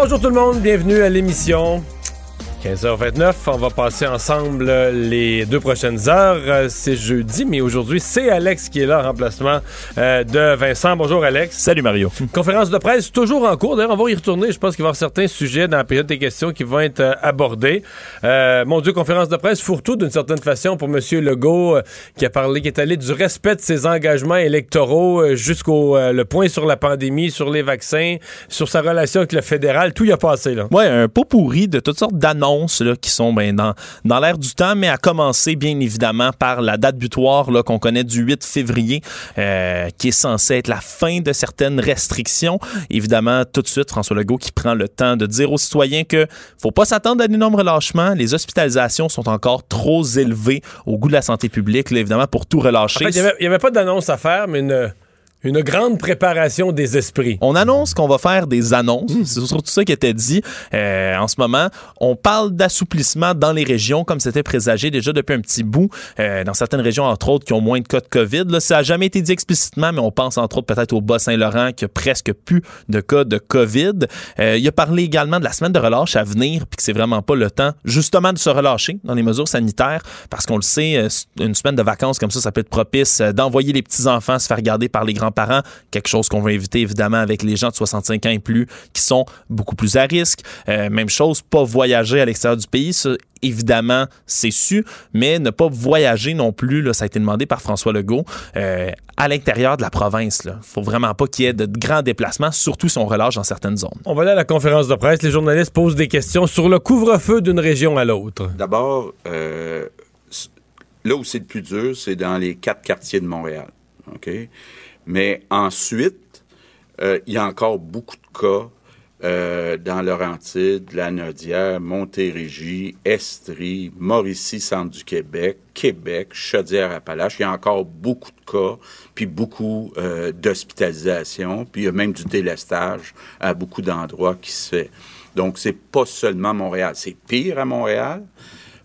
Bonjour tout le monde, bienvenue à l'émission. 15h29, on va passer ensemble les deux prochaines heures. Euh, C'est jeudi, mais aujourd'hui, c'est Alex qui est là en remplacement euh, de Vincent. Bonjour Alex. Salut Mario. Conférence de presse toujours en cours. D'ailleurs, on va y retourner. Je pense qu'il va y avoir certains sujets dans la période des questions qui vont être euh, abordés. Euh, mon Dieu, conférence de presse fourre-tout d'une certaine façon pour M. Legault euh, qui a parlé, qui est allé du respect de ses engagements électoraux euh, jusqu'au euh, le point sur la pandémie, sur les vaccins, sur sa relation avec le fédéral. Tout y a passé, là. Ouais, un pot pourri de toutes sortes d'annonces qui sont ben, dans, l'air du temps, mais à commencer bien évidemment par la date butoir là, qu'on connaît du 8 février, euh, qui est censée être la fin de certaines restrictions. Évidemment, tout de suite, François Legault qui prend le temps de dire aux citoyens que faut pas s'attendre à d'énormes relâchements. Les hospitalisations sont encore trop élevées au goût de la santé publique, évidemment, pour tout relâcher. Il n'y avait pas d'annonce à faire, mais une, une grande préparation des esprits. On annonce qu'on va faire des annonces. C'est surtout ça qui était dit euh, en ce moment. On parle d'assouplissement dans les régions, comme c'était présagé déjà depuis un petit bout. Euh, dans certaines régions, entre autres, qui ont moins de cas de COVID. Là, ça n'a jamais été dit explicitement, mais on pense entre autres peut-être au Bas-Saint-Laurent, qui a presque plus de cas de COVID. Euh, il a parlé également de la semaine de relâche à venir, puis que c'est vraiment pas le temps, justement, de se relâcher dans les mesures sanitaires, parce qu'on le sait, euh, une semaine de vacances comme ça, ça peut être propice euh, d'envoyer les petits-enfants se faire garder par les grands parents, quelque chose qu'on va éviter évidemment avec les gens de 65 ans et plus qui sont beaucoup plus à risque. Euh, même chose, pas voyager à l'extérieur du pays, ça, évidemment, c'est su, mais ne pas voyager non plus, là, ça a été demandé par François Legault, euh, à l'intérieur de la province. Il faut vraiment pas qu'il y ait de grands déplacements, surtout si on relâche dans certaines zones. On va aller à la conférence de presse. Les journalistes posent des questions sur le couvre-feu d'une région à l'autre. D'abord, euh, là où c'est le plus dur, c'est dans les quatre quartiers de Montréal. OK? Mais ensuite, euh, il y a encore beaucoup de cas euh, dans Laurentide, la Nodière, Montérégie, Estrie, Mauricie, centre du Québec, Québec, Chaudière-Appalaches. Il y a encore beaucoup de cas, puis beaucoup euh, d'hospitalisation, puis il y a même du délestage à beaucoup d'endroits qui se fait. Donc, c'est pas seulement Montréal. C'est pire à Montréal.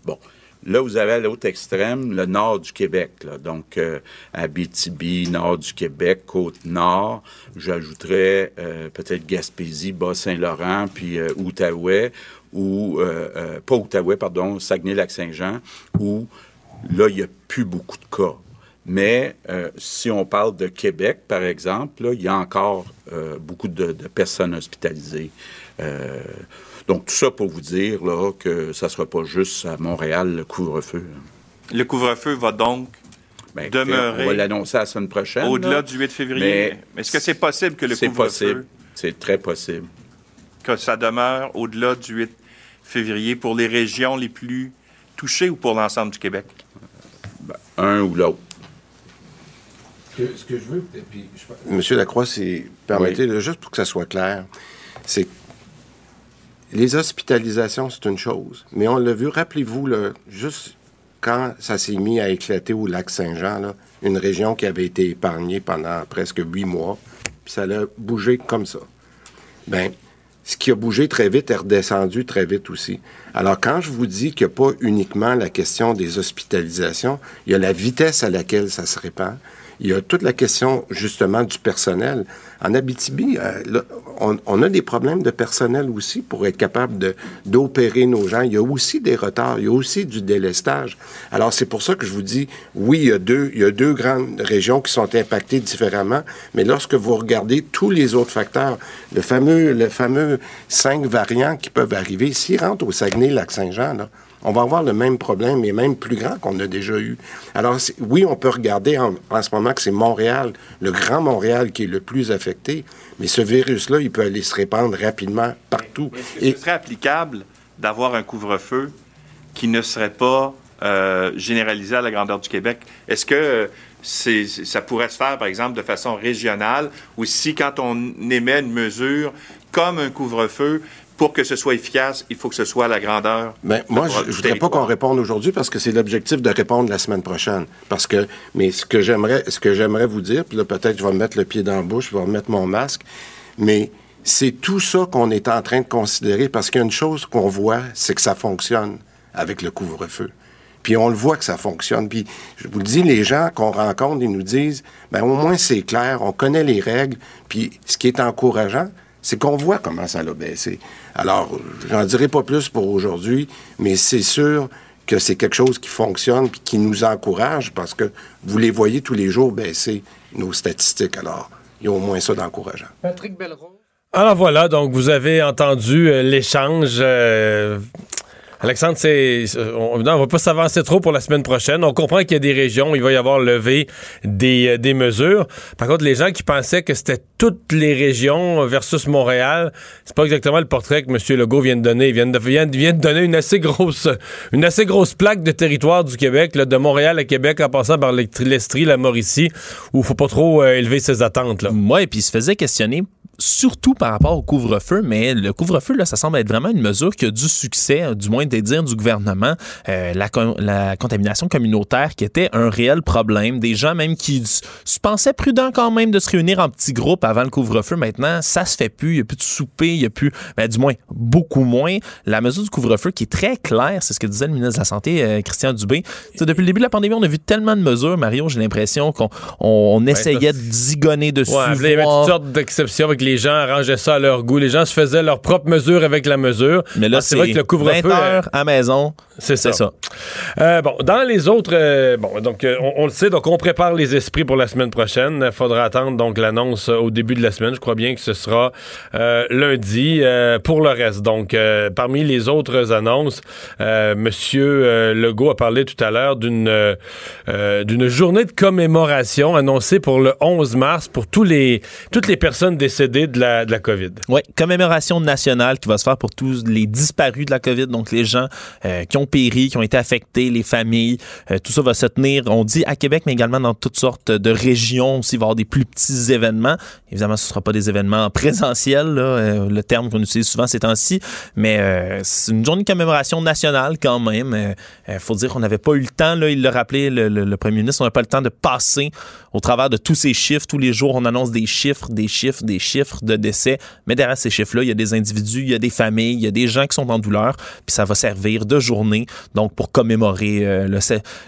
Bon. Là, vous avez à l'autre extrême le nord du Québec. Donc, euh, Abitibi, nord du Québec, Côte-Nord. J'ajouterais euh, peut-être Gaspésie, Bas-Saint-Laurent, puis euh, Outaouais, ou, pas Outaouais, pardon, Saguenay-Lac-Saint-Jean, où là, il n'y a plus beaucoup de cas. Mais si on parle de Québec, par exemple, il y a encore beaucoup de, personnes hospitalisées. Donc, tout ça pour vous dire là, que ça ne sera pas juste à Montréal le couvre-feu. Le couvre-feu va donc Ben, Demeurer On va l'annoncer la semaine prochaine. au-delà là. du 8 février. Mais Est-ce que c'est possible que le C'est couvre-feu, possible. C'est très possible. que ça demeure au-delà du 8 février pour les régions les plus touchées ou pour l'ensemble du Québec? Un ou l'autre. Ce que, ce que je veux, et puis, je- Monsieur Lacroix, c'est permettez le juste pour que ça soit clair, c'est que les hospitalisations, c'est une chose, mais on l'a vu, rappelez-vous, juste quand ça s'est mis à éclater au lac Saint-Jean, une région qui avait été épargnée pendant presque huit mois, puis ça a bougé comme ça. Ben, ce qui a bougé très vite est redescendu très vite aussi. Alors, quand je vous dis qu'il n'y a pas uniquement la question des hospitalisations, il y a la vitesse à laquelle ça se répand. Il y a toute la question, justement, du personnel. En Abitibi, euh, là, on, a des problèmes de personnel aussi pour être capable d'opérer nos gens. Il y a aussi des retards, il y a aussi du délestage. Alors, c'est pour ça que je vous dis, oui, il y, a deux, il y a deux grandes régions qui sont impactées différemment, mais lorsque vous regardez tous les autres facteurs, le fameux, le fameux cinq variants qui peuvent arriver, s'ils rentrent au Saguenay-Lac-Saint-Jean, là, on va avoir le même problème et même plus grand qu'on a déjà eu. Alors, oui, on peut regarder en, en ce moment que c'est Montréal, le grand Montréal qui est le plus affecté, mais ce virus-là, il peut aller se répandre rapidement partout. Est-ce que Et ce serait applicable d'avoir un couvre-feu qui ne serait pas euh, généralisé à la grandeur du Québec? Est-ce que ça pourrait se faire, par exemple, de façon régionale, ou si quand on émet une mesure comme un couvre-feu, pour que ce soit efficace, il faut que ce soit à la grandeur. Mais ben, moi, je, ne voudrais pas qu'on réponde aujourd'hui parce que c'est l'objectif de répondre la semaine prochaine. Parce que, mais ce que j'aimerais, ce que j'aimerais vous dire, puis là peut-être je vais me mettre le pied dans la bouche, je vais remettre mon masque, mais c'est tout ça qu'on est en train de considérer parce qu'il y a une chose qu'on voit, c'est que ça fonctionne avec le couvre-feu. Puis on le voit que ça fonctionne. Puis je vous le dis, les gens qu'on rencontre, ils nous disent, ben au moins c'est clair, on connaît les règles. Puis ce qui est encourageant, c'est qu'on voit comment ça l'a baissé. Alors, j'en dirai pas plus pour aujourd'hui, mais c'est sûr que c'est quelque chose qui fonctionne puis qui nous encourage parce que vous les voyez tous les jours baisser nos statistiques. Alors, il y a au moins ça d'encourageant. Patrick Belrose. Alors voilà, donc vous avez entendu euh, l'échange. Euh, Alexandre, c'est, on, ne va pas s'avancer trop pour la semaine prochaine. On comprend qu'il y a des régions où il va y avoir levé des, euh, des mesures. Par contre, les gens qui pensaient que c'était toutes les régions versus Montréal, c'est pas exactement le portrait que M. Legault vient de donner. Il vient de, donner une assez grosse, une assez grosse plaque de territoire du Québec, là, de Montréal à Québec, en passant par l'Estrie, la Mauricie, où il faut pas trop euh, élever ses attentes. Là. Ouais, et puis il se faisait questionner surtout par rapport au couvre-feu, mais le couvre-feu, là, ça semble être vraiment une mesure qui a du succès, du moins des dires du gouvernement. Euh, la, la, contamination communautaire qui était un réel problème. Des gens même qui se pensaient prudents quand même de se réunir en petits groupes avant le couvre-feu. Maintenant, ça se fait plus. Il n'y a plus de souper, il n'y a plus, ben, du moins, beaucoup moins. La mesure du couvre-feu qui est très claire, c'est ce que disait le ministre de la Santé, euh, Christian Dubé. depuis le début de la pandémie, on a vu tellement de mesures, Mario, j'ai l'impression qu'on on, essayait de zigonner dessus. Ouais, il y avait toutes sortes d'exceptions avec les gens arrangeaient ça à leur goût. Les gens se faisaient leurs propres mesures avec la mesure. Mais là, ah, c'est vrai que le couvre-feu. 20 heures à maison. C'est ça. ça. Euh, bon, dans les autres, euh, bon, donc euh, on, le sait, donc on prépare les esprits pour la semaine prochaine. Il faudra attendre donc l'annonce au début de la semaine. Je crois bien que ce sera lundi pour le reste. Donc, parmi les autres annonces, Monsieur Legault a parlé tout à l'heure d'une d'une journée de commémoration annoncée pour le 11 mars pour tous les toutes les personnes décédées de la, COVID. Oui, commémoration nationale qui va se faire pour tous les disparus de la COVID, donc les gens qui ont péri, qui ont été affectés, les familles. Euh, tout ça va se tenir, on dit à Québec, mais également dans toutes sortes de régions aussi. Il va y avoir des plus petits événements. Évidemment, ce ne sera pas des événements présentiels, euh, le terme qu'on utilise souvent ces temps-ci, mais euh, c'est une journée de commémoration nationale quand même. Il faut dire qu'on n'avait pas eu le temps, il l'a rappelé, le, le, premier ministre, on n'a pas le temps de passer au travers de tous ces chiffres. Tous les jours, on annonce des chiffres, des chiffres, des chiffres de décès. Mais derrière ces chiffres-là, il y a des individus, il y a des familles, il y a des gens qui sont en douleur, puis ça va servir de journée donc pour commémorer euh,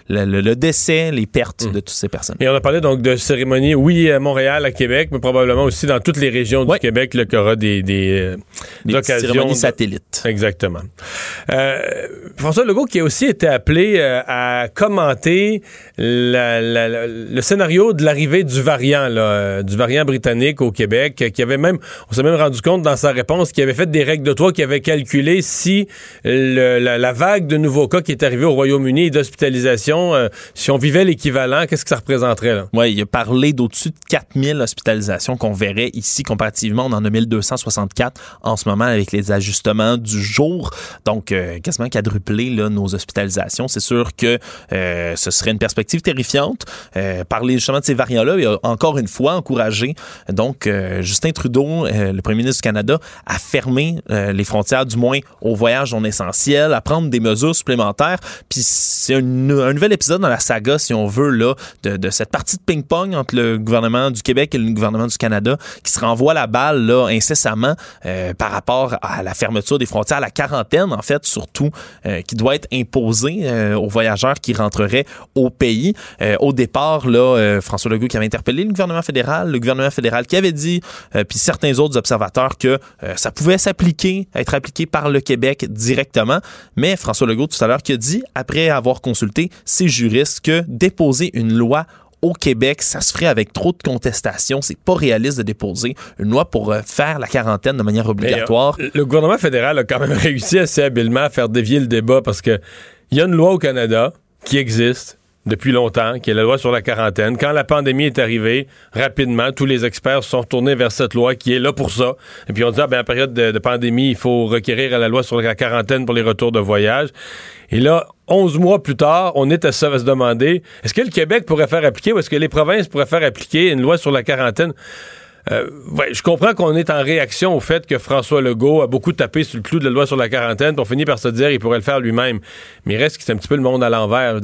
le, décès, les pertes hmm. de toutes ces personnes. Et on a parlé donc de cérémonies, oui, à Montréal, à Québec, mais probablement aussi dans toutes les régions du Québec, qu'il y aura des, des, euh, cérémonies satellites. Exactement. Euh, François Legault qui a aussi été appelé à commenter le scénario de l'arrivée du variant, du variant britannique au Québec, qui avait même, on s'est même rendu compte dans sa réponse qu'il avait fait des règles de toi qui avait calculé si la, vague de nouveaux cas qui est arrivée au Royaume-Uni d'hospitalisation, euh, si on vivait l'équivalent, qu'est-ce que ça représenterait? Oui, il a parlé d'au-dessus de 4000 hospitalisations qu'on verrait ici comparativement. On en a 1264 en ce moment avec les ajustements du jour. Donc, euh, quasiment quadruplé nos hospitalisations. C'est sûr que euh, ce serait une perspective terrifiante. Parler justement de ces variants-là, encore une fois encouragé donc Justin Trudeau, euh, le premier ministre du Canada, à fermer les frontières, du moins aux voyages non essentiels, à prendre des mesures supplémentaires. Puis c'est un, nouvel épisode dans la saga, si on veut, là, de, cette partie de ping-pong entre le gouvernement du Québec et le gouvernement du Canada, qui se renvoie la balle là incessamment par rapport à la fermeture des frontières, à la quarantaine en fait surtout, qui doit être imposée aux voyageurs qui rentreraient au pays. Euh, au départ, là, euh, François Legault qui avait interpellé le gouvernement fédéral, le gouvernement fédéral qui avait dit, euh, puis certains autres observateurs, que ça pouvait s'appliquer, être appliqué par le Québec directement. Mais François Legault, tout à l'heure, qui a dit, après avoir consulté ses juristes, que déposer une loi au Québec, ça se ferait avec trop de contestations. C'est pas réaliste de déposer une loi pour faire la quarantaine de manière obligatoire. le gouvernement fédéral a quand même réussi assez habilement à faire dévier le débat parce que il y a une loi au Canada qui existe, depuis longtemps, qui est la loi sur la quarantaine. Quand la pandémie est arrivée, rapidement, tous les experts se sont tournés vers cette loi qui est là pour ça. Et puis on dit, ah, ben, en période de, pandémie, il faut requérir à la loi sur la quarantaine pour les retours de voyage. Et là, 11 mois plus tard, on est à ça à se demander est-ce que le Québec pourrait faire appliquer ou est-ce que les provinces pourraient faire appliquer une loi sur la quarantaine? Euh, ouais, je comprends qu'on est en réaction au fait que François Legault a beaucoup tapé sur le clou de la loi sur la quarantaine, pour finir par se dire qu'il pourrait le faire lui-même. Mais il reste que c'est un petit peu le monde à l'envers.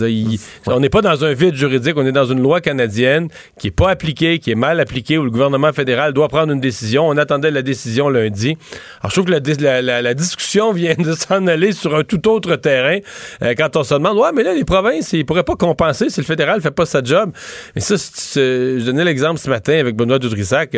On n'est pas dans un vide juridique, on est dans une loi canadienne qui est pas appliquée, qui est mal appliquée, où le gouvernement fédéral doit prendre une décision. On attendait la décision lundi. Alors je trouve que la, discussion vient de s'en aller sur un tout autre terrain euh, quand on se demande ouais mais là les provinces ils pourraient pas compenser si le fédéral fait pas sa job. Mais ça, je donnais l'exemple ce matin avec Benoît Dudrissac.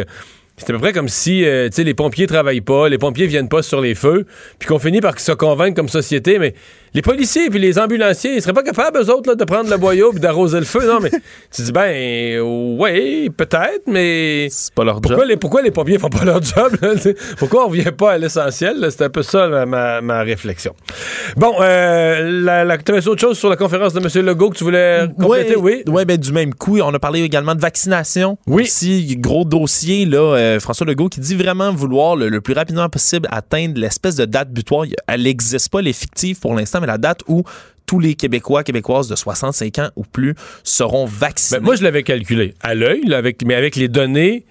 C'est à peu près comme si euh, les pompiers travaillent pas, les pompiers viennent pas sur les feux, puis qu'on finit par se convaincre comme société, mais les policiers puis les ambulanciers, ils seraient pas capables, eux autres, de prendre le boyau puis d'arroser le feu. Non, mais tu dis, ben, oui, peut-être, mais. C'est pas leur pourquoi job. Les, pourquoi les pompiers font pas leur job? pourquoi on revient pas à l'essentiel? C'est un peu ça ma, réflexion. Bon, euh, la, la, tu autre chose sur la conférence de M. Legault que tu voulais compléter? oui. Oui, ben, du même coup, on a parlé également de vaccination. Oui. Aussi, gros dossier, là, euh, François Legault qui dit vraiment vouloir le, plus rapidement possible atteindre l'espèce de date butoir. Elle n'existe pas, l'effectif pour l'instant, la date où tous les Québécois, Québécoises de 65 ans ou plus seront vaccinés. Ben, moi, je l'avais calculé à l'œil, mais avec les données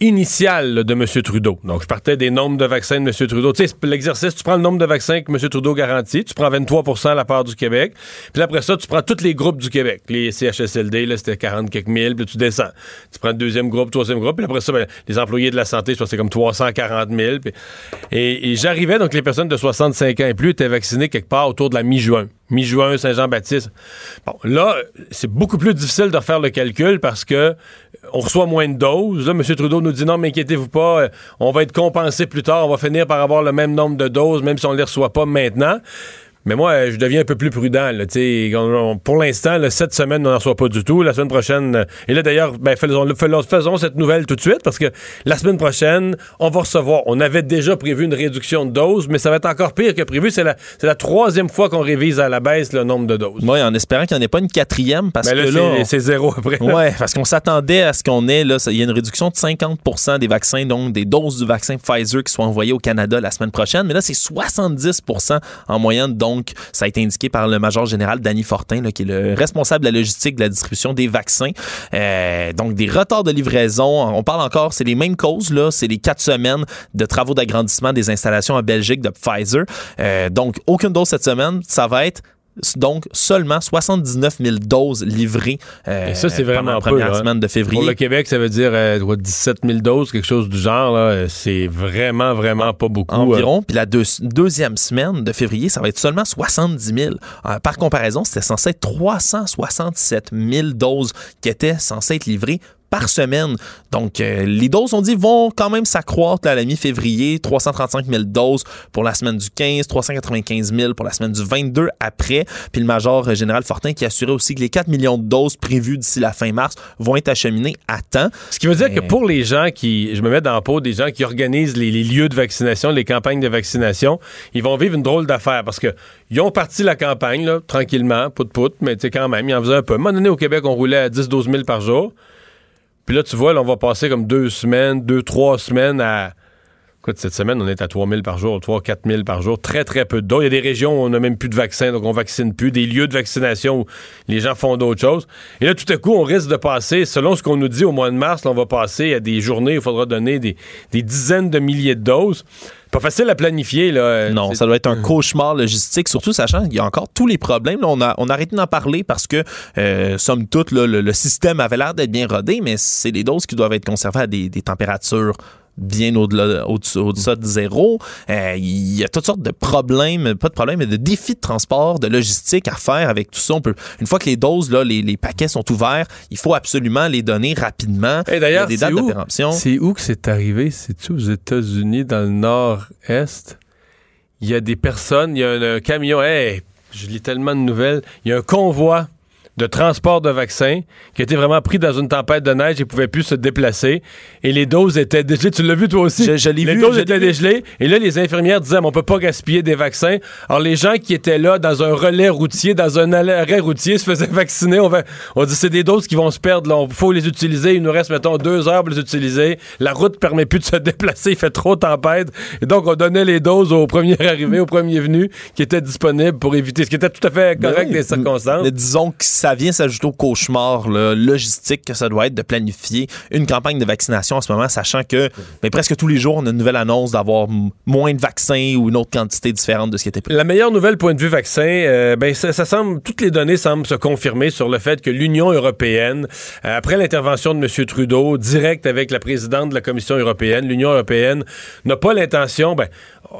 initial de M. Trudeau. Donc, je partais des nombres de vaccins de M. Trudeau. Tu sais, l'exercice, tu prends le nombre de vaccins que M. Trudeau garantit, tu prends 23% à la part du Québec, puis après ça, tu prends tous les groupes du Québec. Les CHSLD, là, c'était 40 quelques mille, puis tu descends. Tu prends le deuxième groupe, troisième groupe, puis après ça, ben, les employés de la santé, je pense c'est comme 340 000. et, et j'arrivais, donc les personnes de 65 ans et plus étaient vaccinées quelque part autour de la mi-juin mi-juin, Saint-Jean-Baptiste. Bon, là, c'est beaucoup plus difficile de refaire le calcul parce que on reçoit moins de doses. M. Trudeau nous dit non, mais inquiétez-vous pas, euh, on va être compensé plus tard, on va finir par avoir le même nombre de doses, même si on ne les reçoit pas maintenant. Mais moi, je deviens un peu plus prudent. Là, pour l'instant, cette semaine, on n'en reçoit pas du tout. La semaine prochaine, euh, et là d'ailleurs, ben, faisons, faisons, cette nouvelle tout de suite parce que la semaine prochaine, on va recevoir. On avait déjà prévu une réduction de doses, mais ça va être encore pire que prévu. C'est la, la, troisième fois qu'on révise à la baisse le nombre de doses. Oui, en espérant qu'il n'y en ait pas une quatrième parce ben que là, c'est zéro après. Oui, parce qu'on s'attendait à ce qu'on ait, là, il y a une réduction de 50% des vaccins, donc des doses du vaccin Pfizer qui soient envoyées au Canada la semaine prochaine. Mais là, c'est 70% en moyenne, donc ça a été indiqué par le major général Danny Fortin, qui est le responsable de la logistique de la distribution des vaccins. Euh, donc, des retards de livraison. On parle encore, c'est les mêmes causes, là. C'est les quatre semaines de travaux d'agrandissement des installations en Belgique de Pfizer. Euh, donc, aucune dose cette semaine. Ça va être donc seulement 79 000 doses livrées euh, ça, c'est vraiment la première hein. semaine de février. Pour le Québec, ça veut dire 17 000 doses, quelque chose du genre. C'est vraiment, vraiment pas beaucoup. Environ. Puis la deuxième semaine de février, ça va être seulement 70 000. Euh, par comparaison, c'était censé être 367 000 doses qui étaient censées être livrées par semaine. Donc, euh, les doses, on dit, vont quand même s'accroître à la mi-février. 335 000 doses pour la semaine du 15, 395 000 pour la semaine du 22 après. Puis le major général Fortin qui assurait aussi que les 4 millions de doses prévues d'ici la fin mars vont être acheminées à temps. Ce qui veut dire que pour les gens qui, je me mets dans la peau des gens qui organisent les, lieux de vaccination, les campagnes de vaccination, ils vont vivre une drôle d'affaire parce que ils ont parti la campagne, là, tranquillement, pout-pout, mais tu sais, quand même, ils en faisaient un peu. À un moment donné, au Québec, on roulait à 10-12 000 par jour. Puis là, tu vois, là, on va passer comme deux semaines, deux, trois semaines à. Écoute, cette semaine, on est à 3 000 par jour, 3 4 000 par jour. Très, très peu de doses. Il y a des régions où on n'a même plus de vaccins, donc on vaccine plus. Des lieux de vaccination où les gens font d'autres choses. Et là, tout à coup, on risque de passer, selon ce qu'on nous dit au mois de mars, on va passer à des journées où il faudra donner des, des dizaines de milliers de doses. Pas facile à planifier. Là. Non, ça doit être un cauchemar logistique, surtout sachant qu'il y a encore tous les problèmes. on, a, on a arrêté d'en parler parce que, euh, somme toute, le, système avait l'air d'être bien rodé, mais c'est des doses qui doivent être conservées à des, des températures bien au-delà, au-delà de zéro. Euh, il y a toutes sortes de problèmes, pas de problèmes, mais de défis de transport, de logistique à faire avec tout ça. On peut, une fois que les doses, là, les, les paquets sont ouverts, il faut absolument les donner rapidement. Et d'ailleurs, des dates C'est où que c'est arrivé? C'est-tu aux États-Unis, dans le nord-est? Il y a des personnes, il y a un, camion, hey, je lis tellement de nouvelles, il y a un convoi de transport de vaccins qui était vraiment pris dans une tempête de neige et pouvait plus se déplacer. Et les doses étaient dégelées. Tu l'as vu toi aussi? Je, les vu. doses étaient dégelées. Et là, les infirmières disaient, on peut pas gaspiller des vaccins. Alors, les gens qui étaient là dans un relais routier, dans un arrêt routier, se faisaient vacciner. On, va, on dit, c'est des doses qui vont se perdre. Il faut les utiliser. Il nous reste, mettons, deux heures pour les utiliser. La route permet plus de se déplacer. Il fait trop tempête. Et donc, on donnait les doses aux premiers arrivés, aux premiers venus qui étaient disponibles pour éviter, ce qui était tout à fait correct des circonstances. Mais disons que ça vient s'ajouter au cauchemar logistique que ça doit être de planifier une campagne de vaccination en ce moment, sachant que mais presque tous les jours, on a une nouvelle annonce d'avoir moins de vaccins ou une autre quantité différente de ce qui était prévu. La meilleure nouvelle point de vue vaccin, euh, ben ça, ça, semble, toutes les données semblent se confirmer sur le fait que l'Union européenne, euh, après l'intervention de M. Trudeau, direct avec la présidente de la Commission européenne, l'Union européenne n'a pas l'intention, ben,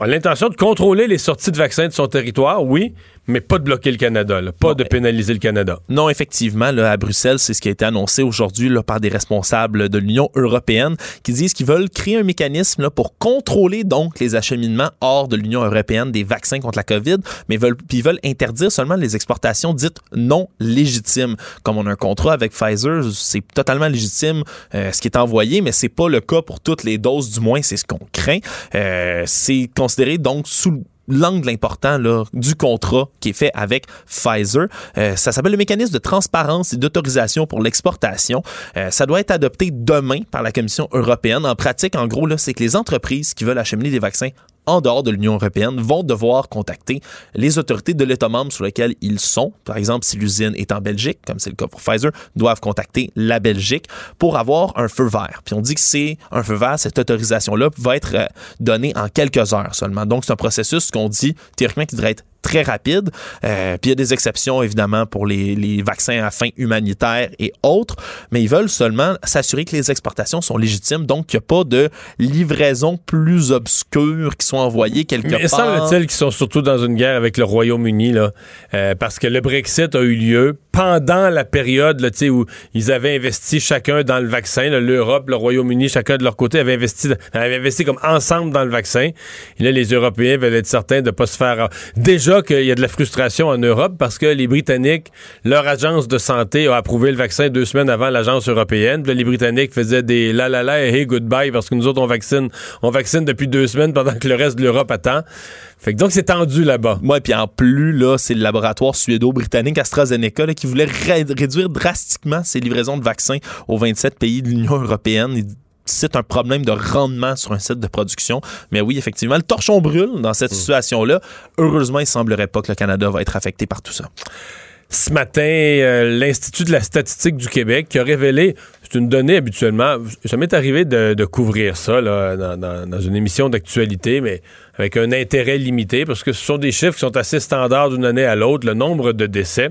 l'intention de contrôler les sorties de vaccins de son territoire, oui, mais pas de bloquer le Canada, là, pas de pénaliser le Canada. Non, effectivement, là, à Bruxelles, c'est ce qui a été annoncé aujourd'hui là, par des responsables de l'Union européenne qui disent qu'ils veulent créer un mécanisme là, pour contrôler donc les acheminements hors de l'Union européenne des vaccins contre la COVID, mais veulent, ils veulent interdire seulement les exportations dites non légitimes. Comme on a un contrat avec Pfizer, c'est totalement légitime euh, ce qui est envoyé, mais c'est pas le cas pour toutes les doses, du moins c'est ce qu'on craint. Euh, c'est considéré donc sous l'angle important là, du contrat qui est fait avec Pfizer. Euh, ça s'appelle le mécanisme de transparence et d'autorisation pour l'exportation. Euh, ça doit être adopté demain par la Commission européenne. En pratique, en gros, là, c'est que les entreprises qui veulent acheminer des vaccins en dehors de l'Union européenne vont devoir contacter les autorités de l'État membre sur lequel ils sont. Par exemple, si l'usine est en Belgique, comme c'est le cas pour Pfizer, doivent contacter la Belgique pour avoir un feu vert. Puis on dit que c'est un feu vert, cette autorisation-là va être euh, donnée en quelques heures seulement. Donc c'est un processus qu'on dit théoriquement qui devrait être très rapide. Euh, puis il y a des exceptions, évidemment, pour les, les, vaccins à fin humanitaire et autres, mais ils veulent seulement s'assurer que les exportations sont légitimes, donc qu'il n'y a pas de livraison plus obscure qui sont envoyées quelque mais part. Mais semble-t-il qu'ils sont surtout dans une guerre avec le Royaume-Uni, là, euh, parce que le Brexit a eu lieu pendant la période là, où ils avaient investi chacun dans le vaccin. L'Europe, le Royaume-Uni, chacun de leur côté avait investi, avait investi comme ensemble dans le vaccin. Et là, les Européens veulent être certains de ne pas se faire... Déjà qu'il y a de la frustration en Europe parce que les Britanniques, leur agence de santé a approuvé le vaccin deux semaines avant l'agence européenne. Puis les Britanniques faisaient des la la la et hey goodbye parce que nous autres, on vaccine, on vaccine depuis deux semaines pendant que le reste de l'Europe attend. Fait que donc, c'est tendu là-bas. Moi, puis en plus, là, c'est le laboratoire suédo-britannique AstraZeneca qui voulait ré réduire drastiquement ses livraisons de vaccins aux 27 pays de l'Union européenne. C'est un problème de rendement sur un site de production. Mais oui, effectivement, le torchon brûle dans cette mmh. situation-là. Heureusement, il semblerait pas que le Canada va être affecté par tout ça ce matin euh, l'Institut de la statistique du Québec qui a révélé, c'est une donnée habituellement, ça m'est arrivé de, de, couvrir ça là, dans, dans, dans une émission d'actualité, mais avec un intérêt limité, parce que ce sont des chiffres qui sont assez standards d'une année à l'autre, le nombre de décès.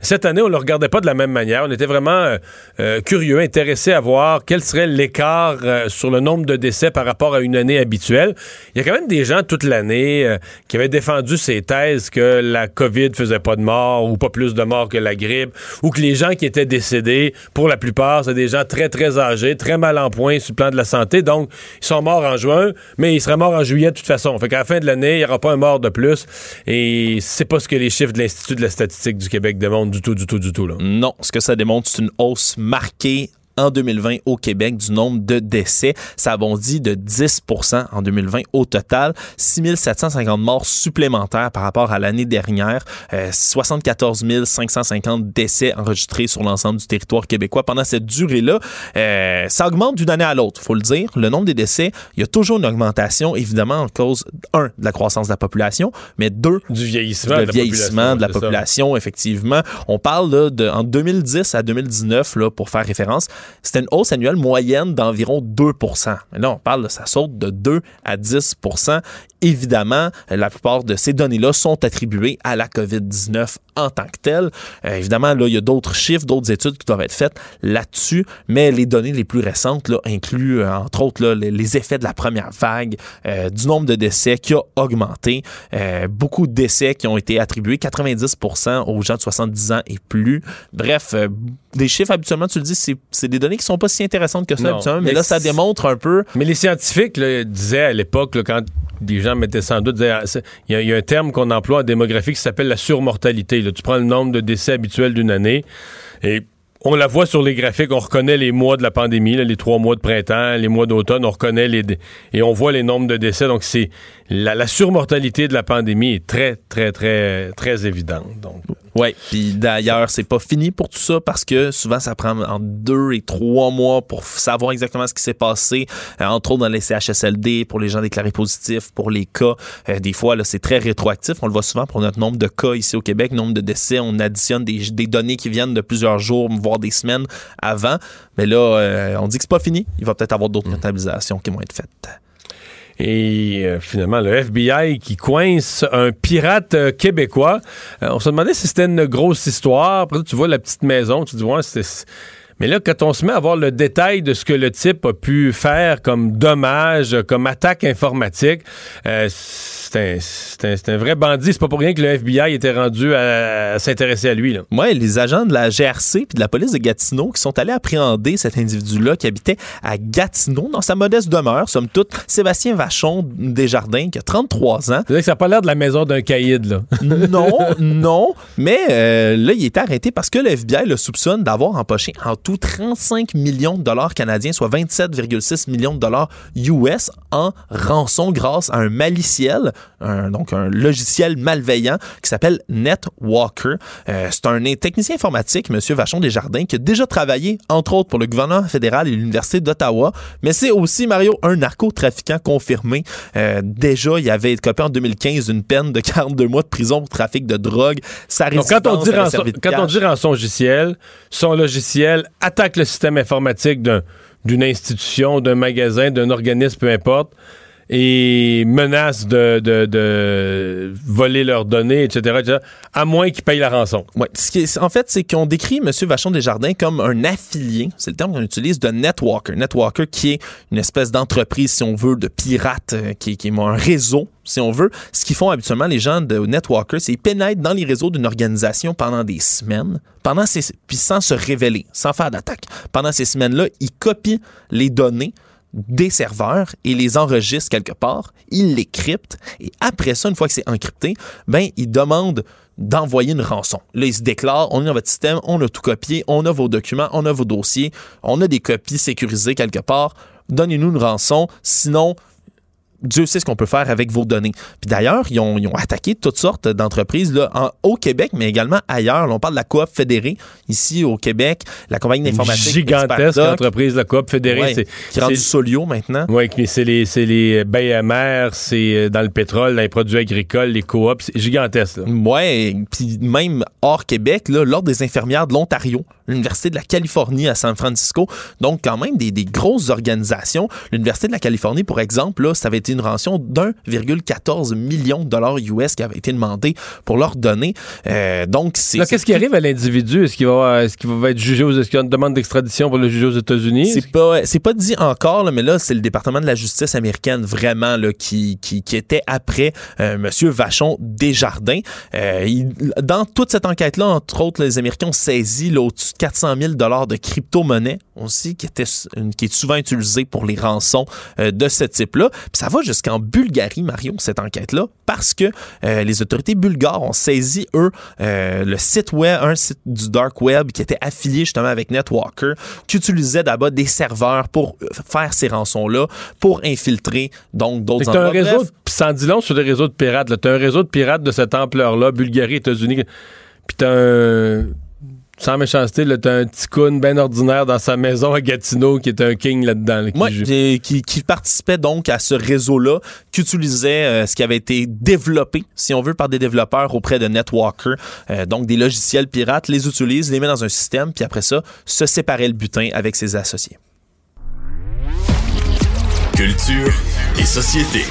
Cette année, on ne le regardait pas de la même manière. On était vraiment euh, euh, curieux, intéressés à voir quel serait l'écart euh, sur le nombre de décès par rapport à une année habituelle. Il y a quand même des gens toute l'année qui avaient défendu ces thèses que la COVID faisait pas de morts ou pas plus de morts que la grippe, ou que les gens qui étaient décédés, pour la plupart, c'est des gens très, très âgés, très mal en point sur le plan de la santé. Donc, ils sont morts en juin, mais ils seraient morts en juillet de toute façon. Qu'à la fin de l'année, il n'y aura pas un mort de plus. Et c'est pas ce que les chiffres de l'Institut de la statistique du Québec démontrent du tout, du tout, du tout. Là. Non, ce que ça démontre, c'est une hausse marquée en 2020 au Québec du nombre de décès. Ça a bondi de 10% en 2020 au total. 6750 morts supplémentaires par rapport à l'année dernière. Euh, 74 550 décès enregistrés sur l'ensemble du territoire québécois pendant cette durée-là. Euh, ça augmente d'une année à l'autre, faut le dire. Le nombre des décès, il y a toujours une augmentation, évidemment, en cause, un, de la croissance de la population, mais deux, du vieillissement, de, vieillissement de la population, effectivement. On parle là, de, en 2010 à 2019, là, pour faire référence, c'était une hausse annuelle moyenne d'environ 2 Mais là, on parle, ça saute de 2 à 10% Évidemment, la plupart de ces données-là sont attribuées à la COVID-19 en tant que telle. Euh, évidemment, là, il y a d'autres chiffres, d'autres études qui doivent être faites là-dessus, mais les données les plus récentes là, incluent, euh, entre autres, là, les, effets de la première vague, euh, du nombre de décès qui a augmenté, beaucoup de décès qui ont été attribués, 90% aux gens de 70 ans et plus. Bref, des chiffres, habituellement, tu le dis, c'est des données qui sont pas si intéressantes que ça, Non, mais, mais là, ça démontre un peu Mais les scientifiques là, disaient à l'époque, quand des gens mettaient sans doute, il y, a un terme qu'on emploie en démographie qui s'appelle la surmortalité. Tu prends le nombre de décès habituels d'une année et on la voit sur les graphiques, on reconnaît les mois de la pandémie, les trois mois de printemps, les mois d'automne, on reconnaît les et on voit les nombres de décès. Donc c'est la, surmortalité de la pandémie est très très très très évidente. Donc oui, puis d'ailleurs, c'est pas fini pour tout ça parce que souvent, ça prend en deux et trois mois pour savoir exactement ce qui s'est passé, euh, entre autres dans les CHSLD, pour les gens déclarés positifs, pour les cas. Euh, des fois, là, c'est très rétroactif. On le voit souvent pour notre nombre de cas ici au Québec, nombre de décès. On additionne des, des données qui viennent de plusieurs jours, voire des semaines avant. Mais là, euh, on dit que c'est pas fini. Il va peut-être avoir d'autres comptabilisations qui vont être faites. Et euh, finalement, le FBI qui coince un pirate euh, québécois. Euh, on se demandait si c'était une grosse histoire. Après, tu vois la petite maison, tu dis, ouais, c'était mais là, quand on se met à voir le détail de ce que le type a pu faire comme dommage, comme attaque informatique, euh, c'est un, vrai bandit. C'est pas pour rien que le FBI était rendu à, s'intéresser à lui. Oui, les agents de la GRC puis de la police de Gatineau qui sont allés appréhender cet individu-là qui habitait à Gatineau dans sa modeste demeure, somme toute, Sébastien Vachon Desjardins, qui a 33 ans. C'est que ça n'a pas l'air de la maison d'un caïd, là. non, non, mais euh, là, il est arrêté parce que le FBI le soupçonne d'avoir empoché en tout 35 millions de dollars canadiens, soit 27,6 millions de dollars US en rançon grâce à un maliciel, donc un logiciel malveillant qui s'appelle NetWalker. Euh, c'est un technicien informatique, M. Vachon Desjardins, qui a déjà travaillé, entre autres, pour le gouvernement fédéral et l'Université d'Ottawa, mais c'est aussi, Mario, un narcotrafiquant confirmé. Euh, déjà, il avait copé en 2015 une peine de 42 mois de prison pour trafic de drogue. donc, quand on dit rançon, quand on dit rançon logiciel, son logiciel attaque le système informatique d'une institution, d'un magasin, d'un organisme, peu importe, et menace de, voler leurs données, etc., à moins qu'ils payent la rançon. En fait, c'est qu'on décrit M. Vachon Desjardins comme un affilié, c'est le terme qu'on utilise, de Netwalker. Netwalker qui est une espèce d'entreprise, si on veut, de pirates, euh, qui, qui est un réseau si on veut. Ce qu'ils font habituellement, les gens de Netwalker, c'est qu'ils pénètrent dans les réseaux d'une organisation pendant des semaines, pendant ces, puis sans se révéler, sans faire d'attaque. Pendant ces semaines-là, ils copient les données des serveurs et les enregistre quelque part, il les crypte et après ça, une fois que c'est encrypté, ben il demande d'envoyer une rançon. Là, il se déclare, on est dans votre système, on a tout copié, on a vos documents, on a vos dossiers, on a des copies sécurisées quelque part, donnez-nous une rançon, sinon Dieu sait ce qu'on peut faire avec vos données. Puis d'ailleurs, ils ont, attaqué toutes sortes d'entreprises là, au Québec, mais également ailleurs. on parle de la Coop Fédérée, ici au Québec, la compagnie d'informatique. Gigantesque entreprise, la Coop Fédérée. c'est, qui est rendue Solio maintenant. Oui, c'est les, c'est les bains c'est euh, dans le pétrole, dans les produits agricoles, les coops. C'est gigantesque. Oui, puis même hors Québec, l'Ordre des infirmières de l'Ontario, l'Université de la Californie à San Francisco. Donc, quand même, des, des grosses organisations. L'Université de la Californie, pour exemple, là, ça avait été une rançon d'1,14 million de dollars US qui avait été demandé pour leur donner. Euh, donc, c'est. Qu'est-ce qui arrive à l'individu? Est-ce qu'il va, est qu'il va être jugé aux. Est-ce qu'il y a une demande d'extradition pour le juger aux États-Unis? C'est pas, c'est pas dit encore, mais là, c'est le département de la justice américaine vraiment là, qui, qui, qui était après euh, M. Vachon Desjardins. Euh, dans toute cette enquête-là, entre autres, les Américains ont saisi au-dessus de 400 000 dollars de crypto-monnaie aussi, qui, était, qui est souvent utilisée pour les rançons euh, de ce type-là. Puis ça va jusqu'en Bulgarie, Mario, cette enquête-là, parce que euh, les autorités bulgares ont saisi, eux, euh, le site web, un site du dark web qui était affilié justement avec Netwalker, qui utilisait d'abord des serveurs pour faire ces rançons-là, pour infiltrer donc d'autres endroits. un réseau, sans dit long sur les réseaux de pirates. Tu as un réseau de pirates de cette ampleur-là, Bulgarie, États-Unis, puis tu un sans méchanceté, t'as un petit coon bien ordinaire dans sa maison à Gatineau qui est un king là-dedans. qui, qui, participait donc à ce réseau-là, qui utilisait euh, ce qui avait été développé, si on veut, par des développeurs auprès de Netwalker. Euh, donc des logiciels pirates, les utilise, les met dans un système, puis après ça, se séparer le butin avec ses associés. Culture et société.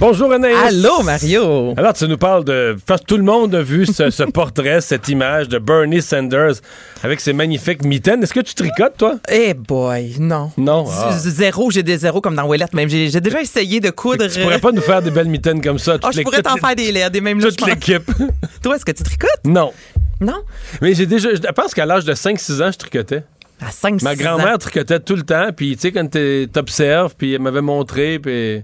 Bonjour Anaïs. Allô Mario. Alors tu nous parles de... Tout le monde a vu ce, portrait, cette image de Bernie Sanders avec ses magnifiques mitaines. Est-ce que tu tricotes toi? Eh boy, non. Non. Ah. Zéro, j'ai des zéros comme dans Ouellette même. J'ai déjà essayé de coudre. Tu pourrais pas nous faire des belles mitaines comme ça. Oh, je pourrais t'en faire des, des mêmes Toute l'équipe. toi, est-ce que tu tricotes? Non. Non? Mais j'ai déjà... Je pense qu'à l'âge de 5-6 ans, je tricotais. À 5 Ma grand-mère tricotait tout le temps, puis tu sais, quand t'es- t'observes, puis elle m'avait montré, puis.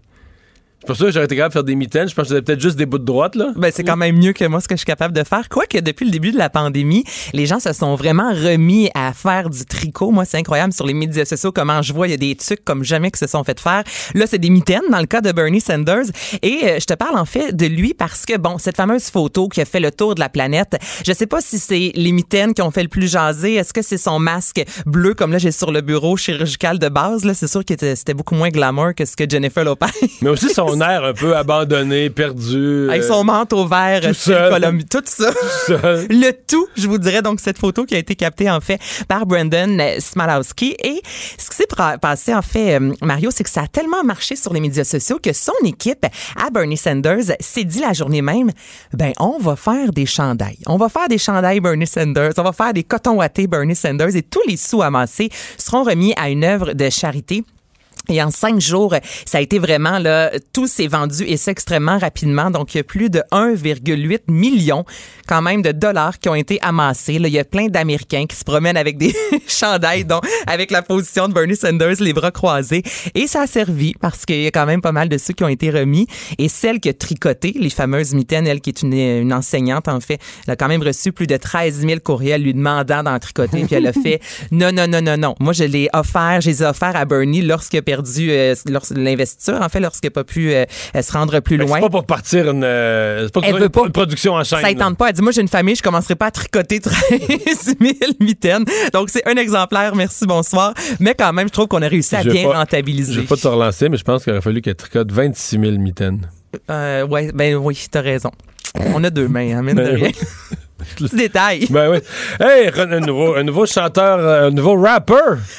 C'est pour ça que j'aurais été capable de faire des mitaines. Je pense que j'avais peut-être juste des bouts de droite, là. Ben, c'est quand même mieux que moi ce que je suis capable de faire. Quoique depuis le début de la pandémie, les gens se sont vraiment remis à faire du tricot. Moi, c'est incroyable sur les médias sociaux comment je vois, il y a des trucs comme jamais qui se sont fait faire. Là, c'est des mitaines dans le cas de Bernie Sanders. Et euh, je te parle en fait de lui parce que, bon, cette fameuse photo qui a fait le tour de la planète, je sais pas si c'est les mitaines qui ont fait le plus jaser. Est-ce que c'est son masque bleu comme là j'ai sur le bureau chirurgical de base? Là, c'est sûr que c'était beaucoup moins glamour que ce que Jennifer Lopez. Mais aussi son air un peu abandonné, perdu. Avec euh, son manteau vert, tout style seul. Tout ça. seul. Le tout, je vous dirais donc cette photo qui a été captée en fait par Brandon euh, Smalowski. Et ce qui s'est passé en fait, euh, Mario, c'est que ça a tellement marché sur les médias sociaux que son équipe à Bernie Sanders s'est dit la journée même, ben on va faire des chandails. On va faire des chandails Bernie Sanders, on va faire des cotons wattés Bernie Sanders et tous les sous amassés seront remis à une œuvre de charité. Et en cinq jours, ça a été vraiment là, tout s'est vendu et c'est extrêmement rapidement. Donc il y a plus de 1,8 million quand même de dollars qui ont été amassés. Là, il y a plein d'Américains qui se promènent avec des chandails, donc avec la position de Bernie Sanders, les bras croisés. Et ça a servi parce qu'il y a quand même pas mal de ceux qui ont été remis. Et celle qui a tricoté, les fameuses mitaines, elle qui est une, une enseignante en fait, elle a quand même reçu plus de 13 000 courriels lui demandant d'en tricoter. Puis elle a fait non, non, non, non, non. Moi, je l'ai offert, je les ai offerts à Bernie lorsqu'il a perdu euh, l'investiture, en fait, lorsqu'il n'a pas pu euh, se rendre plus loin. C'est pas pour partir une, euh, c'est pas Elle pour veut une, pas. une production en chaîne. Ça ne tente pas. Elle dit, moi, j'ai une famille, je commencerai pas à tricoter 13 000 mitaines. Donc, c'est un exemplaire. Merci, bonsoir. Mais quand même, je trouve qu'on a réussi à Je bien pas- rentabiliser. Je vais pas te relancer, mais je pense qu'il aurait fallu qu'elle tricote 26 000 mitaines. Euh, ouais, ben oui, t'as raison. On a deux mains, hein, mine de Ben rien. Petit détail. Ben oui. Hey, un nouveau, un nouveau chanteur, euh, un nouveau rapper.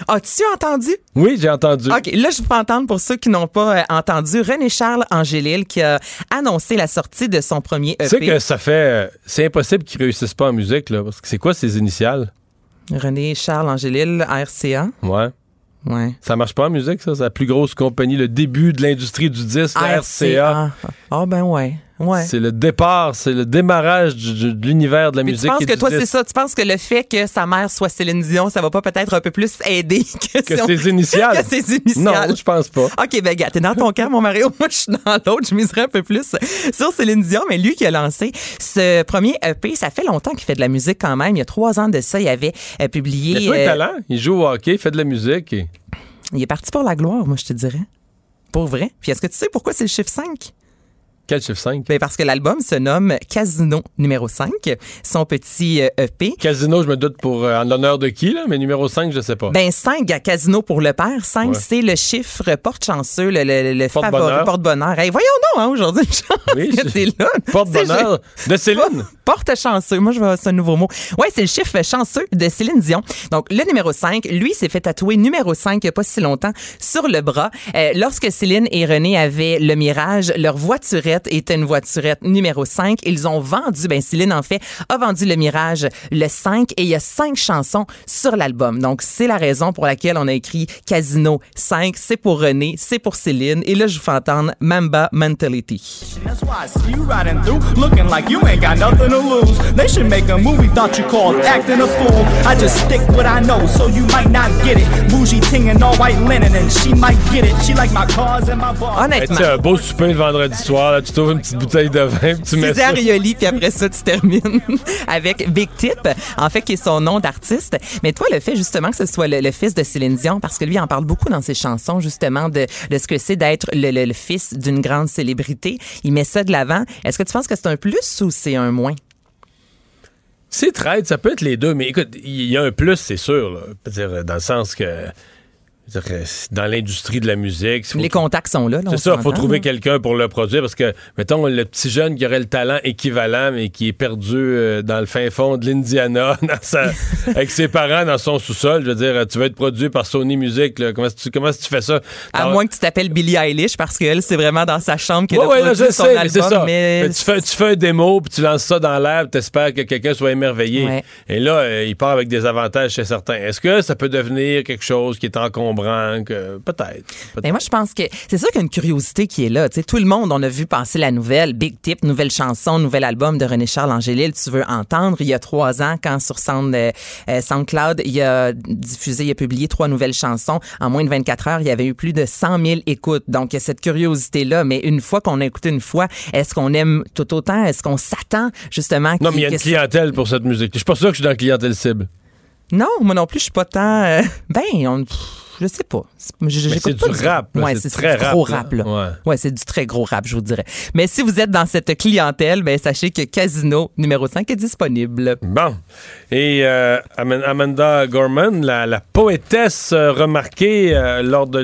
As-tu entendu? Oui, j'ai entendu. OK, là, je peux entendre pour ceux qui n'ont pas euh, entendu René-Charles Angélil qui a annoncé la sortie de son premier EP. Tu sais que ça fait. euh, C'est impossible qu'il réussisse pas en musique, là. Parce que c'est quoi ses initiales? René-Charles Angélil, RCA. Ouais. Ouais. Ça marche pas en musique, ça? C'est la plus grosse compagnie, le début de l'industrie du disque, RCA. Ah, ben ouais. Ouais. C'est le départ, c'est le démarrage du- du- de l'univers de la Puis musique. tu penses et que du toi, c'est ça? Tu penses que le fait que sa mère soit Céline Dion, ça va pas peut-être un peu plus aider que, Que si on- ses initiales? que ses initiales? Non, je pense pas. OK, ben gars, t'es dans ton camp, mon Mario. Moi, je suis dans l'autre. Je miserais un peu plus sur Céline Dion, mais lui qui a lancé ce premier EP, ça fait longtemps qu'il fait de la musique quand même. Il y a trois ans de ça, il avait euh, publié... Il a euh, talent. Il joue au hockey, il fait de la musique. et- il est parti pour la gloire, moi, je te dirais. Pour vrai. Puis est-ce que tu sais pourquoi c'est le chiffre 5? Quel chiffre 5? Ben parce que l'album se nomme Casino numéro 5, son petit euh, EP. Casino, je me doute pour euh, en l'honneur de qui, là, mais numéro 5, je sais pas. Ben 5 à Casino pour le père. 5, Ouais. c'est le chiffre porte-chanceux, le, le, le Porte-bonheur. favori, porte-bonheur. Hey, voyons donc, hein, aujourd'hui, Oui, là. Porte-bonheur de Céline. Porte-chanceux. Moi, je vais c'est un nouveau mot. Ouais, c'est le chiffre chanceux de Céline Dion. Donc, le numéro 5, lui, s'est fait tatouer numéro 5 il n'y a pas si longtemps sur le bras. Euh, lorsque Céline et René avaient le Mirage, leur voiturette était une voiturette numéro 5. Ils ont vendu, ben Céline, en fait, a vendu le Mirage le 5 et il y a 5 chansons sur l'album. Donc, c'est la raison pour laquelle on a écrit Casino 5. C'est pour René, c'est pour Céline. Et là, je vous fais entendre Mamba Mentality. Honnêtement. sais, un beau souper le vendredi soir, là, tu trouves une petite bouteille de vin, puis tu mets ça. César Rioli, puis après ça, tu termines avec Big Tip, en fait, qui est son nom d'artiste. Mais toi, le fait justement que ce soit le, le fils de Céline Dion, parce que lui en parle beaucoup dans ses chansons, justement, de, de ce que c'est d'être le, le- le fils d'une grande célébrité. Il met ça de l'avant. Est-ce que tu penses que c'est un plus ou c'est un moins? C'est traite, ça peut être les deux, mais écoute, il y a un plus, c'est sûr, là. Je veux dire, dans le sens que, dans l'industrie de la musique, Les contacts sont là. là, C'est ça, il faut trouver là. quelqu'un pour le produire parce que, mettons, le petit jeune qui aurait le talent équivalent mais qui est perdu euh, dans le fin fond de l'Indiana avec ses parents dans son sous-sol, je veux dire, tu vas être produit par Sony Music, là. Comment, est-ce que tu, comment tu fais ça? À moins que tu t'appelles Billie Eilish, parce qu'elle, c'est vraiment dans sa chambre qu'elle Ouais, a ouais, là, produit je son sais, album. ça. mais- tu, fais, tu fais un démo, puis tu lances ça dans l'air, puis t'espères que quelqu'un soit émerveillé. Ouais. Et là, euh, il part avec des avantages chez certains. Est-ce que ça peut devenir quelque chose qui est encombrant? Que peut-être. Mais moi, je pense que c'est sûr qu'il y a une curiosité qui est là. Tout le monde, on a vu passer la nouvelle, Big Tip, nouvelle chanson, nouvel album de René Charles Angélil, tu veux entendre. Il y a trois ans, quand sur Sound, euh, euh, SoundCloud, il a diffusé, il a publié trois nouvelles chansons. En moins de 24 heures, il y avait eu plus de 100 000 écoutes. Donc, il y a cette curiosité-là. Mais une fois qu'on a écouté une fois, est-ce qu'on aime tout autant? Est-ce qu'on s'attend justement Non, qu'il- mais il y a une clientèle pour cette musique. Je suis pas sûr que je suis dans la clientèle cible. Non, moi non plus, je suis pas tant. euh, ben, on, je sais pas. C'est- du rap. Ouais, C'est très du gros rap, rap, là. Ouais. Ouais, c'est du très gros rap, je vous dirais. Mais si vous êtes dans cette clientèle, ben sachez que Casino numéro 5 est disponible. Bon. Et euh, Aman- Amanda Gorman, la, la poétesse euh, remarquée euh, lors de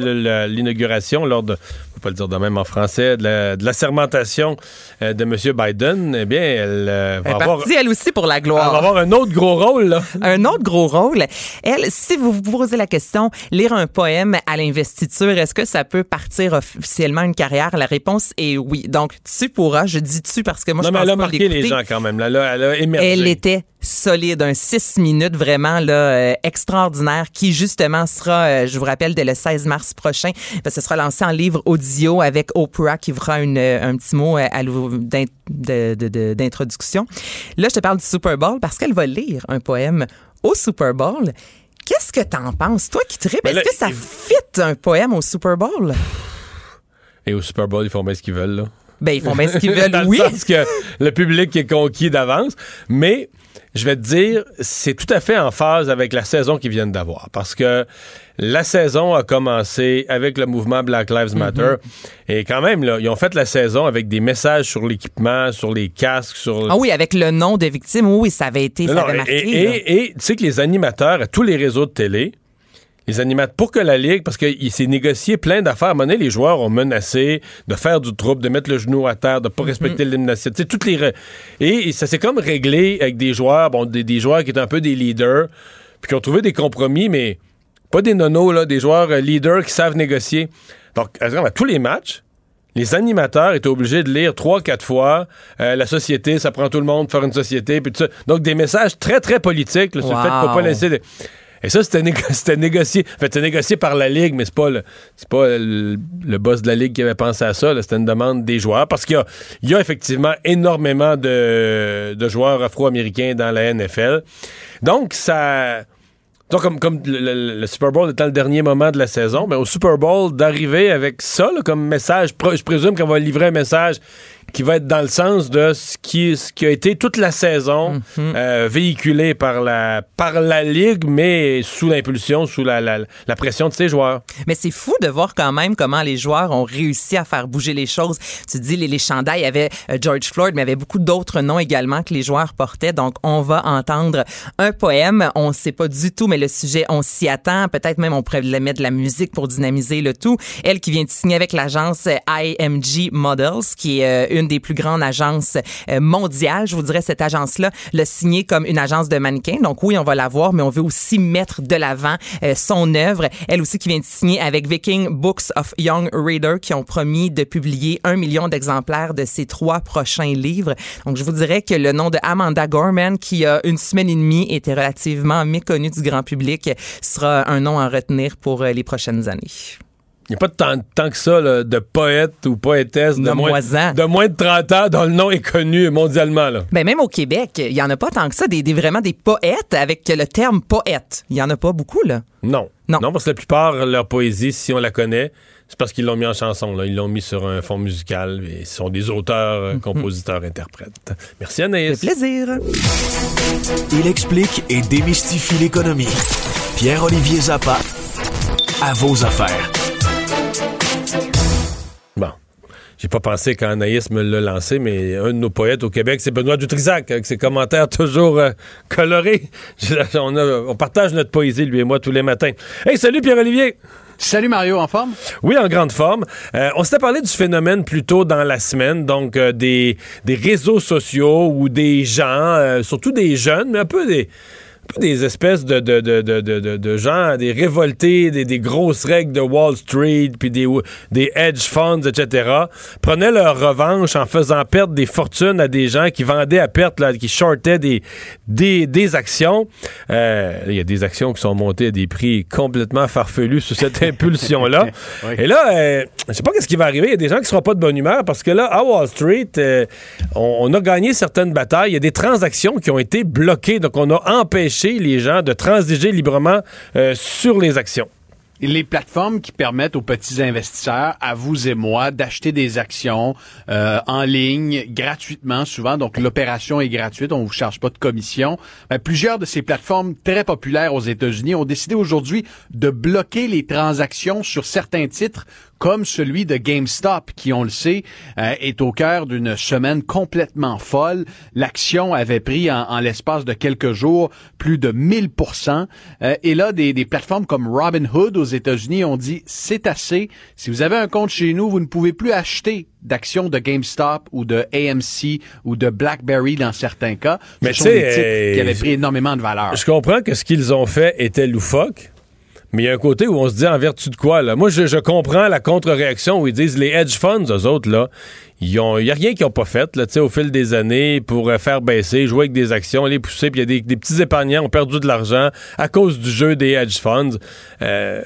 l'inauguration, lors de, pas le dire de même en français, de la, de la sermentation euh, de M. Biden, eh bien, elle, euh, Elle va, avoir, partie, elle aussi, pour la elle gloire. va avoir un autre gros rôle, là. Un autre gros rôle. Elle, si vous vous posez la question, lire un poème à l'investiture, est-ce que ça peut partir officiellement une carrière? La réponse est oui. Donc, tu pourras, je dis tu parce que moi, non, je mais pense elle a pas marqué les gens quand même. Là, là, elle a émergé. Elle était solide, un 6 minutes vraiment là euh, extraordinaire qui justement sera, euh, je vous rappelle, dès le 16 mars prochain, parce que ce sera lancé en livre audio avec Oprah qui fera une, euh, un petit mot d'introduction. Là, je te parle du Super Bowl parce qu'elle va lire un poème au Super Bowl. Qu'est-ce que t'en penses? Toi qui tripes, est-ce que ça il- fit un poème au Super Bowl? Et au Super Bowl, ils font bien ce qu'ils veulent, là. Ben, ils font bien ce qu'ils veulent, Dans oui. sens que le public est conquis d'avance. Mais je vais te dire, c'est tout à fait en phase avec la saison qu'ils viennent d'avoir. Parce que la saison a commencé avec le mouvement Black Lives Matter. Et quand même, là, ils ont fait la saison avec des messages sur l'équipement, sur les casques, sur... Ah oui, avec le nom de victime, oui, ça avait été, ça avait marqué. et, tu sais que les animateurs à tous les réseaux de télé, les animateurs, pour que la Ligue, parce qu'il s'est négocié plein d'affaires. À un moment donné, les joueurs ont menacé de faire du trouble, de mettre le genou à terre, de pas respecter l'hymne Tu sais, toutes les. Et, et ça s'est comme réglé avec des joueurs, bon, des, des joueurs qui étaient un peu des leaders, puis qui ont trouvé des compromis, mais pas des nonos, là, des joueurs euh, leaders qui savent négocier. Donc, à à tous les matchs, les animateurs étaient obligés de lire trois, quatre fois euh, la société, ça prend tout le monde de faire une société, puis tout ça. Donc, des messages très, très politiques là, sur le fait qu'il faut pas laisser... de- Et ça, c'était, négo- c'était négocié. En fait, c'était négocié par la Ligue, mais c'est pas le, c'est pas le, le boss de la Ligue qui avait pensé à ça. C'était une demande des joueurs. Parce qu'il y y a effectivement énormément de, de joueurs afro-américains dans la NFL. Donc, ça... Donc, comme, comme le, Super Bowl étant le dernier moment de la saison, mais au Super Bowl, d'arriver avec ça comme message, je présume qu'on va livrer un message qui va être dans le sens de ce qui, ce qui a été toute la saison euh, véhiculé par la, par la Ligue, mais sous l'impulsion, sous la, la, la pression de ses joueurs. Mais c'est fou de voir quand même comment les joueurs ont réussi à faire bouger les choses. Tu dis, les, les chandails, il y avait euh, George Floyd, mais il y avait beaucoup d'autres noms également que les joueurs portaient. Donc, on va entendre un poème. On ne sait pas du tout, mais le sujet, on s'y attend. Peut-être même on pourrait mettre de la musique pour dynamiser le tout. Elle qui vient de signer avec l'agence IMG Models, qui est euh, des plus grandes agences euh, mondiales. Je vous dirais, cette agence-là l'a signé comme une agence de mannequins. Donc, oui, on va la voir, mais on veut aussi mettre de l'avant euh, son œuvre. Elle aussi qui vient de signer avec Viking Books of Young Reader qui ont promis de publier un million d'exemplaires de ses trois prochains livres. Donc, je vous dirais que le nom de Amanda Gorman, qui a une semaine et demie était relativement méconnu du grand public, sera un nom à retenir pour euh, les prochaines années. Il n'y a pas tant, tant que ça là, de poètes ou poétesses de moins, de moins de 30 ans dont le nom est connu mondialement. Là. Ben même au Québec, il y en a pas tant que ça, des, des- vraiment des poètes avec le terme poète. Il y en a pas beaucoup là. Non. Non. parce que la plupart, leur poésie, si on la connaît, c'est parce qu'ils l'ont mis en chanson. Là. Ils l'ont mis sur un fond musical. Et ce sont des auteurs, euh, compositeurs, interprètes. Merci Anaïs. fait plaisir. Il explique et démystifie l'économie. Pierre-Olivier Zappa, à vos affaires. J'ai pas pensé quand Anaïs me l'a lancé, mais un de nos poètes au Québec, c'est Benoît Dutrisac, avec ses commentaires toujours euh, colorés. on, a- on partage notre poésie, lui et moi, tous les matins. Hey, salut Pierre-Olivier! Salut Mario, en forme? Oui, en grande forme. Euh, on s'était parlé du phénomène plus tôt dans la semaine, donc euh, des, des réseaux sociaux ou des gens, surtout des jeunes, mais un peu des des espèces de, de, de, de, de, de gens, des révoltés, des, des grosses règles de Wall Street, puis des, des hedge funds, etc., prenaient leur revanche en faisant perdre des fortunes à des gens qui vendaient à perte, là, qui shortaient des, des, des actions. Euh, Il y a des actions qui sont montées à des prix complètement farfelus sous cette impulsion-là. Oui. Et là, euh, je sais pas qu'est-ce qui va arriver. Il y a des gens qui seront pas de bonne humeur parce que là, à Wall Street, euh, on, on a gagné certaines batailles. Il y a des transactions qui ont été bloquées. Donc, on a empêché les gens de transiger librement euh, sur les actions. les plateformes qui permettent aux petits investisseurs, à vous et moi, d'acheter des actions euh, en ligne gratuitement, souvent. Donc, l'opération est gratuite, on vous charge pas de commission. Ben, plusieurs de ces plateformes très populaires aux États-Unis ont décidé aujourd'hui de bloquer les transactions sur certains titres comme celui de GameStop, qui, on le sait, euh, est au cœur d'une semaine complètement folle. L'action avait pris en, en l'espace de quelques jours plus de 1000% euh, Et là, des, des plateformes comme Robinhood aux États-Unis ont dit, c'est assez. Si vous avez un compte chez nous, vous ne pouvez plus acheter d'actions de GameStop ou de AMC ou de BlackBerry dans certains cas. Ce Mais sont des titres euh, qui avaient pris énormément de valeur. Je comprends que ce qu'ils ont fait était loufoque. Mais il y a un côté où on se dit en vertu de quoi, là? Moi, je, je comprends la contre-réaction où ils disent les hedge funds, eux autres, là, il n'y a rien qu'ils n'ont pas fait, là, au fil des années pour euh, faire baisser, jouer avec des actions, les pousser, puis il y a des, des petits épargnants qui ont perdu de l'argent à cause du jeu des hedge funds. Euh,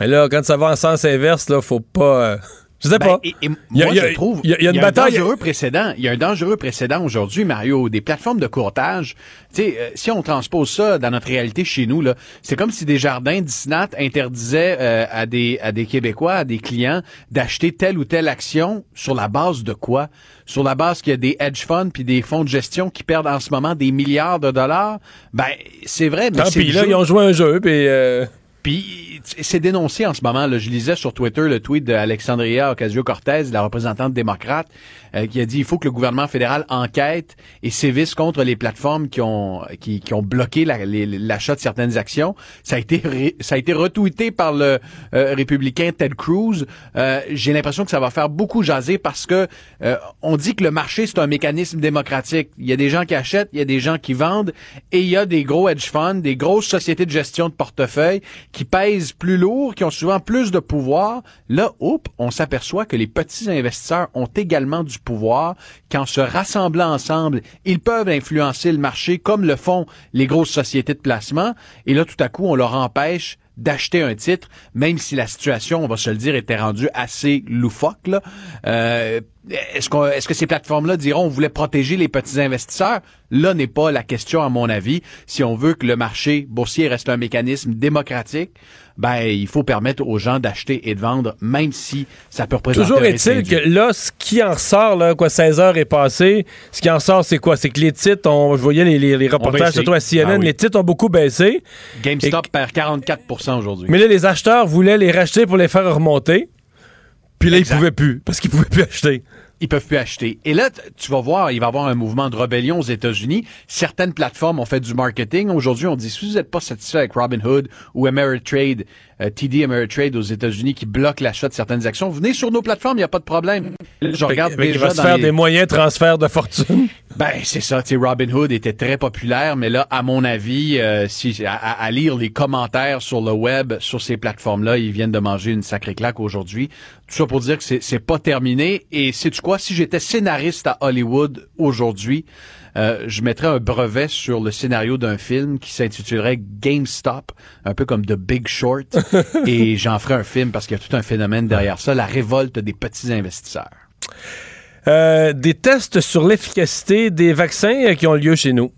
mais là, quand ça va en sens inverse, là, faut pas. euh, je sais Ben, pas. et- et moi, il y a- je trouve il y a- il y a bataille- un dangereux précédent. Il y a un dangereux précédent aujourd'hui, Mario. Des plateformes de courtage. Tu sais, euh, si on transpose ça dans notre réalité chez nous, là, c'est comme si des jardins Disney interdisaient euh, à des à des Québécois, à des clients, d'acheter telle ou telle action sur la base de quoi? Sur la base qu'il y a des hedge funds puis des fonds de gestion qui perdent en ce moment des milliards de dollars? Ben, c'est vrai, mais Tant c'est pis, là, jeu. ils ont joué un jeu, puis. euh, Puis c'est dénoncé en ce moment. Là. Je lisais sur Twitter le tweet d'Alexandria Ocasio-Cortez, la représentante démocrate, euh, qui a dit il faut que le gouvernement fédéral enquête et sévisse contre les plateformes qui ont qui, qui ont bloqué l'achat de certaines actions. Ça a été ça a été retweeté par le euh, républicain Ted Cruz. Euh, J'ai l'impression que ça va faire beaucoup jaser parce que euh, on dit que le marché c'est un mécanisme démocratique. Il y a des gens qui achètent, il y a des gens qui vendent et il y a des gros hedge funds, des grosses sociétés de gestion de portefeuille qui pèsent plus lourd, qui ont souvent plus de pouvoir. Là, oups, on s'aperçoit que les petits investisseurs ont également du pouvoir, qu'en se rassemblant ensemble, ils peuvent influencer le marché comme le font les grosses sociétés de placement. Et là, tout à coup, on leur empêche d'acheter un titre, même si la situation, on va se le dire, était rendue assez loufoque. Euh, est-ce, qu'on- est-ce que ces plateformes-là diront on voulait protéger les petits investisseurs? Là n'est pas la question, à mon avis. Si on veut que le marché boursier reste un mécanisme démocratique, ben il faut permettre aux gens d'acheter et de vendre, même si ça peut représenter Toujours est-il que là, ce qui en ressort, là, quoi, 16 heures est passé, ce qui en sort, c'est quoi? C'est que les titres, on, je voyais les, les- les reportages, surtout à CNN, Ah oui. les titres ont beaucoup baissé. GameStop perd 44% aujourd'hui. Mais là, les acheteurs voulaient les racheter pour les faire remonter. Puis là, ils pouvaient plus, parce qu'ils pouvaient plus acheter. Ils peuvent plus acheter. Et là, tu vas voir, il va y avoir un mouvement de rébellion aux États-Unis. Certaines plateformes ont fait du marketing. Aujourd'hui, on dit, si vous n'êtes pas satisfait avec Robinhood ou Ameritrade, euh, TD Ameritrade aux États-Unis qui bloquent l'achat de certaines actions, venez sur nos plateformes, il n'y a pas de problème. Je regarde déjà va se dans faire les- des moyens de transfert de fortune. ben, c'est ça. Tu sais, Robinhood était très populaire, mais là, à mon avis, euh, si, à lire les commentaires sur le web, sur ces plateformes-là, ils viennent de manger une sacrée claque aujourd'hui. Tout ça pour dire que c'est, pas terminé. Et sais-tu quoi? Si j'étais scénariste à Hollywood aujourd'hui, euh, je mettrais un brevet sur le scénario d'un film qui s'intitulerait GameStop, un peu comme The Big Short, et j'en ferais un film parce qu'il y a tout un phénomène derrière ça, la révolte des petits investisseurs. Euh, des tests sur l'efficacité des vaccins euh, qui ont lieu chez nous.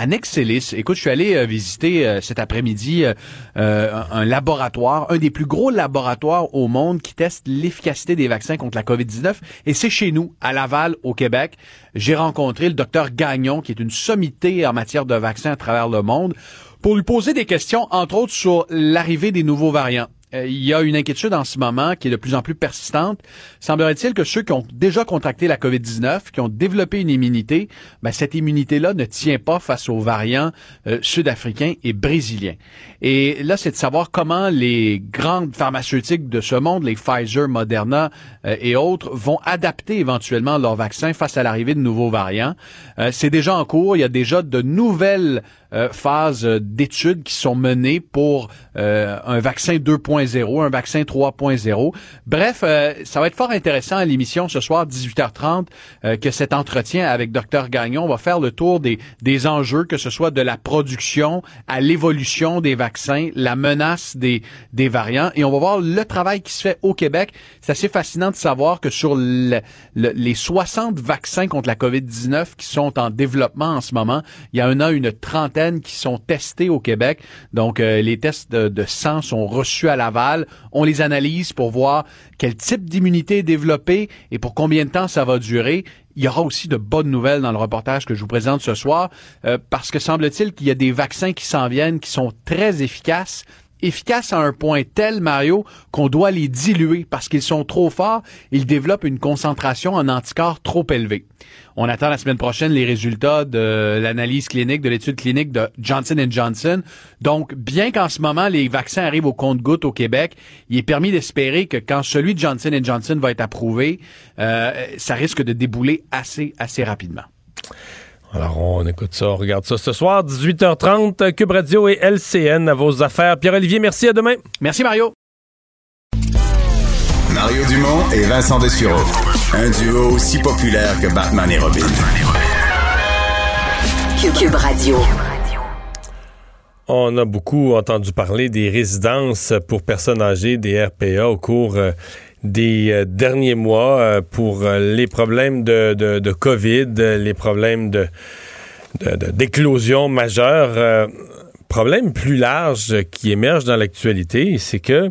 À Nexelis, écoute, je suis allé euh, visiter euh, cet après-midi euh, un, un laboratoire, un des plus gros laboratoires au monde qui teste l'efficacité des vaccins contre la COVID-19. Et c'est chez nous, à Laval, au Québec. J'ai rencontré le docteur Gagnon, qui est une sommité en matière de vaccins à travers le monde, pour lui poser des questions, entre autres, sur l'arrivée des nouveaux variants. Euh, il y a une inquiétude en ce moment qui est de plus en plus persistante. Semblerait-il que ceux qui ont déjà contracté la COVID-19, qui ont développé une immunité, ben, cette immunité-là ne tient pas face aux variants euh, sud-africains et brésiliens. Et là, c'est de savoir comment les grandes pharmaceutiques de ce monde, les Pfizer, Moderna euh, et autres, vont adapter éventuellement leurs vaccins face à l'arrivée de nouveaux variants. C'est déjà en cours. Il y a déjà de nouvelles euh, phases d'études qui sont menées pour un vaccin 2.0, un vaccin 3.0. Bref, ça va être fort intéressant à l'émission ce soir 18h30 que cet entretien avec Dr Gagnon va faire le tour des, des enjeux, que ce soit de la production à l'évolution des vaccins, la menace des, des variants, et on va voir le travail qui se fait au Québec. C'est assez fascinant de savoir que sur les 60 vaccins contre la COVID-19 qui sont en développement en ce moment, il y en a une trentaine qui sont testés au Québec. Donc, euh, les tests de, sang sont reçus à Laval. On les analyse pour voir quel type d'immunité est développé et pour combien de temps ça va durer. Il y aura aussi de bonnes nouvelles dans le reportage que je vous présente ce soir, euh, parce que semble-t-il qu'il y a des vaccins qui s'en viennent qui sont très efficaces efficaces à un point tel, Mario, qu'on doit les diluer parce qu'ils sont trop forts. Ils développent une concentration en anticorps trop élevée. On attend la semaine prochaine les résultats de l'analyse clinique, de l'étude clinique de Johnson Johnson. Donc, bien qu'en ce moment, les vaccins arrivent au compte-gouttes au Québec, il est permis d'espérer que quand celui de Johnson Johnson va être approuvé, euh, ça risque de débouler assez, assez rapidement. Alors, on écoute ça, on regarde ça ce soir, 18h30, Cube Radio et LCN à vos affaires. Pierre-Olivier, merci, à demain. Merci, Mario. Mario Dumont et Vincent Dessureau. Un duo aussi populaire que Batman et Robin. Cube Radio. On a beaucoup entendu parler des résidences pour personnes âgées, des RPA, au cours euh, des euh, derniers mois euh, pour euh, les problèmes de, de, COVID, les problèmes de, d'éclosion majeure. problème plus large qui émerge dans l'actualité, c'est que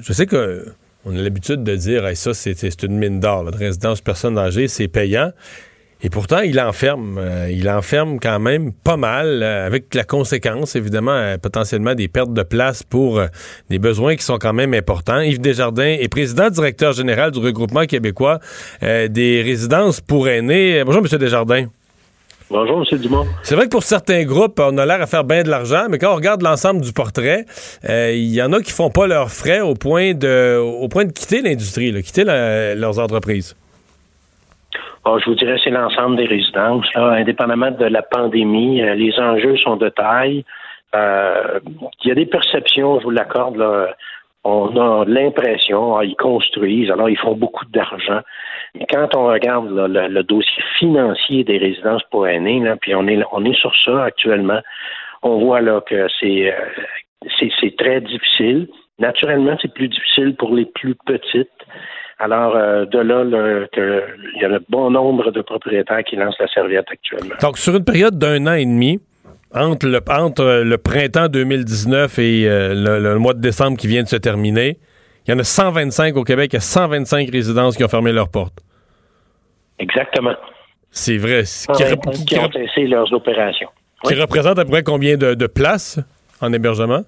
je sais que on a l'habitude de dire ça, c'est, une mine d'or, la résidence personnes âgées, c'est payant. Et pourtant, il enferme, euh, il enferme quand même pas mal, euh, avec la conséquence, évidemment, euh, potentiellement des pertes de place pour des besoins qui sont quand même importants. Yves Desjardins est président directeur général du regroupement québécois des résidences pour aînés. Bonjour, M. Desjardins. Bonjour, M. Dumont. C'est vrai que pour certains groupes, on a l'air à faire bien de l'argent, mais quand on regarde l'ensemble du portrait, il y en a qui font pas leurs frais au point de, au point de quitter l'industrie, quitter leurs entreprises. Oh, je vous dirais c'est l'ensemble des résidences. indépendamment de la pandémie, euh, les enjeux sont de taille. Euh, il y a des perceptions, je vous l'accorde. Là, on a l'impression, ah, ils construisent, alors ils font beaucoup d'argent. Mais quand on regarde le, dossier financier des résidences pour aînés, là, puis on est on est sur ça actuellement, on voit là que c'est euh, c'est très difficile. Naturellement, c'est plus difficile pour les plus petites. Alors, euh, de là, il y a un bon nombre de propriétaires qui lancent la serviette actuellement. Donc, sur une période d'un an et demi, entre le, entre le printemps 2019 et euh, le, mois de décembre qui vient de se terminer, il y en a 125 au Québec, il y a 125 résidences qui ont fermé leurs portes. Exactement. C'est vrai. Qui, qui, ont cessé leurs opérations. Qui représente à peu près combien de places en hébergement?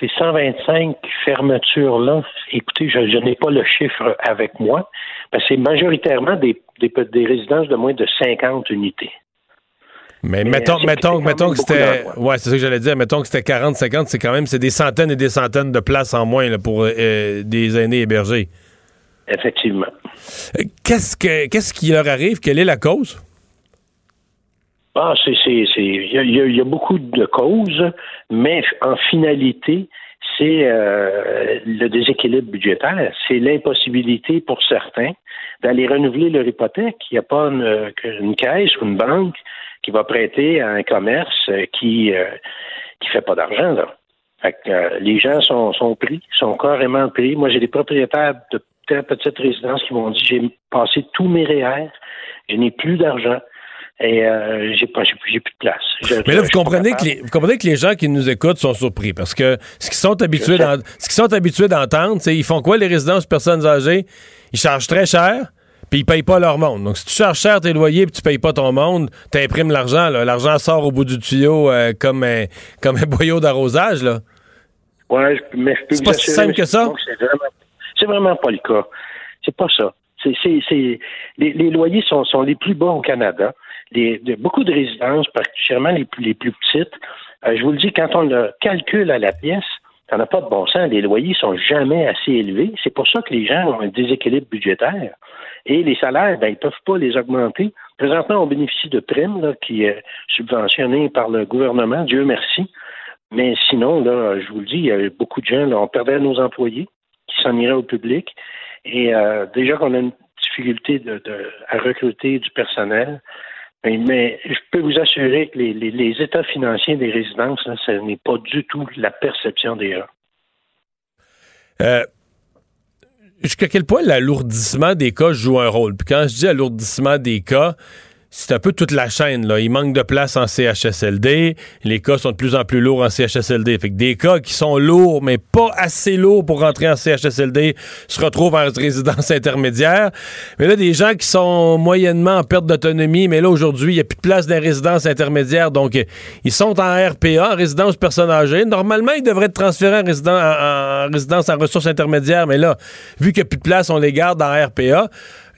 Ces 125 fermetures-là, écoutez, je, n'ai pas le chiffre avec moi, mais c'est majoritairement des, des, résidences de moins de 50 unités. Mais, mettons, mettons, mettons que c'était. Ouais, c'est ça que j'allais dire. Mettons que c'était 40, 50, c'est quand même c'est des centaines et des centaines de places en moins pour euh, des aînés hébergés. Effectivement. Euh, qu'est-ce, que, qu'est-ce qui leur arrive? Quelle est la cause? Ah, c'est, c'est, c'est, il y, a, beaucoup de causes, mais en finalité, c'est euh, le déséquilibre budgétaire, c'est l'impossibilité pour certains d'aller renouveler leur hypothèque. Il n'y a pas une, caisse ou une banque qui va prêter à un commerce qui euh, qui fait pas d'argent là. Euh, les gens sont, sont pris, sont carrément pris. Moi, j'ai des propriétaires de petites résidences qui m'ont dit j'ai passé tous mes REER, je n'ai plus d'argent et euh, j'ai pas j'ai plus de place. Mais là, vous comprenez, que les, vous comprenez que les gens qui nous écoutent sont surpris parce que ce qu'ils sont habitués ce qu'ils sont habitués d'entendre, c'est ils font quoi les résidences personnes âgées? Ils chargent très cher. Puis ils payent pas leur monde. Donc, si tu charges cher tes loyers puis tu payes pas ton monde, tu imprimes l'argent. L'argent sort au bout du tuyau euh, comme, un, comme un boyau d'arrosage. là. Ouais, mais je peux C'est pas si simple que ça? C'est vraiment, vraiment, pas le cas. C'est pas ça. C'est, les, les, loyers sont, sont les plus bas au Canada de, beaucoup de résidences, particulièrement les plus, petites, euh, je vous le dis, quand on le calcule à la pièce, Ça n'a pas de bon sens. Les loyers sont jamais assez élevés. C'est pour ça que les gens ont un déséquilibre budgétaire. Et les salaires, ben, ils ne peuvent pas les augmenter. Présentement, on bénéficie de primes là, qui est subventionnées par le gouvernement, Dieu merci. Mais sinon, là, je vous le dis, il y a beaucoup de gens, là, on perdait nos employés qui s'en iraient au public. Et euh, déjà qu'on a une difficulté de, à recruter du personnel, mais, je peux vous assurer que les, états financiers des résidences, ce n'est pas du tout la perception des gens. Euh, jusqu'à quel point l'alourdissement des cas joue un rôle? Puis quand je dis alourdissement des cas, c'est un peu toute la chaîne. Là. Il manque de place en CHSLD. Les cas sont de plus en plus lourds en CHSLD. Fait que des cas qui sont lourds, mais pas assez lourds pour rentrer en CHSLD, se retrouvent en résidence intermédiaire. Mais là, des gens qui sont moyennement en perte d'autonomie, mais là, aujourd'hui, il n'y a plus de place dans les résidences intermédiaires. Donc, ils sont en RPA, en résidence personne âgée. Normalement, ils devraient être transférés en, résidence en, en ressources intermédiaires. Mais là, vu qu'il n'y a plus de place, on les garde en RPA.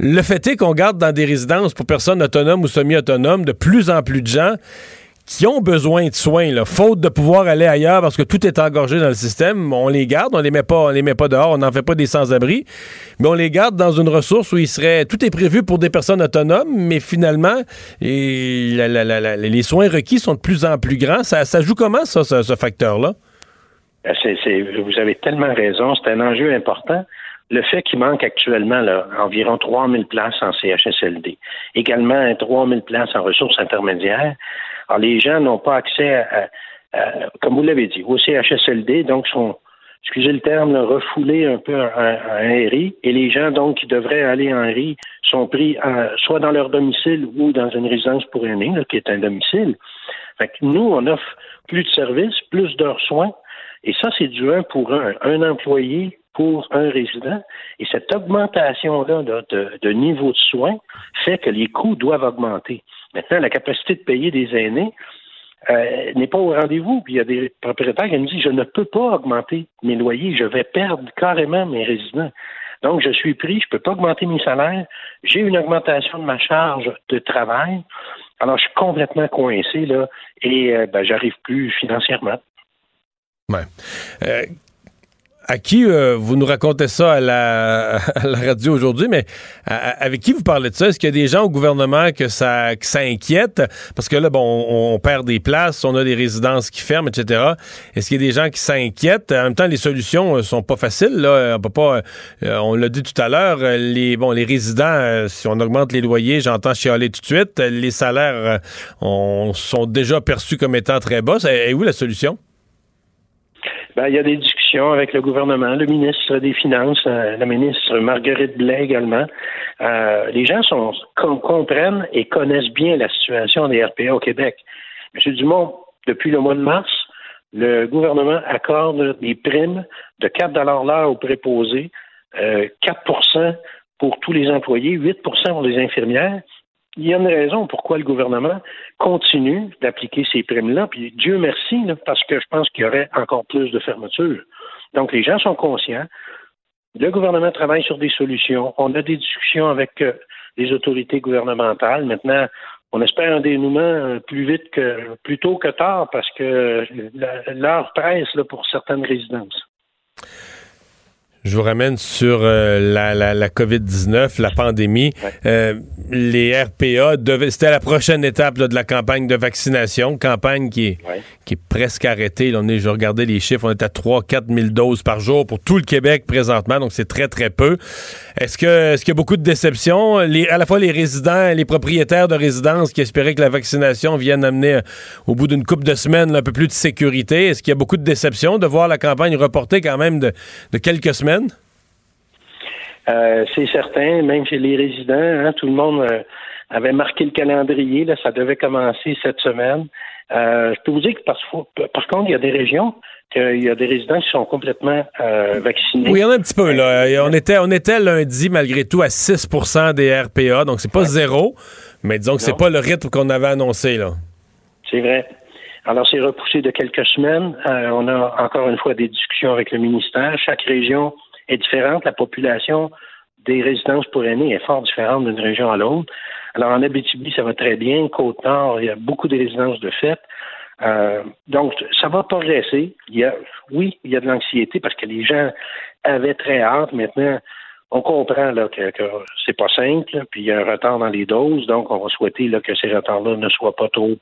Le fait est qu'on garde dans des résidences pour personnes autonomes ou semi-autonomes de plus en plus de gens qui ont besoin de soins, faute de pouvoir aller ailleurs parce que tout est engorgé dans le système. On les garde, on les met pas, on les met pas dehors, on n'en fait pas des sans-abri, mais on les garde dans une ressource où il serait tout est prévu pour des personnes autonomes, mais finalement, les soins requis sont de plus en plus grands. Ça, joue comment ça, ce, facteur-là? Ben, vous avez tellement raison. C'est un enjeu important le fait qu'il manque actuellement là, environ 3000 places en CHSLD, également 3000 places en ressources intermédiaires, alors les gens n'ont pas accès à, comme vous l'avez dit, au CHSLD, donc sont, excusez le terme, refoulés un peu à, un RI, et les gens donc qui devraient aller en RI sont pris soit dans leur domicile ou dans une résidence pour aînés, qui est un domicile. Fait que nous, on offre plus de services, plus d'heures soins, et ça, c'est du 1 pour un. Un employé pour un résident. Et cette augmentation-là de, niveau de soins fait que les coûts doivent augmenter. Maintenant, la capacité de payer des aînés euh, n'est pas au rendez-vous. Puis il y a des propriétaires qui me disent je ne peux pas augmenter mes loyers, je vais perdre carrément mes résidents. Donc, je suis pris, je ne peux pas augmenter mes salaires, j'ai une augmentation de ma charge de travail. Alors, je suis complètement coincé, là, et euh, ben, j'arrive plus financièrement. Ouais. Euh, à qui euh, vous nous racontez ça à la, radio aujourd'hui, mais avec qui vous parlez de ça? Est-ce qu'il y a des gens au gouvernement que ça, que ça inquiète? Parce que là, bon, on, perd des places, on a des résidences qui ferment, etc. Est-ce qu'il y a des gens qui s'inquiètent? En même temps, les solutions euh, sont pas faciles. Là. On peut pas. Euh, on l'a dit tout à l'heure. Les bon, les résidents, si on augmente les loyers, j'entends chialer tout de suite. Les salaires sont déjà perçus comme étant très bas. Et où la solution? Ben, il y a des discussions avec le gouvernement, le ministre des Finances, euh, la ministre Marguerite Blais également. Euh, les gens comprennent et connaissent bien la situation des RPA au Québec. Monsieur Dumont, depuis le mois de mars, le gouvernement accorde des primes de 4 l'heure aux préposés, euh, 4% pour tous les employés, 8% pour les infirmières il y a une raison pourquoi le gouvernement continue d'appliquer ces primes-là. Puis Dieu merci, parce que je pense qu'il y aurait encore plus de fermetures. Donc les gens sont conscients. Le gouvernement travaille sur des solutions. On a des discussions avec euh, les autorités gouvernementales. Maintenant, on espère un dénouement euh, plus vite que plus tôt que tard parce que l'heure presse pour certaines résidences. Je vous ramène sur euh, la, la, la COVID-19, la pandémie. Euh, les RPA, c'était la prochaine étape de la campagne de vaccination, campagne qui est, qui est presque arrêtée. Là, on est, je regardais les chiffres, on est à 3-4 000 doses par jour pour tout le Québec présentement, donc c'est très, très peu. Est-ce que est-ce qu'il y a beaucoup de déceptions? Les, à la fois les résidents et les propriétaires de résidences qui espéraient que la vaccination vienne amener, euh, au bout d'une couple de semaines, un peu plus de sécurité. Est-ce qu'il y a beaucoup de déceptions de voir la campagne reportée quand même de, de quelques semaines? Euh, c'est certain, même chez les résidents, hein, tout le monde euh, avait marqué le calendrier, là, ça devait commencer cette semaine. Euh, je peux vous dire que par, par contre, il y a des régions qu'il y a des résidents qui sont complètement vaccinés. Oui, il y en a un petit peu. Là. On, était, on était lundi, malgré tout, à 6% des RPA, donc c'est pas zéro, mais disons que c'est pas le rythme qu'on avait annoncé. là. C'est vrai. Alors, c'est repoussé de quelques semaines. on a encore une fois des discussions avec le ministère. Chaque région est différente. La population des résidences pour aînés est fort différente d'une région à l'autre. Alors, en Abitibi, ça va très bien. Côte-Nord, il y a beaucoup de résidences de fête. Euh, donc, ça va progresser. Il y a, oui, il y a de l'anxiété parce que les gens avaient très hâte. Maintenant, on comprend là, que, que c'est pas simple, puis il y a un retard dans les doses, donc on va souhaiter là, que ces retards-là ne soient pas trop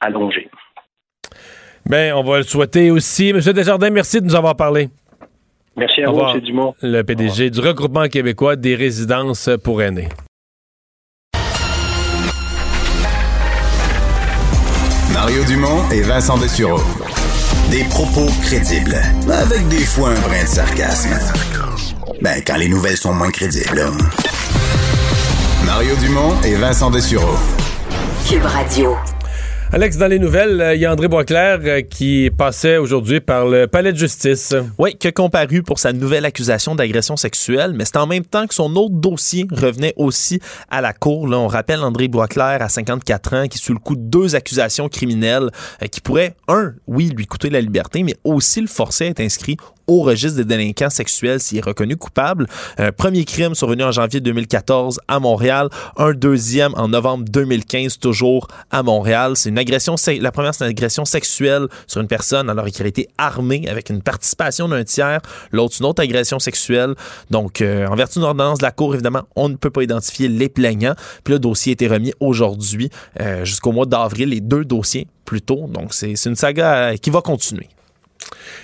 allongés. Bien, on va le souhaiter aussi. Monsieur Desjardins, merci de nous avoir parlé. Merci à vous, M. Dumont. Le PDG du regroupement québécois des résidences pour aînés. Mario Dumont et Vincent Dessureau. Des propos crédibles, avec des fois un brin de sarcasme. Ben, quand les nouvelles sont moins crédibles. là. Mario Dumont et Vincent Dessureau. Cube Radio. Alex, dans les nouvelles, euh, il y a André Boisclair euh, qui passait aujourd'hui par le palais de justice. Oui, qui a comparu pour sa nouvelle accusation d'agression sexuelle, mais c'est en même temps que son autre dossier revenait aussi à la cour. Là, on rappelle André Boisclair à 54 ans qui est sous le coup de deux accusations criminelles euh, qui pourraient, un, oui, lui coûter la liberté, mais aussi le forcer à être inscrit au registre des délinquants sexuels s'il est reconnu coupable. Un premier crime survenu en janvier 2014 à Montréal, un deuxième en novembre 2015 toujours à Montréal. C'est une agression, la première c'est une agression sexuelle sur une personne alors qu'il a été avec une participation d'un tiers. L'autre une autre agression sexuelle. Donc euh, en vertu d'une ordonnance de la cour évidemment, on ne peut pas identifier les plaignants. Puis le dossier a été remis aujourd'hui euh, jusqu'au mois d'avril les deux dossiers plus tôt. Donc c'est c'est une saga euh, qui va continuer.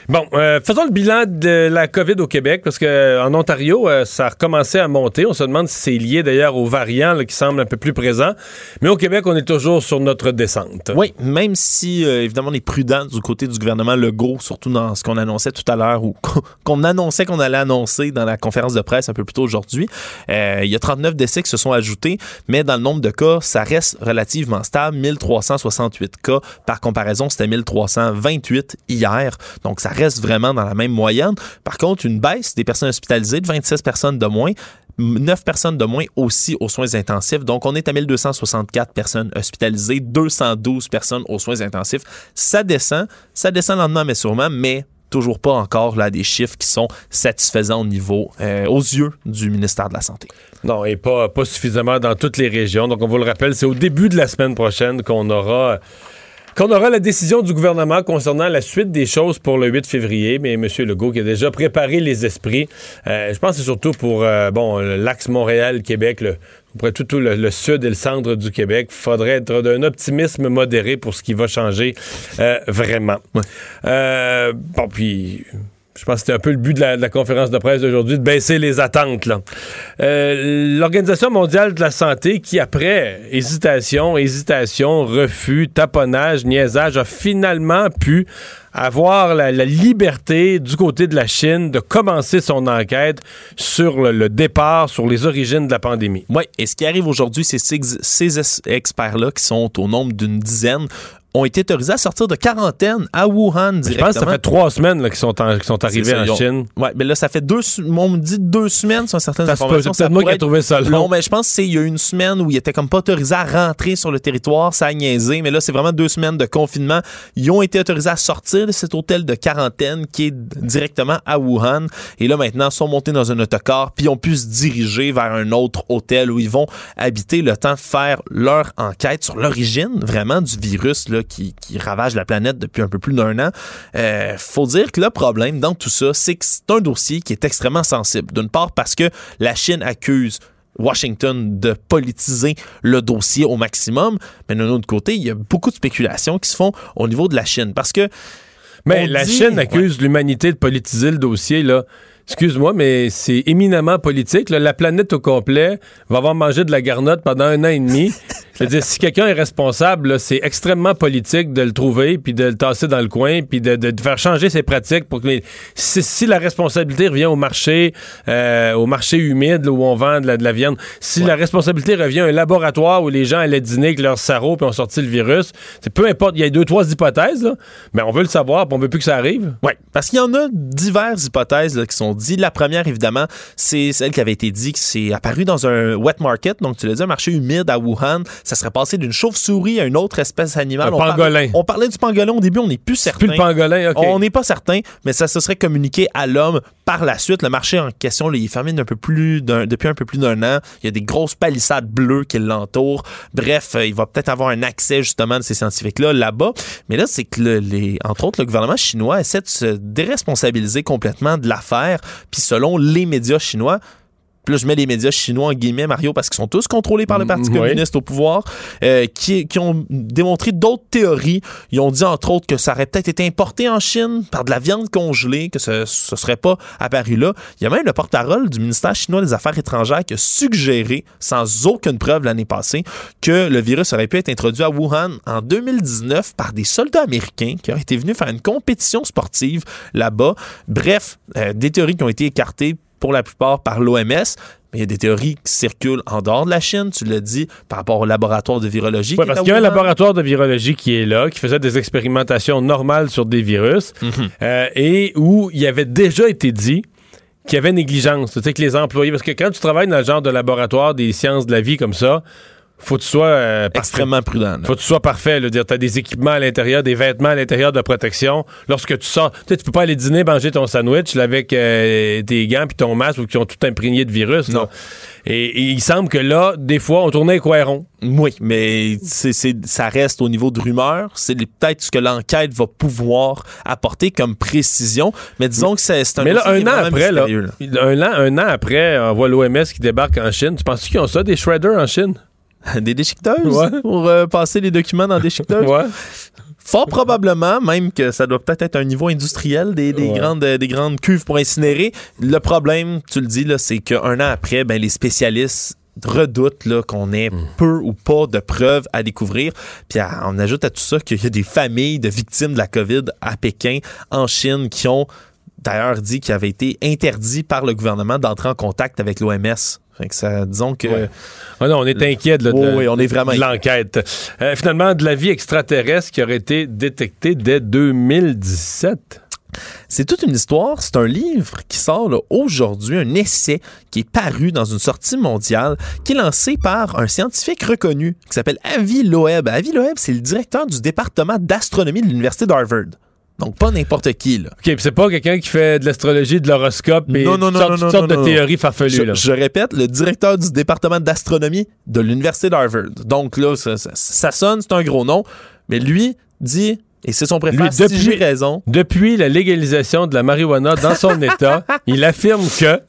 Bon, euh, faisons le bilan de la COVID au Québec, parce que euh, Ontario, euh, ça a recommencé à monter. On se demande si c'est lié d'ailleurs aux variants qui semblent un peu plus présents. Mais au Québec, on est toujours sur notre descente. Oui, même si, évidemment, on est prudent du côté du gouvernement Legault, surtout dans ce qu'on annonçait tout à l'heure ou qu'on annonçait qu'on allait annoncer dans la conférence de presse un peu plus tôt aujourd'hui. Il y a 39 décès qui se sont ajoutés, mais dans le nombre de cas, ça reste relativement stable. 1368 cas. Par comparaison, c'était 1328 hier. Donc, ça reste vraiment dans la même moyenne. Par contre, une baisse des personnes hospitalisées de 26 personnes de moins. 9 personnes de moins aussi aux soins intensifs. Donc, on est à 1264 personnes hospitalisées, 212 personnes aux soins intensifs. Ça descend, ça descend lentement mais sûrement, mais toujours pas encore là des chiffres qui sont satisfaisants au niveau, euh, aux yeux du ministère de la Santé. Non, et pas, pas suffisamment dans toutes les régions. Donc, on vous le rappelle, c'est au début de la semaine prochaine qu'on aura... Qu'on aura la décision du gouvernement concernant la suite des choses pour le 8 février, mais M. Legault qui a déjà préparé les esprits. Euh, je pense que c'est surtout pour euh, bon l'axe Montréal-Québec, le, pour tout, tout le, le sud et le centre du Québec. Il faudrait être d'un optimisme modéré pour ce qui va changer euh, vraiment. Bon, puis je pense que c'était un peu le but de la, conférence de presse d'aujourd'hui, de baisser les attentes. Euh, L'Organisation mondiale de la santé, qui après hésitation, hésitation, refus, taponnage, niaisage, a finalement pu avoir la, la liberté du côté de la Chine de commencer son enquête sur le, le départ, sur les origines de la pandémie. Oui, et ce qui arrive aujourd'hui, c'est ces, ces ex- experts-là, qui sont au nombre d'une dizaine, ont été autorisés à sortir de quarantaine à Wuhan directement. Je pense que ça fait trois semaines qu'ils sont, sont arrivés ça, en ont- Chine. Ouais, mais là, ça fait deux, on me dit deux semaines sur certaines Ça informations. c'est peut-être moi qui ai trouvé ça long. mais je pense qu'il y a eu une semaine où ils étaient comme pas autorisés à rentrer sur le territoire, ça a niaisé, mais là, c'est vraiment deux semaines de confinement. Ils ont été autorisés à sortir de cet hôtel de quarantaine qui est directement à Wuhan. Et là, maintenant, sont montés dans un autocar, puis ont pu se diriger vers un autre hôtel où ils vont habiter le temps de faire leur enquête sur l'origine vraiment du virus là, qui, qui ravage la planète depuis un peu plus d'un an. Euh, faut dire que le problème dans tout ça, c'est que c'est un dossier qui est extrêmement sensible. D'une part parce que la Chine accuse Washington de politiser le dossier au maximum, mais d'un autre côté, il y a beaucoup de spéculations qui se font au niveau de la Chine parce que Mais on la dit- Chine accuse l'humanité de politiser le dossier, là. Excuse-moi, mais c'est éminemment politique. là. La planète au complet va avoir mangé de la garnotte pendant un an et demi. C'est-à-dire, si quelqu'un est responsable, c'est extrêmement politique de le trouver, puis de le tasser dans le coin, puis de, de- de faire changer ses pratiques pour que si, si la responsabilité revient au marché, euh, au marché humide là, où on vend de la, de la viande, si la responsabilité revient à un laboratoire où les gens allaient dîner avec leur sarreau puis ont sorti le virus, c'est peu importe. Il y a deux trois hypothèses, là, mais on veut le savoir, puis on veut plus que ça arrive. Oui, parce qu'il y en a diverses hypothèses là, qui sont dit. La première, évidemment, c'est celle qui avait été dit que c'est apparu dans un wet market, donc tu l'as dit, un marché humide à Wuhan. Ça serait passé d'une chauve-souris à une autre espèce animale. Un on pangolin. Parlait, on parlait du pangolin au début, on n'est plus certain. Plus le pangolin, OK. On n'est pas certain, mais ça se serait communiqué à l'homme par la suite. Le marché en question, là, il est fermé d'un peu plus depuis un peu plus d'un an. Il y a des grosses palissades bleues qui l'entourent. Bref, euh, il va peut-être avoir un accès justement de ces scientifiques-là là-bas. Mais là, c'est que le- les, entre autres, le gouvernement chinois essaie de se déresponsabiliser complètement de l'affaire. Puis selon les médias chinois, puis là, je mets les médias chinois en guillemets, Mario, parce qu'ils sont tous contrôlés par le Parti Mm, oui. communiste au pouvoir, euh, qui, qui ont démontré d'autres théories. Ils ont dit, entre autres, que ça aurait peut-être été importé en Chine par de la viande congelée, que ce ne serait pas apparu là. Il y a même le porte-parole du ministère chinois des Affaires étrangères qui a suggéré, sans aucune preuve l'année passée, que le virus aurait pu être introduit à Wuhan en 2019 par des soldats américains qui auraient été venus faire une compétition sportive là-bas. Bref, euh, des théories qui ont été écartées pour la plupart par l'OMS. Mais il y a des théories qui circulent en dehors de la Chine, tu l'as dit, par rapport au laboratoire de virologie. Oui, parce qu'il y a un laboratoire de virologie qui est là, qui faisait des expérimentations normales sur des virus, Mhm. euh, et où il avait déjà été dit qu'il y avait négligence. Tu sais, que les employés... Parce que quand tu travailles dans le genre de laboratoire des sciences de la vie comme ça, faut que tu sois... euh, parfait. Extrêmement prudent. là. Faut que tu sois parfait. Tu as des équipements à l'intérieur, des vêtements à l'intérieur de protection. Lorsque tu sors, tu tu peux pas aller dîner, manger ton sandwich là, avec euh, tes gants puis ton masque ou qui ont tout imprégné de virus. Non. Et, et il semble que là, des fois, on tournait un coiron. Oui, mais c'est, ça reste au niveau de rumeur. C'est les- peut-être ce que l'enquête va pouvoir apporter comme précision. Mais disons que c'est, un Mais là, un an après, là. un an, un an après, on voit l'OMS qui débarque en Chine. Tu penses qu'ils ont ça, des shredders en Chine? Des déchiqueteuses? Ouais. pour euh, passer les documents dans des déchiqueteuses? Ouais. Fort probablement, même que ça doit peut-être être un niveau industriel des, des Ouais. grandes, euh, des grandes cuves pour incinérer. Le problème, tu le dis, c'est qu'un an après, ben, les spécialistes redoutent qu'on ait peu ou pas de preuves à découvrir. Puis on ajoute à tout ça qu'il y a des familles de victimes de la COVID à Pékin, en Chine, qui ont d'ailleurs dit qu'il avait été interdit par le gouvernement d'entrer en contact avec l'OMS. Fait que ça, disons que... Ouais. Ah non, on est inquiet de, Oui, de- oui, on est vraiment de l'enquête. Euh, finalement, de la vie extraterrestre qui aurait été détectée dès 2017. C'est toute une histoire. C'est un livre qui sort aujourd'hui, un essai qui est paru dans une sortie mondiale, qui est lancé par un scientifique reconnu qui s'appelle Avi Loeb. Avi Loeb, c'est le directeur du département d'astronomie de l'Université d'Harvard. Donc, pas n'importe qui, là. OK, puis c'est pas quelqu'un qui fait de l'astrologie, de l'horoscope et Non, non, toutes non, non, de théories farfelues. Je, là. je répète, le directeur du département d'astronomie de l'Université d'Harvard. Donc là, ça, ça- ça sonne, c'est un gros nom, mais lui dit, et c'est son préféré, Lui, si depuis- j'ai raison, Depuis la légalisation de la marijuana dans son État, il affirme que...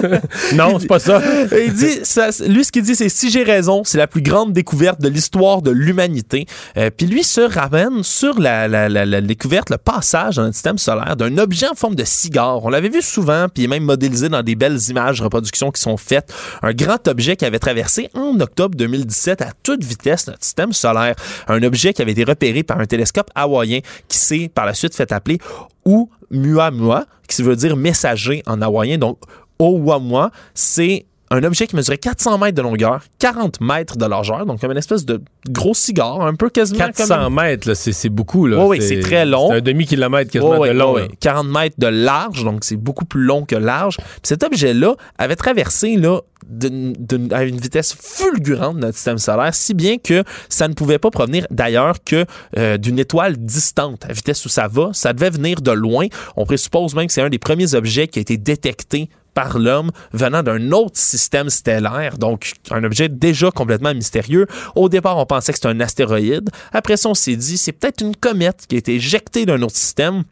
non, c'est pas ça. Il dit, ça, lui, ce qu'il dit, c'est si j'ai raison, c'est la plus grande découverte de l'histoire de l'humanité. Euh, Puis lui se ramène sur la, la- la- la découverte, le passage dans notre système solaire d'un objet en forme de cigare. On l'avait vu souvent, puis même modélisé dans des belles images de reproduction qui sont faites. Un grand objet qui avait traversé en octobre 2017 à toute vitesse notre système solaire. Un objet qui avait été repéré par un télescope hawaïen qui s'est par la suite fait appeler Oumuamua, qui veut dire messager en hawaïen. Donc, Oumuamua, c'est un objet qui mesurait 400 mètres de longueur, 40 mètres de largeur, donc comme une espèce de gros cigare, un peu quasiment 400 comme... mètres, c'est beaucoup. Là. Oui, oui, c'est très long. C'est un demi-kilomètre quasiment de long. ouais, là. ouais. 40 mètres de large, donc c'est beaucoup plus long que large. Puis cet objet-là avait traversé là, d'une- à une vitesse fulgurante notre système solaire, si bien que ça ne pouvait pas provenir d'ailleurs que euh, d'une étoile distante. À vitesse où ça va, ça devait venir de loin. On présuppose même que c'est un des premiers objets qui a été détecté par l'homme venant d'un autre système stellaire, donc un objet déjà complètement mystérieux. Au départ, on pensait que c'était un astéroïde. Après ça, on s'est dit, c'est peut-être une comète qui a été éjectée d'un autre système.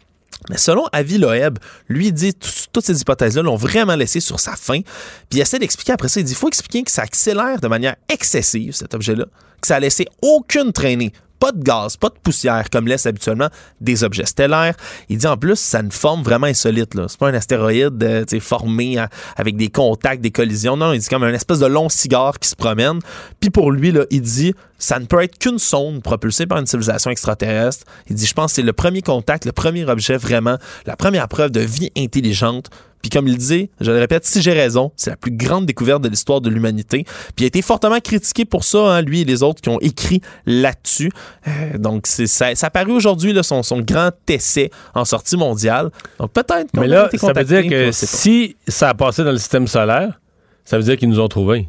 Mais selon Avi Loeb, lui dit tout- toutes ces hypothèses-là l'ont vraiment laissé sur sa fin. Puis il essaie d'expliquer après ça. Il dit il faut expliquer que ça accélère de manière excessive, cet objet-là, que ça a laissé aucune traînée. Pas de gaz, pas de poussière, comme laissent habituellement des objets stellaires. Il dit en plus, ça a une forme vraiment insolite. C'est pas un astéroïde euh, formé avec des contacts, des collisions. Non, il dit comme un espèce de long cigare qui se promène. Puis pour lui, il dit ça ne peut être qu'une sonde propulsée par une civilisation extraterrestre. Il dit je pense que c'est le premier contact, le premier objet vraiment, la première preuve de vie intelligente Puis comme il dit, je le répète, si j'ai raison, c'est la plus grande découverte de l'histoire de l'humanité. Puis il a été fortement critiqué pour ça, hein, lui et les autres qui ont écrit là-dessus. Euh, donc ça, ça a paru aujourd'hui son, son grand essai en sortie mondiale. Donc peut-être. Mais là, été ça veut dire que pas. si ça a passé dans le système solaire, ça veut dire qu'ils nous ont trouvés.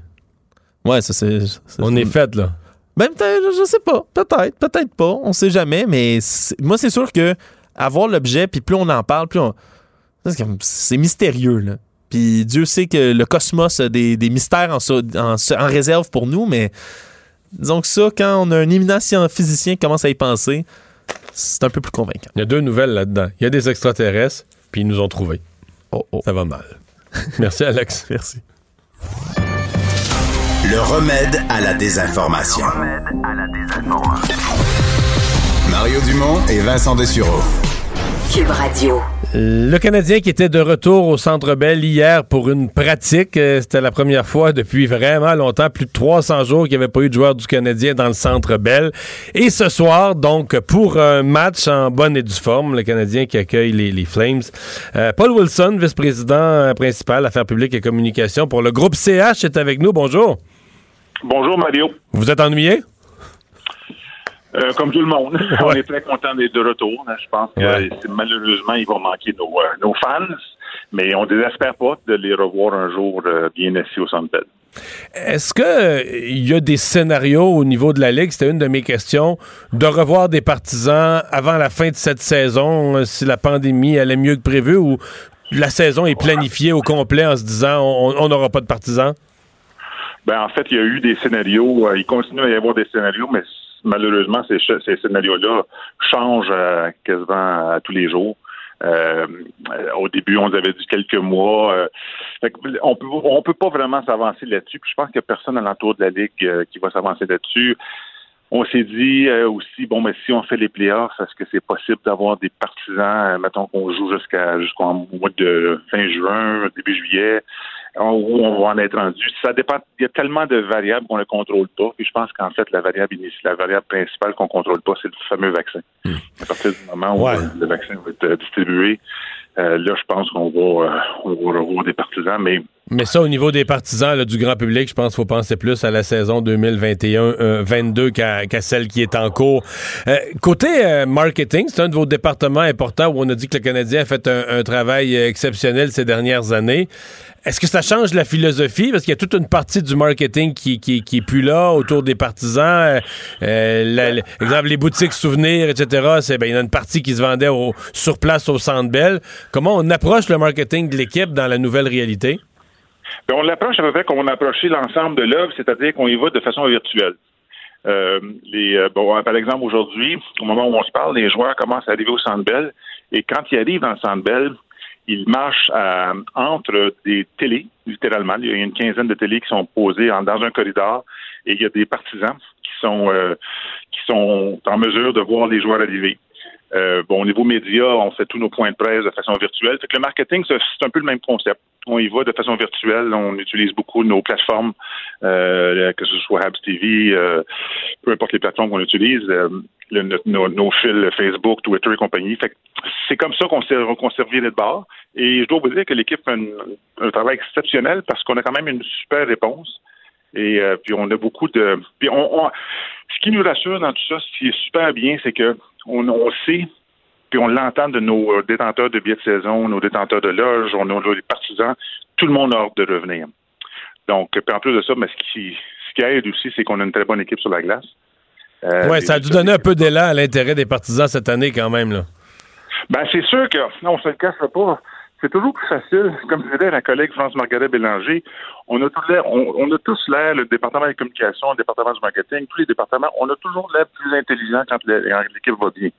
Ouais, ça c'est. On est fait, là. Ben, peut-être, je, je sais pas. Peut-être, peut-être pas. On sait jamais, mais moi, c'est sûr que avoir l'objet, puis plus on en parle, plus on. C'est comme- C'est mystérieux, là. Puis Dieu sait que le cosmos a des, des mystères en, so- en, en réserve pour nous, mais disons que ça, quand on a un éminent physicien qui commence à y penser, c'est un peu plus convaincant. Il y a deux nouvelles là-dedans. Il y a des extraterrestres, puis ils nous ont trouvés. Oh, oh. Ça va mal. Merci, Alex. Merci. Le remède à la désinformation. Mario Dumont et Vincent Dessureau. Cube Radio. Le Canadien qui était de retour au Centre Bell hier pour une pratique, euh, c'était la première fois depuis vraiment longtemps, plus de 300 jours qu'il n'y avait pas eu de joueur du Canadien dans le Centre Bell. Et ce soir, donc, pour un match en bonne et due forme, le Canadien qui accueille les, les Flames. Euh, Paul Wilson, vice-président euh, principal, Affaires publiques et communications pour le groupe CH, est avec nous. Bonjour. Bonjour Mario. Vous êtes ennuyé? Euh, comme tout le monde, on est très content d'être de retour. hein. Je pense que Ouais. malheureusement, il va manquer nos, euh, nos fans, mais on ne désespère pas de les revoir un jour euh, bien assis au Centre Bell. Est-ce que il y a des scénarios au niveau de la Ligue, c'était une de mes questions, de revoir des partisans avant la fin de cette saison, si la pandémie allait mieux que prévu, ou la saison est planifiée au complet en se disant on n'aura pas de partisans? Ben, en fait, il y a eu des scénarios. il continue à y avoir des scénarios, mais malheureusement, ces, ces scénarios-là changent euh, quasiment à tous les jours. Euh, au début, on avait dit quelques mois. euh, on peut peut pas vraiment s'avancer là-dessus. Je pense qu'il n'y a personne alentour de la ligue qui va s'avancer là-dessus. On s'est dit aussi, bon, mais si on fait les playoffs, est-ce que c'est possible d'avoir des partisans, mettons qu'on joue jusqu'à jusqu'en mois de fin juin, début juillet, où on va en être rendu. Ça dépend. Il y a tellement de variables qu'on ne contrôle pas. Puis je pense qu'en fait, la variable initiale, la variable principale qu'on contrôle pas, c'est le fameux vaccin. À partir du moment où Ouais. euh, le vaccin va être euh, distribué, euh, là, je pense qu'on va, euh, on va revoir des partisans, mais Mais ça, au niveau des partisans, là, du grand public, je pense qu'il faut penser plus à la saison 2021-22 qu'à qu'à celle qui est en cours. Euh, côté euh, marketing, c'est un de vos départements importants où on a dit que le Canadien a fait un, un travail euh, exceptionnel ces dernières années. Est-ce que ça change la philosophie? Parce qu'il y a toute une partie du marketing qui, qui, qui est plus là autour des partisans. Euh, euh, la- exemple, les boutiques souvenirs, etc. Ben, il y en a une partie qui se vendait au- sur place au Centre Bell. Comment on approche le marketing de l'équipe dans la nouvelle réalité? Ben, on l'approche à peu près comme on a approché l'ensemble de l'œuvre, c'est-à-dire qu'on y va de façon virtuelle. Euh, les, euh, bon, par exemple, aujourd'hui, au moment où on se parle, les joueurs commencent à arriver au Centre Bell et quand ils arrivent dans le Centre Bell, ils marchent à- entre des télés, littéralement. Il y a une quinzaine de télés qui sont posées en- dans un corridor et il y a des partisans qui sont euh, qui sont en mesure de voir les joueurs arriver. Euh, bon, au niveau média, on fait tous nos points de presse de façon virtuelle. Fait que le marketing, c'est un peu le même concept. On y va de façon virtuelle. On utilise beaucoup nos plateformes, euh, que ce soit Habs TV, euh, peu importe les plateformes qu'on utilise, euh, nos, nos fils Facebook, Twitter et compagnie. Fait c'est comme ça qu'on s'est reviré de bord. Et je dois vous dire que l'équipe fait un, un travail exceptionnel parce qu'on a quand même une super réponse. Et euh, puis on a beaucoup de. Puis on, on- ce qui nous rassure dans tout ça, ce qui est super bien, c'est que on, on sait, puis on l'entend de nos euh, détenteurs de billets de saison, nos détenteurs de loges, on a les partisans, tout le monde a hâte de revenir. Donc, puis en plus de ça, mais ce qui, ce qui aide aussi, c'est qu'on a une très bonne équipe sur la glace. Euh, les- ça a dû donner un peu d'élan à l'intérêt des partisans cette année quand même. Là. Ben, c'est sûr que, non, on se le cachera pas. C'est toujours plus facile. Comme disait la collègue France-Margaret Bélanger, on a, tout l'air- on, on a tous l'air, le département des communications, le département du marketing, tous les départements, on a toujours l'air plus intelligent quand l'équipe va bien.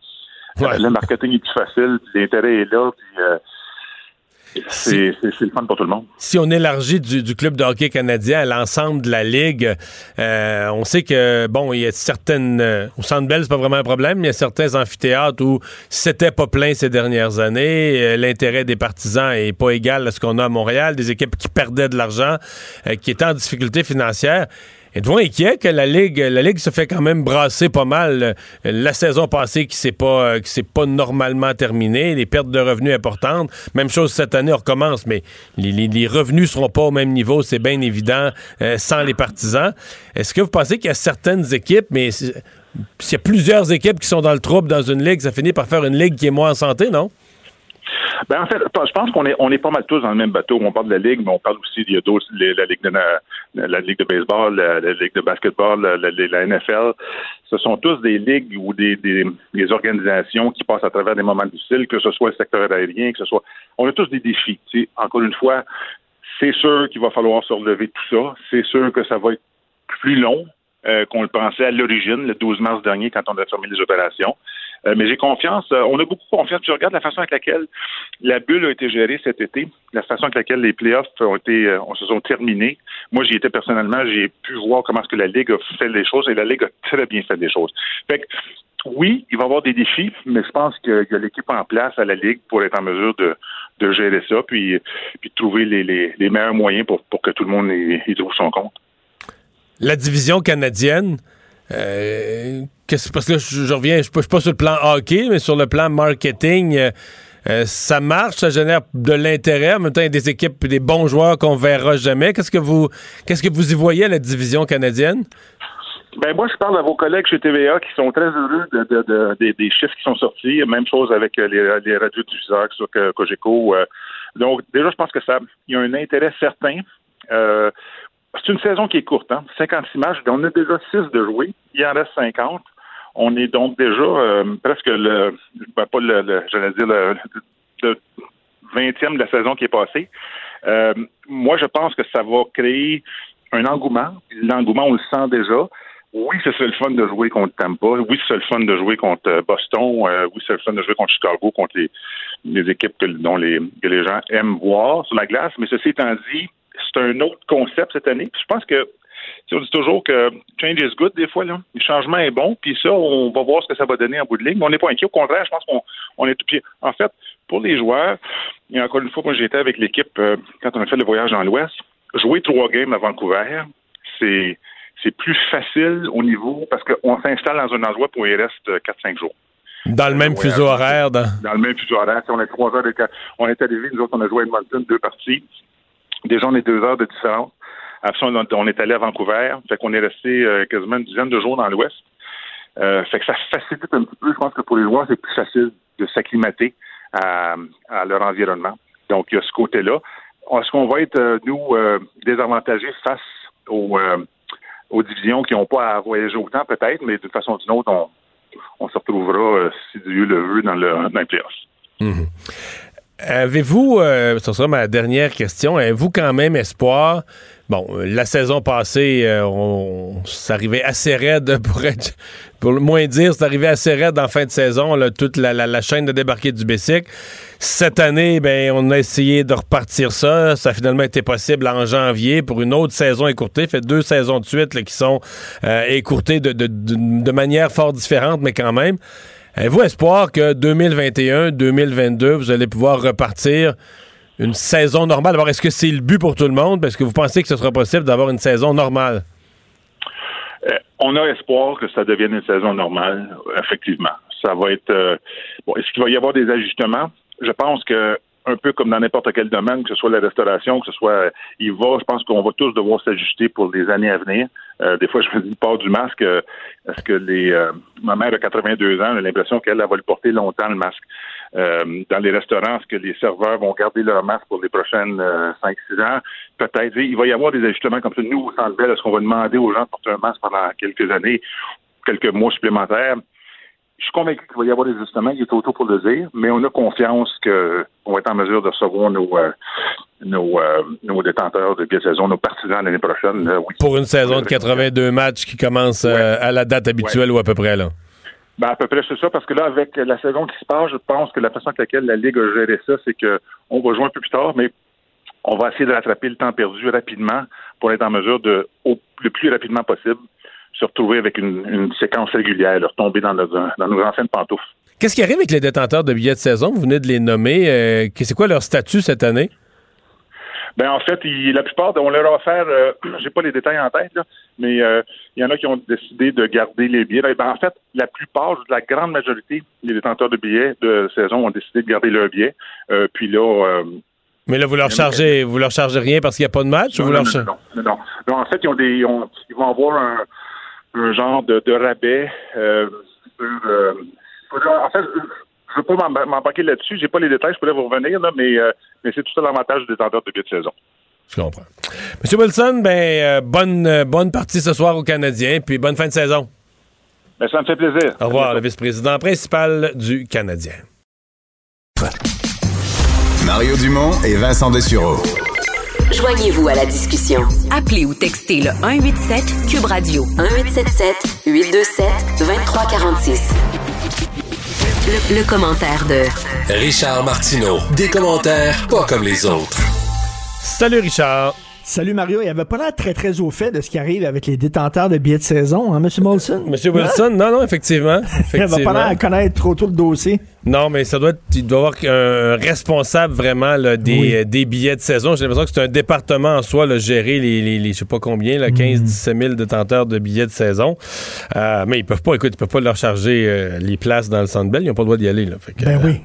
Euh, Le marketing est plus facile, l'intérêt est là, puis euh, c'est le fun pour tout le monde. Si on élargit du, du club de hockey canadien à l'ensemble de la ligue, euh, on sait que bon, il y a certaines euh, au Centre Bell, c'est pas vraiment un problème, mais il y a certains amphithéâtres où c'était pas plein ces dernières années. Euh, L'intérêt des partisans est pas égal à ce qu'on a à Montréal, des équipes qui perdaient de l'argent, qui étaient en difficulté financière. Êtes-vous inquiet que la Ligue, la Ligue se fait quand même brasser pas mal euh, la saison passée qui s'est pas, euh, s'est pas normalement terminée, les pertes de revenus importantes. Même chose cette année, on recommence, mais les, les- les revenus seront pas au même niveau, c'est bien évident, euh, sans les partisans. Est-ce que vous pensez qu'il y a certaines équipes, mais si- s'il y a plusieurs équipes qui sont dans le trouble dans une ligue, ça finit par faire une ligue qui est moins en santé, non? Ben, en fait, je pense qu'on est, on est pas mal tous dans le même bateau. On parle de la Ligue, mais on parle aussi, il d'autres, la, Ligue de, la, Ligue de baseball, la, la Ligue de basketball, la, la- NFL. Ce sont tous des ligues ou des, des, organisations qui passent à travers des moments difficiles, que ce soit le secteur aérien, que ce soit. On a tous des défis. Encore une fois, c'est sûr qu'il va falloir se relever tout ça. C'est sûr que ça va être plus long euh, qu'on le pensait à l'origine, le 12 mars dernier, quand on a fermé les opérations. Euh, mais j'ai confiance, euh, on a beaucoup confiance. Tu regardes la façon avec laquelle la bulle a été gérée cet été, la façon avec laquelle les playoffs ont été, euh, se sont terminés. Moi, j'y étais personnellement, j'ai pu voir comment est-ce que la Ligue a fait les choses et la Ligue a très bien fait les choses. Fait que, oui, il va y avoir des défis, mais je pense qu'il y a l'équipe en place à la Ligue pour être en mesure de, gérer ça, puis, de trouver les, meilleurs moyens pour, que tout le monde y trouve son compte. La division canadienne, euh, parce que là, je, reviens, je suis pas- sur le plan hockey, mais sur le plan marketing, euh, euh, ça marche, ça génère de l'intérêt. En même temps, il y a des équipes, des bons joueurs qu'on verra jamais. Qu'est-ce que vous, qu'est-ce que vous y voyez à la division canadienne? Ben moi, je parle à vos collègues chez TVA qui sont très heureux de, de- de- des- chiffres qui sont sortis. Même chose avec euh, les, les radiodiffuseurs sur Co- Cogeco. donc, déjà, je pense que ça, il y a un intérêt certain. Euh, c'est une saison qui est courte, hein? 56 matchs. On a déjà 6 de jouer. Il en reste 50. On est donc déjà euh, presque le, ben, pas le, le- j'allais dire le, le 20e de la saison qui est passée. Euh, moi, je pense que ça va créer un engouement. L'engouement, on le sent déjà. Oui, ce serait le fun de jouer contre Tampa. Oui, ce serait le fun de jouer contre euh, Boston. Euh, oui, c'est le fun de jouer contre Chicago, contre les, les équipes que, dont les, que les gens aiment voir sur la glace. Mais ceci étant dit, c'est un autre concept cette année. Puis je pense que sais, on dit toujours que change is good des fois. Là. Le changement est bon. Puis ça, on va voir ce que ça va donner en bout de ligne. Mais on n'est pas inquiet. Au contraire, je pense qu'on on est tout pied. En fait, pour les joueurs, et encore une fois, moi j'étais avec l'équipe euh, quand on a fait le voyage dans l'Ouest. Jouer trois games à Vancouver, c'est c'est plus facile au niveau parce qu'on s'installe dans un endroit où il reste 4-5 jours. Dans le même fuseau horaire. Dans... Dans le même fuseau horaire. Si on est trois heures de On est arrivé, nous autres, on a joué à Edmonton, deux parties. Déjà, on est deux heures de différence. Après on, est allé à Vancouver. Fait qu'on est resté euh, quasiment une dizaine de jours dans l'Ouest. Euh, fait que ça facilite un petit peu. Je pense que pour les joueurs, c'est plus facile de s'acclimater à, leur environnement. Donc, il y a ce côté-là. Est-ce qu'on va être, euh, nous, désavantagés face aux, divisions qui n'ont pas à voyager autant, peut-être, mais d'une façon ou d'une autre, on, se retrouvera, si Dieu le veut, dans le, dans les playoffs? Mhm. Avez-vous, euh, ce sera ma dernière question, avez-vous quand même espoir? Bon, la saison passée, euh, on, ça arrivait assez raide pour être, pour le moins dire, c'est arrivé assez raide en fin de saison, là, toute la, la, la chaîne de débarquer du Bessic. Cette année, ben, on a essayé de repartir ça. Ça a finalement été possible en janvier pour une autre saison écourtée. Fait deux saisons de suite là, qui sont euh, écourtées de, de, de, de manière fort différente, mais quand même. Avez-vous espoir que 2021-2022, vous allez pouvoir repartir une saison normale? Alors, est-ce que c'est le but pour tout le monde? Est-ce que vous pensez que ce sera possible d'avoir une saison normale? Euh, on a espoir que ça devienne une saison normale, effectivement. Ça va être. Euh, bon, est-ce qu'il va y avoir des ajustements? Je pense que un peu comme dans n'importe quel domaine, que ce soit la restauration, que ce soit il va, je pense qu'on va tous devoir s'ajuster pour les années à venir. Euh, des fois, je me dis, port du masque, euh, est-ce que les euh, ma mère a 82 ans, j'ai l'impression qu'elle elle va le porter longtemps, le masque. Euh, dans les restaurants, est-ce que les serveurs vont garder leur masque pour les prochaines 5-6 ans? Peut-être. Il va y avoir des ajustements comme ça. Nous, au Centre est-ce qu'on va demander aux gens de porter un masque pendant quelques années, quelques mois supplémentaires? Je suis convaincu qu'il va y avoir des ajustements, il est auto pour le dire, mais on a confiance qu'on va être en mesure de recevoir nos, euh, nos, euh, nos détenteurs de billets de saison, nos partisans l'année prochaine. Là, oui. Pour une saison de 82 matchs qui commence euh, à la date habituelle ouais. ou à peu près, là? Ben, à peu près, c'est ça, parce que là, avec la saison qui se passe, je pense que la façon avec laquelle la Ligue a géré ça, c'est qu'on va jouer un peu plus tard, mais on va essayer de rattraper le temps perdu rapidement pour être en mesure de, au, le plus rapidement possible, se retrouver avec une, une séquence régulière, leur tomber dans, nos, dans nos anciennes pantoufles. Qu'est-ce qui arrive avec les détenteurs de billets de saison? Vous venez de les nommer. Euh, c'est quoi leur statut cette année? Ben en fait, il, la plupart, on leur a offert, euh, j'ai pas les détails en tête, là, mais euh, il y en a qui ont décidé de garder les billets. Ben, en fait, la plupart, la grande majorité des détenteurs de billets de saison ont décidé de garder leurs billets. Euh, puis là, Mais là, vous leur chargez, vous leur chargez rien parce qu'il n'y a pas de match ou non, vous non, leur non, non, non, non. Non, en fait, ils, ont des, ils, ont- ils vont avoir un, un genre de, de rabais euh, sur. euh, en fait, je ne veux pas m'emba- m'embarquer là-dessus. J'ai pas les détails, je pourrais vous revenir, là, mais, euh, mais c'est tout ça l'avantage du détenteur de billets de saison. Je comprends. Monsieur Wilson, ben, euh, bonne, euh, bonne partie ce soir aux Canadiens, puis bonne fin de saison. Ben, ça me fait plaisir. Au revoir, le vice-président principal du Canadien. Mario Dumont et Vincent Dessureau. Joignez-vous à la discussion. Appelez ou textez le 187 Cube Radio 1877 827 2346. Le, le commentaire de Richard Martineau. Des commentaires pas comme les autres. Salut Richard. Salut Mario, il avait pas l'air très très au fait de ce qui arrive avec les détenteurs de billets de saison, hein, M. Molson? Monsieur Wilson, non, non, effectivement. Il avait pas l'air à connaître trop tout le dossier. Non, mais ça doit être, il doit y avoir un responsable vraiment là, des, Oui. euh, des billets de saison. J'ai l'impression que c'est un département en soi, là, gérer les, les, les- je sais pas combien, là, 15, 17 000 détenteurs de billets de saison. Euh, mais ils peuvent pas, écoute, ils peuvent pas leur charger euh, les places dans le Centre Bell. Ils n'ont pas le droit d'y aller. Là, Fait que, Ben oui.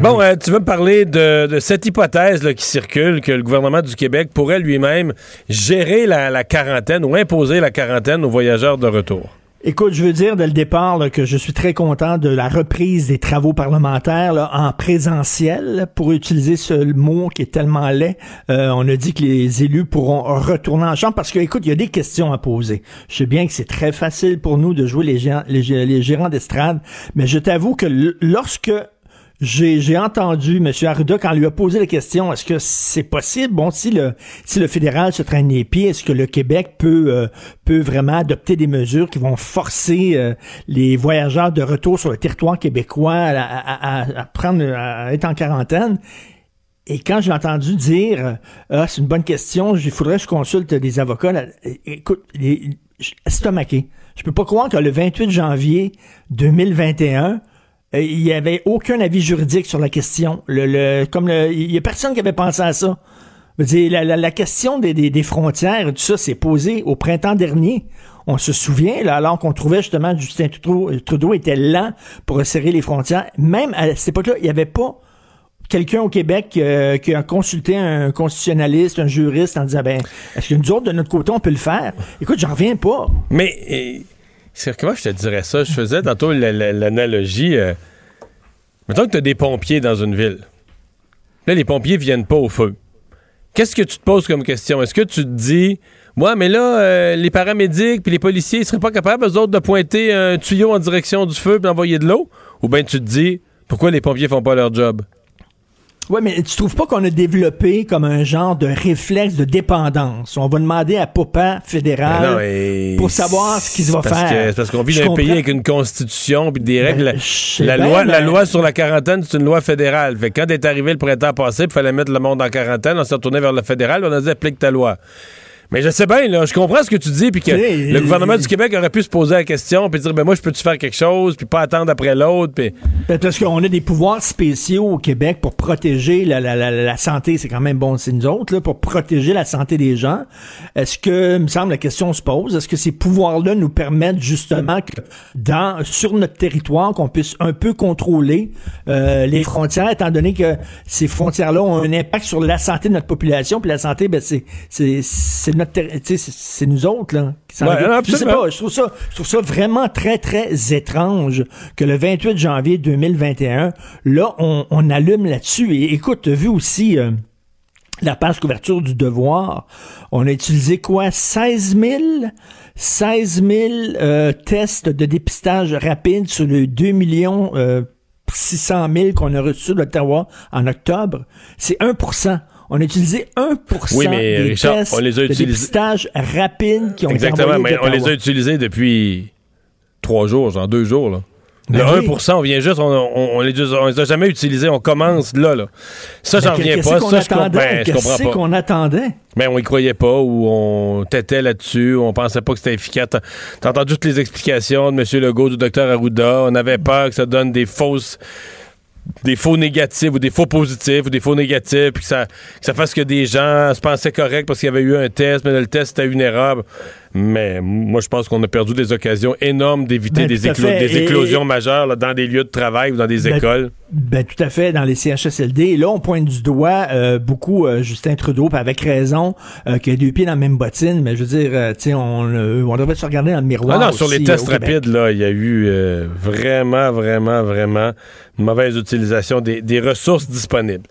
Bon, euh, tu veux me parler de, cette hypothèse qui circule, que le gouvernement du Québec pourrait lui-même gérer la, quarantaine ou imposer la quarantaine aux voyageurs de retour? Écoute, je veux dire dès le départ que je suis très content de la reprise des travaux parlementaires en présentiel, pour utiliser ce mot qui est tellement laid. Euh, on a dit que les élus pourront retourner en chambre parce que, écoute, il y a des questions à poser. Je sais bien que c'est très facile pour nous de jouer les gérants, les, gé- les gérants d'estrade, mais je t'avoue que lorsque j'ai entendu M. Arruda quand lui a posé la question est-ce que c'est possible bon si le si le fédéral se traîne les pieds est-ce que le Québec peut euh, peut vraiment adopter des mesures qui vont forcer euh, les voyageurs de retour sur le territoire québécois à, à- à- à prendre à être en quarantaine? Et quand j'ai entendu dire euh, ah c'est une bonne question il faudrait que je consulte des avocats là, écoute estomaqué je peux pas croire que le 28 janvier 2021 euh, il n'y avait aucun avis juridique sur la question. Le, le- comme le- il y a personne qui avait pensé à ça. La, la- la question des, des- des frontières et tout ça s'est posée au printemps dernier. On se souvient, là, alors qu'on trouvait justement Justin Trudeau, Trudeau était lent pour resserrer les frontières. Même à cette époque-là, il n'y avait pas quelqu'un au Québec euh, qui a consulté un constitutionnaliste, un juriste en disant, ben, est-ce que nous autres, de notre côté, on peut le faire? Écoute, j'en reviens pas. Mais euh, c'est comment je te dirais ça? Je faisais tantôt la- la- l'analogie. euh, mettons que tu as des pompiers dans une ville. Là, les pompiers viennent pas au feu. Qu'est-ce que tu te poses comme question? Est-ce que tu te dis, moi, mais là, euh, les paramédics puis les policiers, ils seraient pas capables, eux autres, de pointer un tuyau en direction du feu puis d'envoyer de l'eau? Ou bien tu te dis, pourquoi les pompiers font pas leur job? Ouais, mais tu trouves pas qu'on a développé comme un genre de réflexe de dépendance? On va demander à Papa fédéral non, et pour savoir ce qu'il va parce faire. que- parce qu'on vit dans un pays avec une constitution puis des règles. Ben, La- sais la, bien, loi, la mais- loi sur la quarantaine, c'est une loi fédérale. Fait que quand est arrivé le printemps passé, il fallait mettre le monde en quarantaine, on s'est retourné vers le fédéral, on a dit applique ta loi. Mais je sais bien, là, je comprends ce que tu dis, puis que le gouvernement du Québec aurait pu se poser la question, puis dire, ben moi, je peux-tu faire quelque chose, puis pas attendre après l'autre, puis... Ben, Parce qu'on a des pouvoirs spéciaux au Québec pour protéger la, la, la, la santé. C'est quand même bon, c'est nous autres, là, pour protéger la santé des gens. Est-ce que, il me semble, la question se pose, est-ce que ces pouvoirs-là nous permettent justement que dans, sur notre territoire, qu'on puisse un peu contrôler euh, les frontières, étant donné que ces frontières-là ont un impact sur la santé de notre population, puis la santé, ben, c'est, c'est, c'est c'est, nous autres, là. qui Ouais, non, je sais pas, je trouve ça, je trouve ça vraiment très, très étrange que le 28 janvier 2021, là, on, on allume là-dessus. Et écoute, vu aussi euh, la page couverture du Devoir. On a utilisé quoi? 16 000? 16 000 euh, tests de dépistage rapide sur les 2 millions euh, 600 000 qu'on a reçus d'Ottawa en octobre. C'est 1 on a utilisé 1 Oui, mais, des Richard, tests on les a de utilisés- dépistage rapide qui ont Exactement, mais on les a utilisés depuis trois jours, genre deux jours, là. Le Ben oui. 1 on vient juste, on, on, on les, on les a jamais utilisés, on commence là, là. Ça, j'en Ben, reviens qu'est-ce pas, ça, je, ben, je Qu'est-ce comprends pas. qu'on attendait? Mais on y croyait pas ou on tétait là-dessus, on pensait pas que c'était efficace. Entendu toutes les explications de M. Legault, du Dr Arruda. On avait peur que ça donne des fausses des faux négatifs ou des faux positifs ou des faux négatifs, puis que ça, que ça fasse que des gens se pensaient corrects parce qu'il y avait eu un test, mais le test était une erreur. Mais moi, je pense qu'on a perdu des occasions énormes d'éviter Ben, des, Et- éclosions majeures là, dans des lieux de travail ou dans des Ben, écoles. Ben, tout à fait, dans les CHSLD. Et là, on pointe du doigt euh, beaucoup euh, Justin Trudeau, avec raison, euh, qui a deux pieds dans la même bottine, mais je veux dire, euh, tu sais, on, euh, on devrait se regarder dans le miroir. Ah non, sur les tests rapides, là, il y a eu euh, vraiment, vraiment, vraiment une mauvaise utilisation des, des ressources disponibles.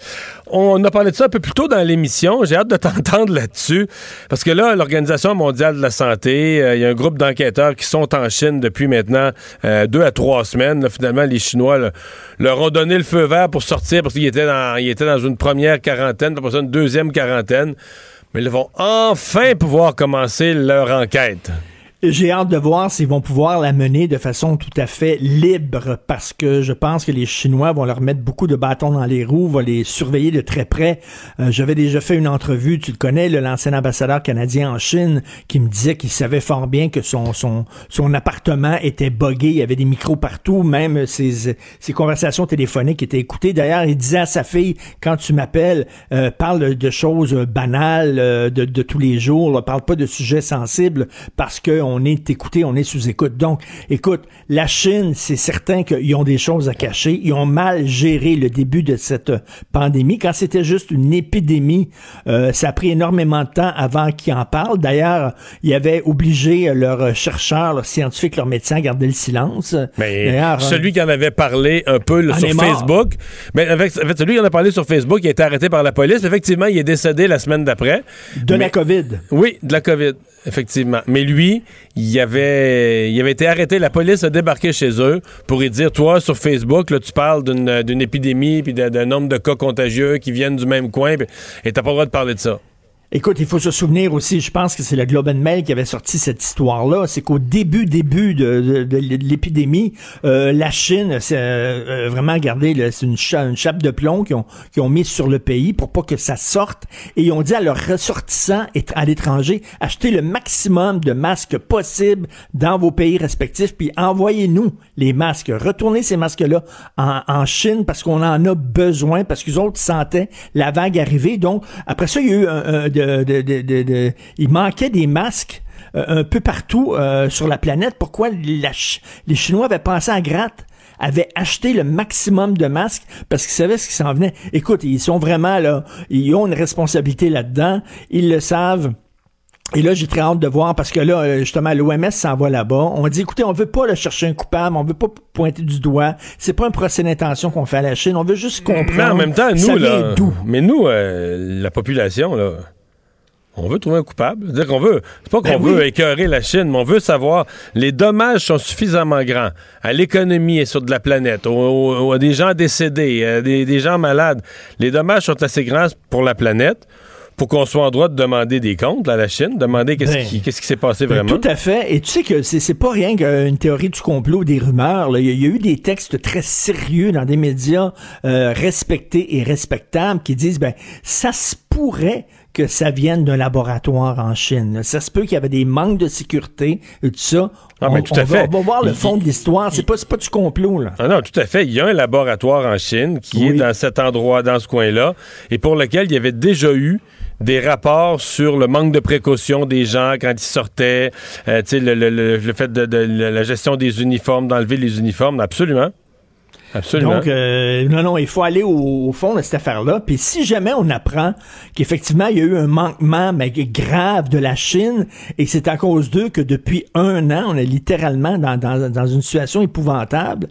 On a parlé de ça un peu plus tôt dans l'émission. J'ai hâte de t'entendre là-dessus. Parce que là, l'Organisation mondiale de la santé, euh, il y a un groupe d'enquêteurs qui sont en Chine depuis maintenant euh, deux à trois semaines. Finalement, les Chinois leur ont donné le feu vert pour sortir parce qu'ils étaient dans, dans une première quarantaine, après ça, une deuxième quarantaine. Mais ils vont enfin pouvoir commencer leur enquête. J'ai hâte de voir s'ils vont pouvoir la mener de façon tout à fait libre parce que je pense que les Chinois vont leur mettre beaucoup de bâtons dans les roues, vont les surveiller de très près. Euh, J'avais déjà fait une entrevue, tu le connais, l'ancien ambassadeur canadien en Chine qui me disait qu'il savait fort bien que son, son, son appartement était buggé, il y avait des micros partout, même ses, ses conversations téléphoniques étaient écoutées. D'ailleurs, il disait à sa fille, quand tu m'appelles, euh, parle de choses banales euh, de, de tous les jours, parle pas de sujets sensibles parce que est écouté, on est sous écoute. Donc, écoute, la Chine, c'est certain qu'ils ont des choses à cacher. Ils ont mal géré le début de cette pandémie. Quand c'était juste une épidémie, euh, ça a pris énormément de temps avant qu'ils en parlent. D'ailleurs, ils avaient obligé leurs chercheurs, leurs scientifiques, leurs médecins à garder le silence. Mais D'ailleurs, celui qui en avait parlé un peu là, En sur. Facebook, mais avec, en fait, celui qui en a parlé sur Facebook, il a été arrêté par la police. Effectivement, il est décédé la semaine d'après. de la COVID. Oui, de la COVID, effectivement. Mais lui, il avait, été arrêté. La police a débarqué chez eux pour lui dire, toi, sur Facebook, tu parles d'une épidémie puis d'un nombre de cas contagieux qui viennent du même coin, puis- et t'as pas le droit de parler de ça. Écoute, il faut se souvenir aussi, je pense que c'est le Globe and Mail qui avait sorti cette histoire-là, c'est qu'au début, début de, l'épidémie, euh, la Chine, c'est euh, euh, vraiment, regardez, c'est une, cha- une chape de plomb qu'ils ont, ont mis sur le pays pour pas que ça sorte, et ils ont dit à leurs ressortissants et- à l'étranger, achetez le maximum de masques possible dans vos pays respectifs, puis envoyez-nous les masques, retournez ces masques-là en, en Chine parce qu'on en a besoin, parce qu'ils autres sentaient la vague arriver. Donc, après ça, il y a eu un, un- de- de- de- de- il manquait des masques euh, un peu partout euh, sur la planète. Pourquoi la les Chinois avaient pensé à gratte? avaient acheté le maximum de masques parce qu'ils savaient ce qui s'en venait. Écoute, ils sont vraiment là, ils ont une responsabilité là-dedans, ils le savent. Et là, j'ai très hâte de voir parce que là, euh, justement, l'OMS s'en va là-bas. On dit, écoutez, on veut pas chercher un coupable, on veut pas pointer du doigt. C'est pas un procès d'intention qu'on fait à la Chine. On veut juste comprendre. Mais en même temps, nous, vient là, d'où? mais nous, euh, la population, là, on veut trouver un coupable. C'est-à-dire qu'on veut, c'est pas qu'on Ben oui. veut écœurer la Chine, mais on veut savoir les dommages sont suffisamment grands à l'économie et sur de la planète, aux, aux- à des gens décédés, à des, des gens malades. Les dommages sont assez grands pour la planète pour qu'on soit en droit de demander des comptes à la Chine, demander qu'est-ce Ben, qui, s'est passé Ben, vraiment. Tout à fait. Et tu sais que c'est c'est pas rien qu'une théorie du complot, des rumeurs. là. Il y, a- il y a eu des textes très sérieux dans des médias euh, respectés et respectables qui disent ben ça se pourrait que ça vienne d'un laboratoire en Chine. Ça se peut qu'il y avait des manques de sécurité et tout ça. Ah, on, tout on à va, fait. on va voir le Il- fond de l'histoire. C'est pas, pas du complot, là. Ah non, tout à fait. Il y a un laboratoire en Chine qui est dans cet endroit, dans ce coin-là, et pour lequel il y avait déjà eu des rapports sur le manque de précaution des gens quand ils sortaient, euh, le, le- le- le fait de, de la gestion des uniformes, d'enlever les uniformes, absolument. Donc, euh, non, non, il faut aller au, fond de cette affaire-là. Puis si jamais on apprend qu'effectivement, il y a eu un manquement mais grave de la Chine et que c'est à cause d'eux que depuis un an, on est littéralement dans, dans, dans une situation épouvantable,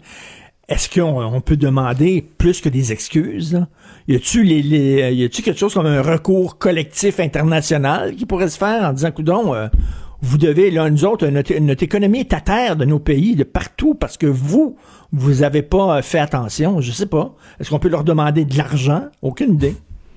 est-ce qu'on on peut demander plus que des excuses? Y a-tu les, les, a-tu quelque chose comme un recours collectif international qui pourrait se faire en disant, coudon, euh, vous devez, là, nous autres, notre, notre économie est à terre de nos pays, de partout, parce que vous, vous avez pas euh, fait attention. Je sais pas. Est-ce qu'on peut leur demander de l'argent? Aucune idée.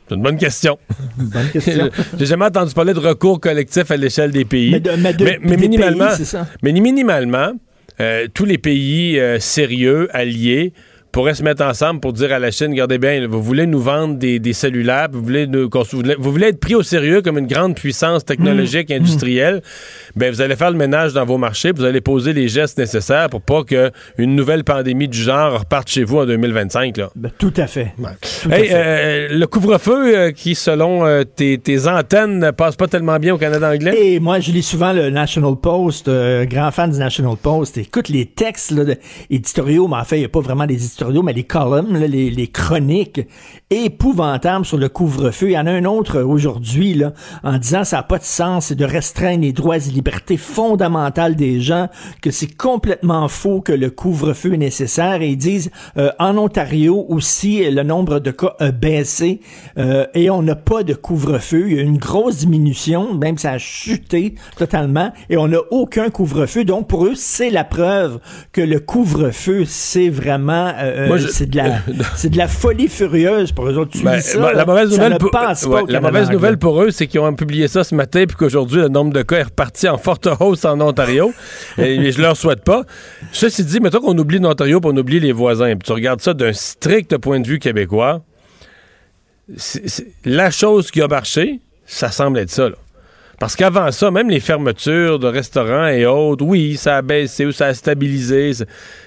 C'est une bonne question. Bonne question. J'ai jamais entendu parler de recours collectif à l'échelle des pays. Mais de- mais de- des minimalement, pays, ça. mais minimalement, euh, tous les pays euh, sérieux, alliés, pourraient se mettre ensemble pour dire à la Chine, regardez bien, vous voulez nous vendre des, des cellulaires, vous voulez, nous, vous voulez- être pris au sérieux comme une grande puissance technologique, Mm. industrielle, ben vous allez faire le ménage dans vos marchés, vous allez poser les gestes nécessaires pour pas qu'une nouvelle pandémie du genre reparte chez vous en 2025. Là. Ben, tout à fait. Tout à Hey, fait. euh, le couvre-feu euh, qui, selon euh, tes, tes antennes, ne passe pas tellement bien au Canada anglais? Et moi, je lis souvent le National Post, grand fan du National Post. Écoute, les textes là, éditoriaux, mais en fait, il n'y a pas vraiment des éditoriaux, mais les columns, les, chroniques épouvantables sur le couvre-feu. Il y en a un autre aujourd'hui, en disant ça n'a pas de sens, de restreindre les droits et libertés fondamentales des gens, que c'est complètement faux que le couvre-feu est nécessaire. Et ils disent, euh, en Ontario aussi, le nombre de cas a baissé euh, et on n'a pas de couvre-feu. Il y a une grosse diminution, même ça a chuté totalement et on n'a aucun couvre-feu. Donc pour eux, c'est la preuve que le couvre-feu, c'est vraiment, euh, Moi, je- c'est de la, c'est de la folie furieuse pour eux autres. Tu Ben, ça, ben, la mauvaise nouvelle, pour, passe ouais, pas au la mauvaise nouvelle pour eux, c'est qu'ils ont publié ça ce matin, puis qu'aujourd'hui, le nombre de cas est reparti en forte hausse en Ontario. et je leur souhaite pas. Ceci dit, mettons qu'on oublie l'Ontario, puis on oublie les voisins, puis tu regardes ça d'un strict point de vue québécois, c'est- c'est- la chose qui a marché, ça semble être ça, là. Parce qu'avant ça, même les fermetures de restaurants et autres, oui, ça a baissé ou ça a stabilisé.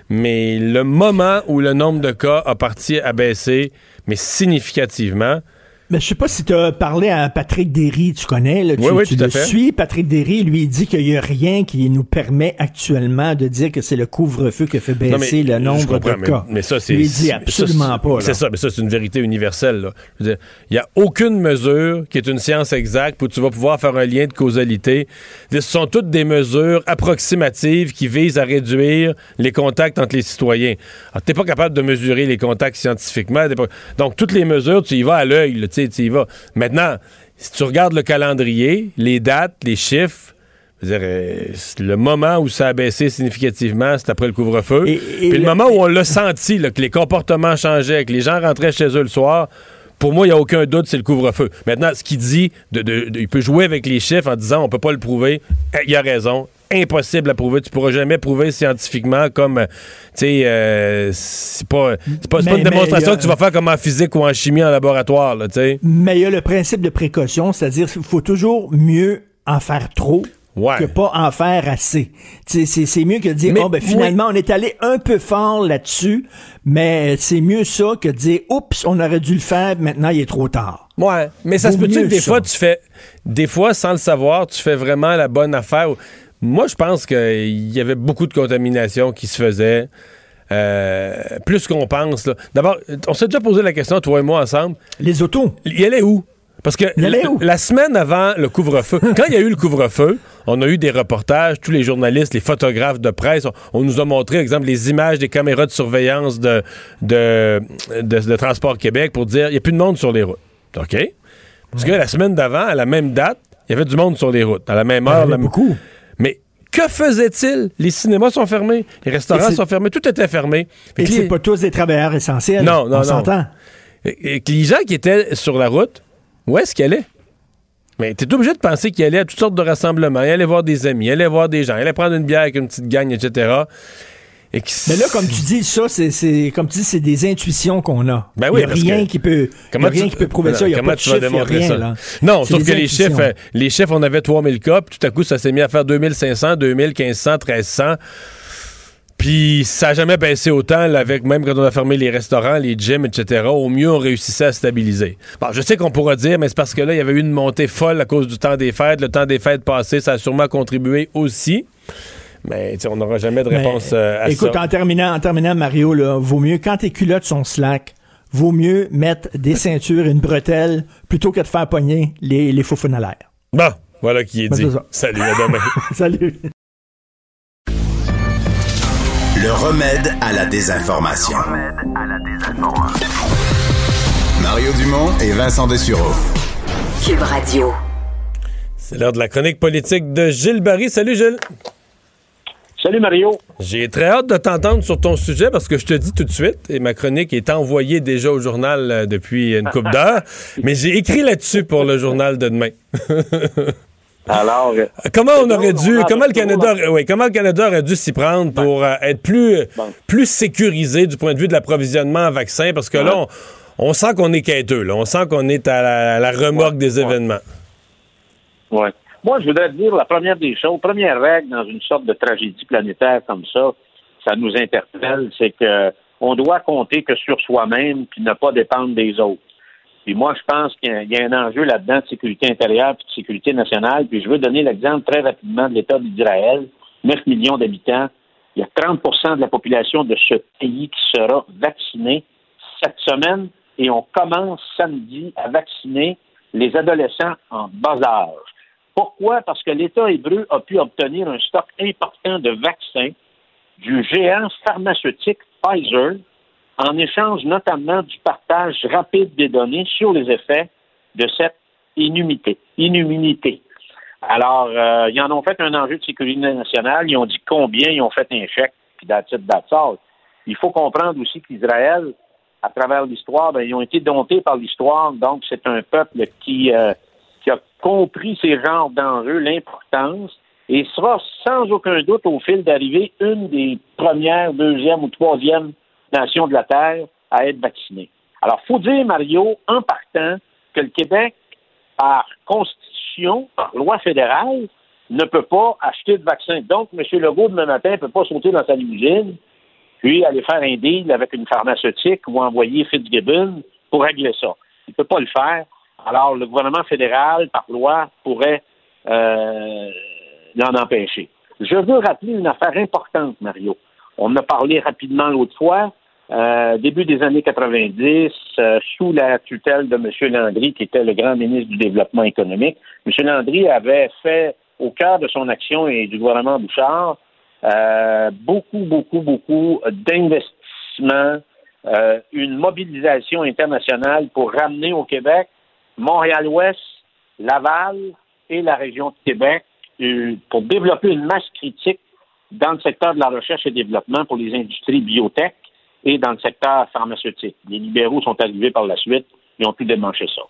Mais le moment où le nombre de cas a parti à baisser, mais significativement, Mais je sais pas si tu as parlé à Patrick Derry, tu connais, là, tu, Oui, oui, tu tout à le fait. suis. Patrick Derry, lui, il dit qu'il n'y a rien qui nous permet actuellement de dire que c'est le couvre-feu qui fait Non, baisser le nombre de mais- cas. Mais, ça, c'est. Il dit ça, absolument c'est- pas. C'est ça, mais ça, c'est une vérité universelle. Il n'y a aucune mesure qui est une science exacte où tu vas pouvoir faire un lien de causalité. Ce sont toutes des mesures approximatives qui visent à réduire les contacts entre les citoyens. Tu n'es pas capable de mesurer les contacts scientifiquement. t'es pas- Donc, toutes les mesures, tu y vas à l'œil. Tu y vas. Maintenant, si tu regardes le calendrier, les dates, les chiffres, dire, euh, le moment où ça a baissé significativement, c'est après le couvre-feu. et Puis le, le- moment où on l'a senti, là, que les comportements changeaient, que les gens rentraient chez eux le soir, pour moi, il n'y a aucun doute, c'est le couvre-feu. Maintenant, ce qu'il dit, de, de- de- il peut jouer avec les chiffres en disant on peut pas le prouver. Eh, Il a raison. Impossible à prouver. Tu pourras jamais prouver scientifiquement comme, euh, tu sais, euh, c'est pas, c'est pas, une démonstration que tu vas faire comme en physique ou en chimie en laboratoire, tu sais. Mais il y a le principe de précaution, c'est-à-dire qu'il faut toujours mieux en faire trop Ouais. que pas en faire assez. C'est c'est mieux que de dire, Mais- oh, ben, finalement, on est allé un peu fort là-dessus, mais c'est mieux ça que de dire, oups, on aurait dû le faire, maintenant il est trop tard. Ouais, mais ça se peut-tu que des ça. fois, tu fais. Des fois, sans le savoir, tu fais vraiment la bonne affaire. Moi, je pense qu'il y avait beaucoup de contamination qui se faisait. euh, plus qu'on pense. D'abord, on s'est déjà posé la question, toi et moi, ensemble. Les autos. Il allait où? Parce que où? la semaine avant le couvre-feu, quand il y a eu le couvre-feu, on a eu des reportages, tous les journalistes, les photographes de presse, on, on nous a montré, par exemple, les images des caméras de surveillance de, de, de- de Transport Québec pour dire il n'y a plus de monde sur les routes. OK? Parce que la semaine d'avant, à la même date, il y avait du monde sur les routes, à la même Il y heure. avait la- beaucoup. Que faisait-il? Les cinémas sont fermés, les restaurants sont fermés, tout était fermé. Fait Et c'est pas tous des travailleurs essentiels. Non, non, on non. s'entend. et, que les gens qui étaient sur la route, où est-ce qu'ils allaient? Mais t'es obligé de penser qu'ils allaient à toutes sortes de rassemblements, ils allaient voir des amis, ils allaient voir des gens, ils allaient prendre une bière avec une petite gang, etc. Et Mais là, comme tu dis, ça, c'est, comme tu dis, c'est des intuitions qu'on a. Ben oui, il y a rien que- qui peut, Comment a rien tu- qui peut prouver ça. Il y a comment pas de tu vas chiffres, il y a démontrer rien, ça? là. Non, sauf que les chiffres, euh, les chiffres, on avait 3000 cas, puis tout à coup, ça s'est mis à faire 2500, 2000, 1500, 1300. Puis ça n'a jamais baissé autant, là, avec même quand on a fermé les restaurants, les gyms, etc. Au mieux, on réussissait à stabiliser. Bon, je sais qu'on pourra dire, mais c'est parce que là, il y avait eu une montée folle à cause du temps des fêtes. Le temps des fêtes passé, ça a sûrement contribué aussi. Mais tu sais, on n'aura jamais de Mais, réponse euh, à Écoute, ça. en terminant, en terminant, Mario, là, vaut mieux, quand tes culottes sont slack, vaut mieux mettre des ceintures et une bretelle plutôt que de faire pogner les, les faux à l'air. Bon, voilà qui est Ben, dit. c'est ça. Salut, à demain. Salut. Le remède à la désinformation. Mario Dumont et Vincent Dessureau. Cube Radio. C'est l'heure de la chronique politique de Gilles Barry. Salut Gilles. Salut Mario. J'ai très hâte de t'entendre sur ton sujet parce que je te dis tout de suite, et ma chronique est envoyée déjà au journal euh, depuis une couple d'heures, mais j'ai écrit là-dessus pour le journal de demain. Alors, euh, Comment on aurait dû, on comment le Canada, aurait- oui, comment le Canada aurait dû s'y prendre pour euh, être plus, plus sécurisé du point de vue de l'approvisionnement en vaccins? Parce que là, on, on sent qu'on est quêteux, là. On sent qu'on est à la, à la remorque des événements. Ouais. Moi, je voudrais dire la première des choses, première règle dans une sorte de tragédie planétaire comme ça, ça nous interpelle, c'est que on doit compter que sur soi-même puis ne pas dépendre des autres. Puis moi, je pense qu'il y a- un enjeu là-dedans de sécurité intérieure puis de sécurité nationale. Puis je veux donner l'exemple très rapidement de l'État d'Israël, 9 millions d'habitants. Il y a 30% de la population de ce pays qui sera vaccinée cette semaine et on commence samedi à vacciner les adolescents en bas âge. Pourquoi? Parce que l'État hébreu a pu obtenir un stock important de vaccins du géant pharmaceutique Pfizer en échange notamment du partage rapide des données sur les effets de cette inhumité, inhumité. Alors, euh, ils en ont fait un enjeu de sécurité nationale, ils ont dit combien, ils ont fait un chèque, puis that's all. Il faut comprendre aussi qu'Israël, à travers l'histoire, ben, ils ont été domptés par l'histoire, donc c'est un peuple qui, euh, qui a compris ces genres d'enjeux, l'importance, et sera sans aucun doute au fil d'arrivée une des premières, deuxième ou troisième nations de la Terre à être vaccinée. Alors, faut dire, Mario, en partant, que le Québec, par constitution, par loi fédérale, ne peut pas acheter de vaccin. Donc, M. Legault, demain matin, ne peut pas sauter dans sa limousine, puis aller faire un deal avec une pharmaceutique ou envoyer Fitzgibbon pour régler ça. Il ne peut pas le faire. Alors, le gouvernement fédéral, par loi, pourrait euh, l'en empêcher. Je veux rappeler une affaire importante, Mario. On a parlé rapidement l'autre fois. Euh, début des années 90, euh, sous la tutelle de M. Landry, qui était le grand ministre du Développement économique, M. Landry avait fait, au cœur de son action et du gouvernement Bouchard, beaucoup, beaucoup, beaucoup d'investissements, une mobilisation internationale pour ramener au Québec Montréal-Ouest, Laval et la région de Québec euh, pour développer une masse critique dans le secteur de la recherche et développement pour les industries biotech et dans le secteur pharmaceutique. Les libéraux sont arrivés par la suite, ils ont pu démancher ça.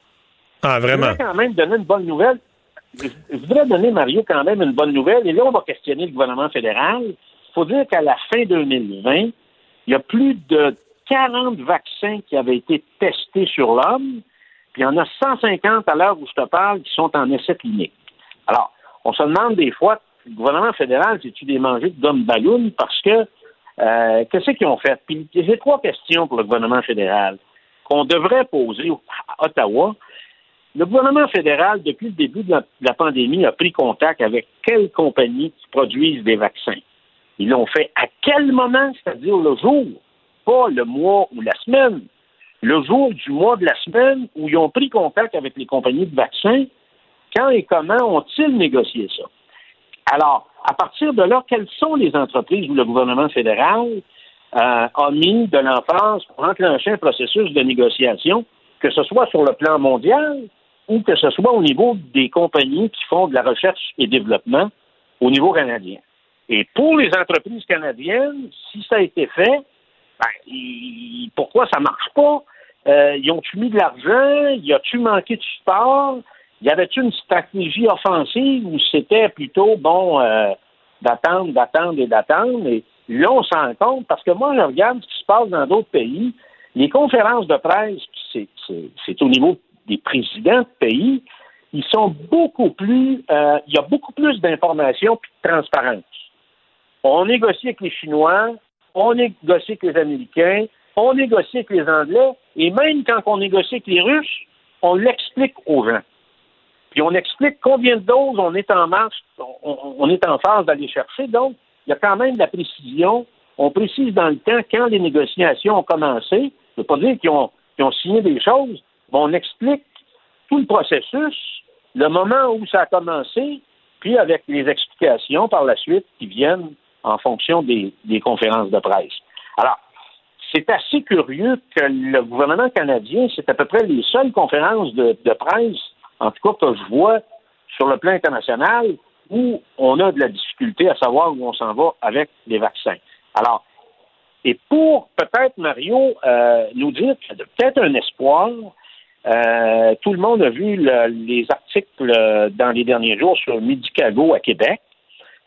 Ah, Je vraiment? voudrais quand même donner une bonne nouvelle. Je je voudrais donner, Mario, quand même une bonne nouvelle. Et là, on va questionner le gouvernement fédéral. Il faut dire qu'à la fin 2020, il y a plus de 40 vaccins qui avaient été testés sur l'homme. Puis il y en a 150 à l'heure où je te parle qui sont en essai clinique. Alors, on se demande des fois, le gouvernement fédéral, c'est-tu des mangés de gomme ballon parce que euh, qu'est-ce qu'ils ont fait? Puis j'ai trois questions pour le gouvernement fédéral qu'on devrait poser à Ottawa. Le gouvernement fédéral, depuis le début de la, de la pandémie, a pris contact avec quelles compagnies qui produisent des vaccins? Ils l'ont fait à quel moment, c'est-à-dire le jour, pas le mois ou la semaine, le jour du mois de la semaine où ils ont pris contact avec les compagnies de vaccins, quand et comment ont-ils négocié ça? Alors, à partir de là, quelles sont les entreprises où le gouvernement fédéral euh, a mis de l'emphase pour enclencher un processus de négociation, que ce soit sur le plan mondial ou que ce soit au niveau des compagnies qui font de la recherche et développement au niveau canadien? Et pour les entreprises canadiennes, si ça a été fait, ben, pourquoi ça marche pas? Euh, ils ont-tu mis de l'argent? Y a-tu manqué de support? Y avait-tu une stratégie offensive ou c'était plutôt, bon, euh, d'attendre, d'attendre et d'attendre? Et là, on s'en compte parce que moi, je regarde ce qui se passe dans d'autres pays. Les conférences de presse, c'est, au niveau des présidents de pays, ils sont beaucoup plus, euh, il y a beaucoup plus d'informations puis de transparence. On négocie avec les Chinois, on négocie avec les Américains, on négocie avec les Anglais, et même quand on négocie avec les Russes, on l'explique aux gens. Puis on explique combien de doses on est en marche, on, est en phase d'aller chercher. Donc, il y a quand même de la précision. On précise dans le temps quand les négociations ont commencé. Ça ne veut pas dire qu'ils ont signé des choses, mais on explique tout le processus, le moment où ça a commencé, puis avec les explications par la suite qui viennent en fonction des, des conférences de presse. Alors, c'est assez curieux que le gouvernement canadien, c'est à peu près les seules conférences de, de presse, en tout cas que je vois sur le plan international, où on a de la difficulté à savoir où on s'en va avec les vaccins. Alors, et pour peut-être, Mario, euh, nous dire qu'il y a peut-être un espoir, Euh, tout le monde a vu le- les articles euh, dans les derniers jours sur Medicago à Québec.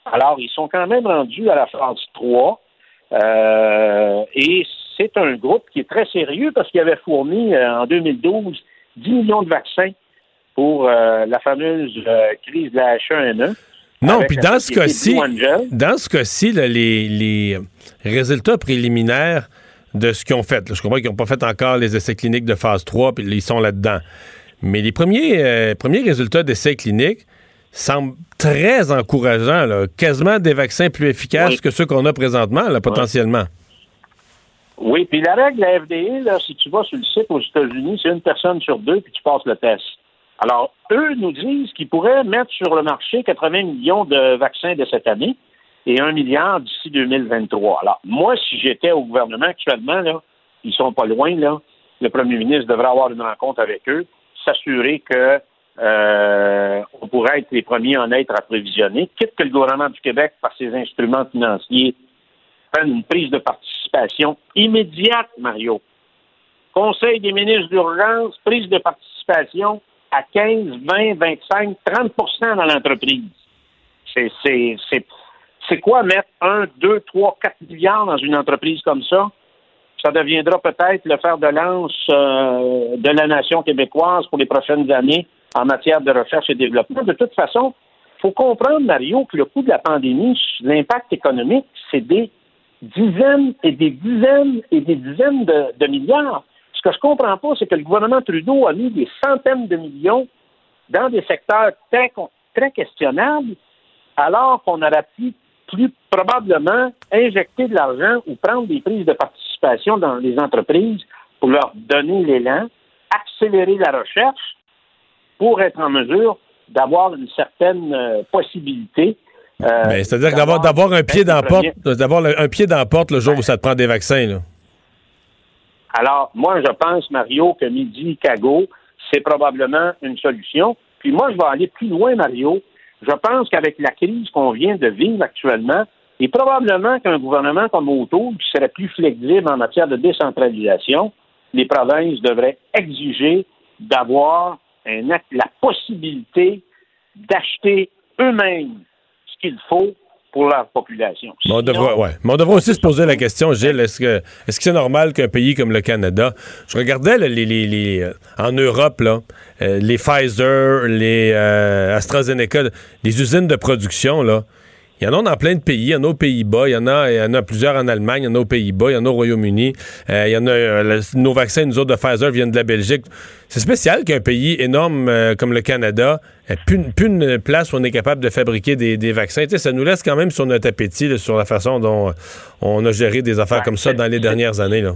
Alors, ils sont quand même rendus à la phase 3. Euh, et c'est un groupe qui est très sérieux parce qu'il avait fourni euh, en 2012 10 millions de vaccins pour euh, la fameuse euh, crise de la H1N1. Non, puis dans ce cas-ci, dans ce cas-ci, les, les résultats préliminaires de ce qu'ils ont fait, là, je comprends qu'ils n'ont pas fait encore les essais cliniques de phase 3, puis ils sont là-dedans. Mais les premiers, euh, premiers résultats d'essais cliniques semblent très encourageants, là, quasiment des vaccins plus efficaces Oui. que ceux qu'on a présentement, là, potentiellement. Oui, puis la règle de la FDA, là, si tu vas sur le site aux États-Unis, c'est une personne sur deux, puis tu passes le test. Alors, eux nous disent qu'ils pourraient mettre sur le marché 80 millions de vaccins de cette année et 1 milliard d'ici 2023. Alors, moi, si j'étais au gouvernement actuellement, là, ils sont pas loin, là, le premier ministre devrait avoir une rencontre avec eux, s'assurer que euh, on pourrait être les premiers en être approvisionner, quitte que le gouvernement du Québec, par ses instruments financiers, prenne une prise de participation immédiate, Mario. Conseil des ministres d'urgence, prise de participation à 15, 20, 25, 30% dans l'entreprise. C'est quoi mettre 1, 2, 3, 4 milliards dans une entreprise comme ça? Ça deviendra peut-être le fer de lance euh, de la nation québécoise pour les prochaines années en matière de recherche et développement. De toute façon, il faut comprendre, Mario, que le coût de la pandémie, l'impact économique, c'est des dizaines et des dizaines et des dizaines de, de milliards. Ce que je comprends pas, c'est que le gouvernement Trudeau a mis des centaines de millions dans des secteurs très, très questionnables, alors qu'on aurait pu plus probablement injecter de l'argent ou prendre des prises de participation dans les entreprises pour leur donner l'élan, accélérer la recherche pour être en mesure d'avoir une certaine euh, possibilité. euh, Ben, c'est-à-dire d'avoir, d'avoir un pied dans la porte, d'avoir le- un pied dans la porte le jour où ça te prend des vaccins, là. Alors, moi, je pense, Mario, que Midi Cago, c'est probablement une solution. Puis moi, je vais aller plus loin, Mario. Je pense qu'avec la crise qu'on vient de vivre actuellement, et probablement qu'un gouvernement comme Auto, qui serait plus flexible en matière de décentralisation, les provinces devraient exiger d'avoir un acte- la possibilité d'acheter eux-mêmes ce qu'il faut pour leur population. Mais on, devra, ouais. Mais on devra aussi se poser la question, Gilles, est-ce que est-ce que c'est normal qu'un pays comme le Canada, je regardais là, les, les- les, euh, en Europe, là, euh, les Pfizer, les euh, AstraZeneca, les usines de production, là, il y en a dans plein de pays. Il y en a aux Pays-Bas, il y en a, il y en a plusieurs en Allemagne, il y en a aux Pays-Bas, il y en a au Royaume-Uni. Euh, il y en a, euh, le- nos vaccins, nous autres de Pfizer, viennent de la Belgique. C'est spécial qu'un pays énorme euh, comme le Canada ait plus, une- plus une place où on est capable de fabriquer des, des vaccins. Ça nous laisse quand même sur notre appétit, là, sur la façon dont on a géré des affaires Ouais, comme ça dans les dernières années. Là.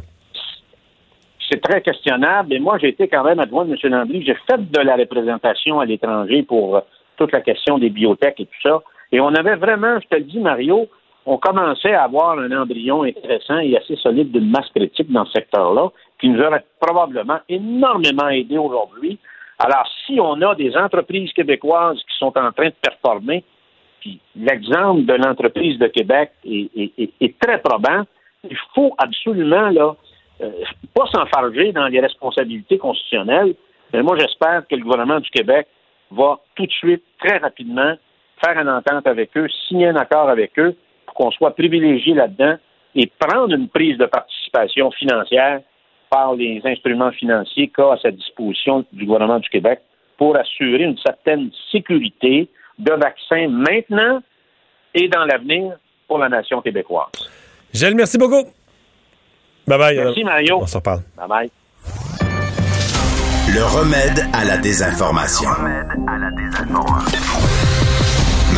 c'est très questionnable. Et moi, j'ai été quand même adjoint de M. Landry. J'ai fait de la représentation à l'étranger pour toute la question des biotech et tout ça. Et on avait vraiment, je te le dis, Mario, on commençait à avoir un embryon intéressant et assez solide d'une masse critique dans ce secteur-là, qui nous aurait probablement énormément aidé aujourd'hui. Alors, si on a des entreprises québécoises qui sont en train de performer, puis l'exemple de l'entreprise de Québec est, très probant, il faut absolument là euh, pas s'enfarger dans les responsabilités constitutionnelles. Mais moi, j'espère que le gouvernement du Québec va tout de suite, très rapidement, faire une entente avec eux, signer un accord avec eux pour qu'on soit privilégié là-dedans et prendre une prise de participation financière par les instruments financiers qu'a à sa disposition du gouvernement du Québec pour assurer une certaine sécurité de vaccins maintenant et dans l'avenir pour la nation québécoise. Gilles, merci beaucoup. Bye bye. Merci, Mario. On se reparle. Bye bye. Le remède à la désinformation.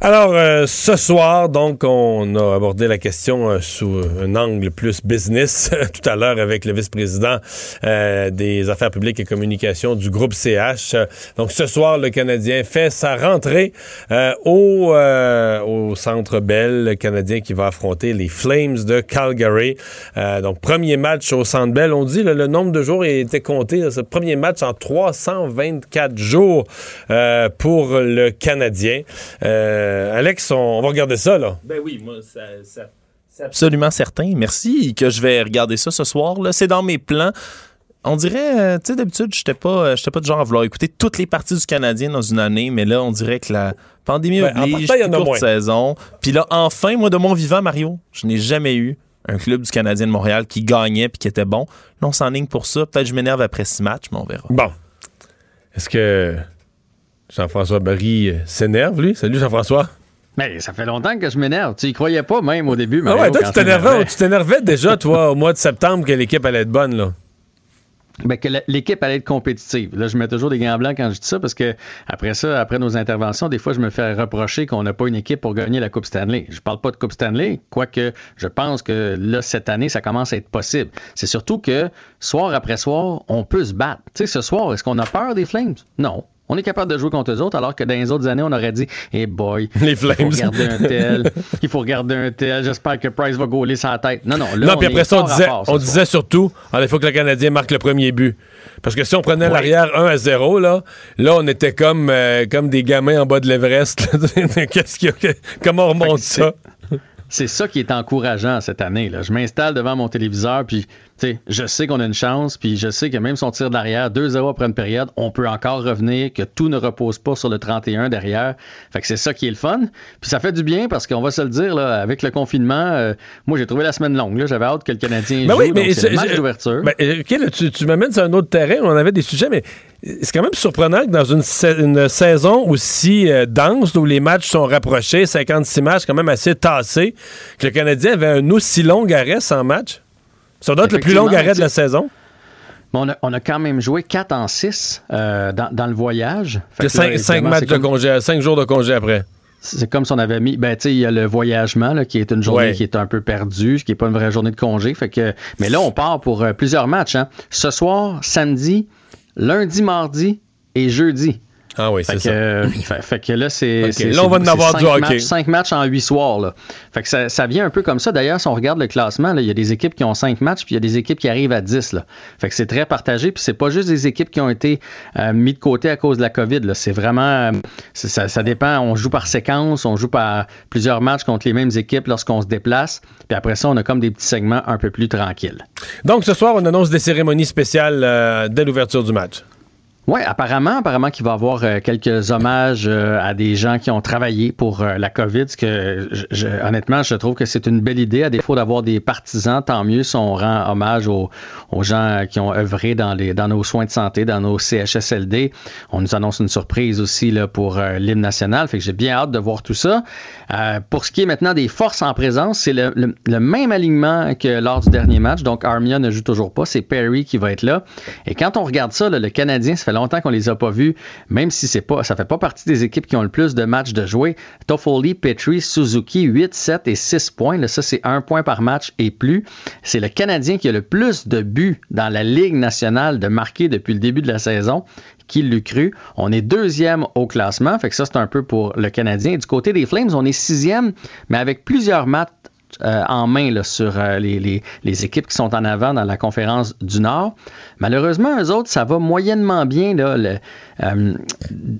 Alors, euh, ce soir, donc, on a abordé la question euh, sous un angle plus business tout à l'heure avec le vice-président euh, des affaires publiques et communications du groupe CH. Donc, ce soir, le Canadien fait sa rentrée euh, au, euh, au Centre Bell, le Canadien qui va affronter les Flames de Calgary. Euh, donc, premier match au Centre Bell. On dit là, le nombre de jours était compté. là, ce premier match en 324 jours pour le Canadien. Alex, on, on va regarder ça, là. Ben oui, moi, ça, ça, C'est absolument certain. Merci que je vais regarder ça ce soir. Là. C'est dans mes plans. On dirait, euh, tu sais, d'habitude, j'étais pas, euh, j'étais pas du genre à vouloir écouter toutes les parties du Canadien dans une année, mais là, on dirait que la pandémie Ben, en oblige, a courte moins. saison. Puis là, enfin, moi, de mon vivant, Mario, je n'ai jamais eu un club du Canadien de Montréal qui gagnait puis qui était bon. Là, on s'enligne pour ça. Peut-être que je m'énerve après six matchs, mais on verra. Bon. Est-ce que Jean-François Barry euh, s'énerve, lui? Salut, Jean-François. Mais ça fait longtemps que je m'énerve. Tu y croyais pas même au début, Ah ouais, toi, tu t'énervais, tu t'énervais déjà, toi, au mois de septembre, que l'équipe allait être bonne, là. Ben, que l'équipe allait être compétitive. Là, je mets toujours des gants blancs quand je dis ça parce que après ça, après nos interventions, des fois, je me fais reprocher qu'on n'a pas une équipe pour gagner la Coupe Stanley. Je parle pas de Coupe Stanley, quoique je pense que là, cette année, ça commence à être possible. C'est surtout que soir après soir, on peut se battre. Tu sais, ce soir, est-ce qu'on a peur des Flames? Non. On est capable de jouer contre eux autres, alors que dans les autres années, on aurait dit, hey boy, Les il faut regarder un tel, il faut regarder un tel, j'espère que Price va gauler sa tête. Non, non, là, non, puis on après est ça, on disait, on disait surtout, ah, il faut que le Canadien marque le premier but. Parce que si on prenait Ouais. l'arrière 1 à 0, là, là, on était comme, euh, comme des gamins en bas de l'Everest. Qu'est-ce qu'il y a? Comment on remonte ça? C'est ça qui est encourageant cette année. Là. Je m'installe devant mon téléviseur, puis tu sais, je sais qu'on a une chance, puis je sais que même si on tire derrière 2-0 après une période, on peut encore revenir, que tout ne repose pas sur le 31 derrière. Fait que c'est ça qui est le fun. Puis ça fait du bien parce qu'on va se le dire, là, avec le confinement, euh, moi j'ai trouvé la semaine longue. J'avais hâte que le Canadien Ben joue. oui, mais donc c'est le match d'ouverture. Ben, euh, tu, tu m'amènes sur un autre terrain. On avait des sujets, mais c'est quand même surprenant que dans une, sa- une saison aussi euh, dense, où les matchs sont rapprochés, 56 matchs quand même assez tassés, que le Canadien avait un aussi long arrêt sans match. Ça doit être le plus long arrêt de la saison. Mais on, a, on a quand même joué 4 en 6 euh, dans, dans le voyage. Fait C'est que là, 5, évidemment, matchs de congé, 5 jours de congé après. C'est comme si on avait mis, ben tu sais, il y a le voyagement là, qui est une journée Ouais. qui est un peu perdue, ce qui est pas une vraie journée de congé. Fait que, mais là, on part pour euh, plusieurs matchs. Hein. Ce soir, samedi, lundi, mardi et jeudi. Ah oui, c'est ça. euh, fait, fait que là, c'est. Là, on va en avoir c'est du cinq hockey. Matchs, cinq matchs en huit soirs. Là. Fait que ça, ça vient un peu comme ça. D'ailleurs, si on regarde le classement, il y a des équipes qui ont cinq matchs, puis il y a des équipes qui arrivent à 10. Là. Fait que c'est très partagé. Puis c'est pas juste des équipes qui ont été euh, mis de côté à cause de la COVID. C'est vraiment. euh, ça, ça dépend. On joue par séquence, on joue par plusieurs matchs contre les mêmes équipes lorsqu'on se déplace. Puis après ça, on a comme des petits segments un peu plus tranquilles. Donc, ce soir, on annonce des cérémonies spéciales euh, dès l'ouverture du match. Oui, apparemment, apparemment qu'il va y avoir euh, quelques hommages euh, à des gens qui ont travaillé pour euh, la COVID. Que honnêtement, je trouve que c'est une belle idée. À défaut d'avoir des partisans, tant mieux si on rend hommage aux, gens qui ont œuvré dans, les, dans nos soins de santé, dans nos CHSLD. On nous annonce une surprise aussi là, pour l'hymne national. Fait que j'ai bien hâte de voir tout ça. Pour ce qui est maintenant des forces en présence, c'est le, le- même alignement que lors du dernier match. Donc, Armia ne joue toujours pas. C'est Perry qui va être là. Et quand on regarde ça, le Canadien, ça fait longtemps qu'on les a pas vus, même si c'est pas, ça fait pas partie des équipes qui ont le plus de matchs de jouer. Toffoli, Petrie, Suzuki, 8, 7 et 6 points. Là, ça, c'est un point par match et plus. C'est le Canadien qui a le plus de buts dans la Ligue nationale de marquer depuis le début de la saison. Qui l'eût cru? On est deuxième au classement, fait que ça, c'est un peu pour le Canadien. Du côté des Flames, on est sixième, mais avec plusieurs matchs euh, en main sur euh, les équipes qui sont en avant dans la conférence du Nord. Malheureusement, eux autres, ça va moyennement bien, là, le- euh,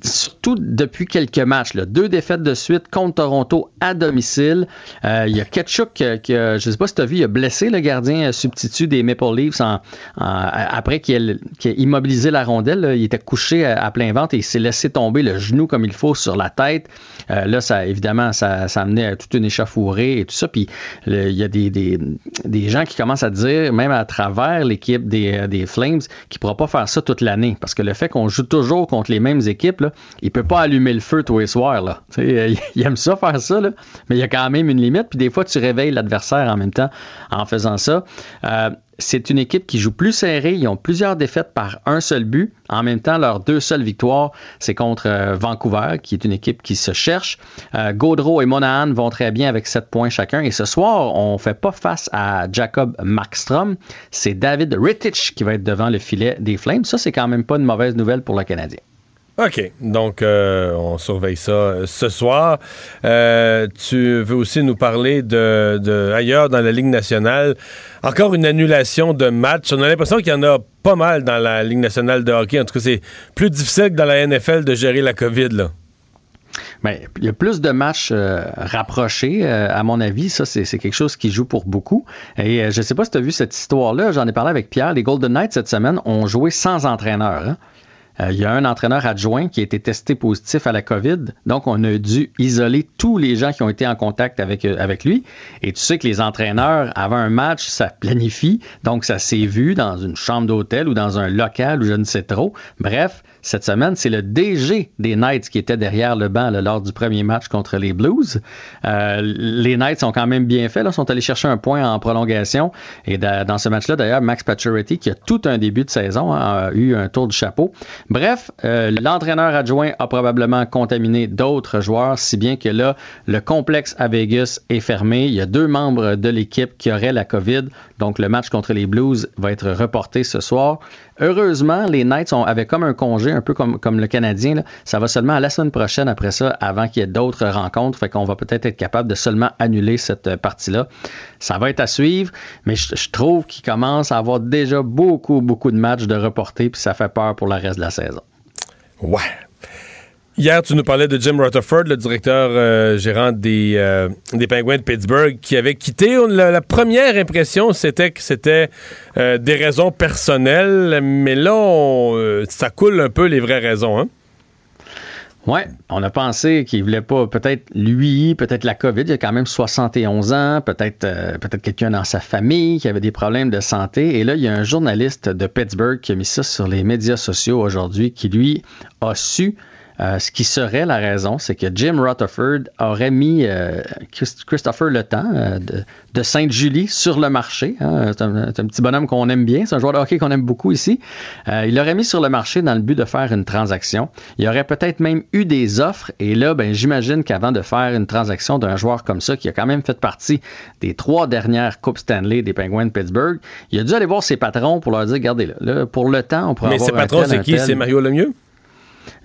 surtout depuis quelques matchs. là. Deux défaites de suite contre Toronto à domicile. Euh, Il y a Ketchuk, qui a- je ne sais pas si tu as vu, il a blessé le gardien euh, substitut des Maple Leafs en- après qu'il qu'il ait immobilisé la rondelle. il était couché à, plein ventre et il s'est laissé tomber le genou comme il faut sur la tête. Euh, là, ça, évidemment, ça, ça amenait à toute une échauffourée et tout ça. Puis il y a des, des, des gens qui commencent à dire, même à travers l'équipe des, euh, des Flames, qu'il ne pourra pas faire ça toute l'année. Parce que le fait qu'on joue toujours contre les mêmes équipes, là, il peut pas allumer le feu tous les soirs. Là. Euh, il aime ça faire ça, là, mais il y a quand même une limite. Puis des fois, tu réveilles l'adversaire en même temps en faisant ça. Euh, c'est une équipe qui joue plus serré. Ils ont plusieurs défaites par un seul but. En même temps, leurs deux seules victoires, c'est contre euh, Vancouver, qui est une équipe qui se cherche. Euh, Gaudreau et Monahan vont très bien avec 7 points chacun. Et ce soir, on ne fait pas face à Jacob Markstrom. C'est David Rittich qui va être devant le filet des Flames. Ça, c'est quand même pas une mauvaise nouvelle pour le Canadien. OK. Donc, euh, on surveille ça euh, ce soir. Euh, tu veux aussi nous parler de, ailleurs dans la Ligue nationale. Encore une annulation de match. On a l'impression qu'il y en a pas mal dans la Ligue nationale de hockey. En tout cas, c'est plus difficile que dans la NFL de gérer la COVID. Là. Il y a plus de matchs rapprochés, à mon avis. Ça, c'est quelque chose qui joue pour beaucoup. Et je ne sais pas si tu as vu cette histoire-là. J'en ai parlé avec Pierre. Les Golden Knights, cette semaine, ont joué sans entraîneur. Hein. Il y a un entraîneur adjoint qui a été testé positif à la COVID. Donc, on a dû isoler tous les gens qui ont été en contact avec, avec lui. Et tu sais que les entraîneurs, avant un match, ça planifie. Donc, ça s'est vu dans une chambre d'hôtel ou dans un local ou je ne sais trop. Bref, cette semaine, c'est le DG des Knights qui était derrière le banc lors du premier match contre les Blues. Euh, les Knights sont quand même bien faits, là, sont allés chercher un point en prolongation. Et dans ce match-là, d'ailleurs, Max Pacioretty, qui a tout un début de saison, hein, a eu un tour du chapeau. Bref, euh, l'entraîneur adjoint a probablement contaminé d'autres joueurs, si bien que là, le complexe à Vegas est fermé. Il y a deux membres de l'équipe qui auraient la COVID. Donc, le match contre les Blues va être reporté ce soir. Heureusement, les Knights ont, avaient comme un congé, un peu comme, comme le Canadien. Ça va seulement à la semaine prochaine après ça, avant qu'il y ait d'autres rencontres. Fait qu'on va peut-être être capable de seulement annuler cette partie-là. Ça va être à suivre, mais je, trouve qu'il commence à avoir déjà beaucoup, beaucoup de matchs de reportés, puis ça fait peur pour le reste de la saison. Ouais, Hier, tu nous parlais de Jim Rutherford, le directeur euh, gérant des, euh, des Penguins de Pittsburgh, qui avait quitté. La, première impression, c'était que c'était euh, des raisons personnelles, mais là, ça coule un peu les vraies raisons. Hein? Oui, on a pensé qu'il voulait pas, peut-être lui, peut-être la COVID, il a quand même 71 ans, peut-être peut-être quelqu'un dans sa famille qui avait des problèmes de santé. Et là, il y a un journaliste de Pittsburgh qui a mis ça sur les médias sociaux aujourd'hui, qui lui a su euh, ce qui serait la raison, c'est que Jim Rutherford aurait mis euh, Christopher Le Temps euh, de, Sainte-Julie sur le marché. Hein. C'est, un, petit bonhomme qu'on aime bien. C'est un joueur de hockey qu'on aime beaucoup ici. il l'aurait mis sur le marché dans le but de faire une transaction. Il y aurait peut-être même eu des offres. Et là, ben, j'imagine qu'avant de faire une transaction d'un joueur comme ça, qui a quand même fait partie des trois dernières Coupes Stanley des Penguins de Pittsburgh, il a dû aller voir ses patrons pour leur dire, regardez, là, pour le temps, on pourrait Mais ses patrons, c'est qui? C'est Mario Lemieux?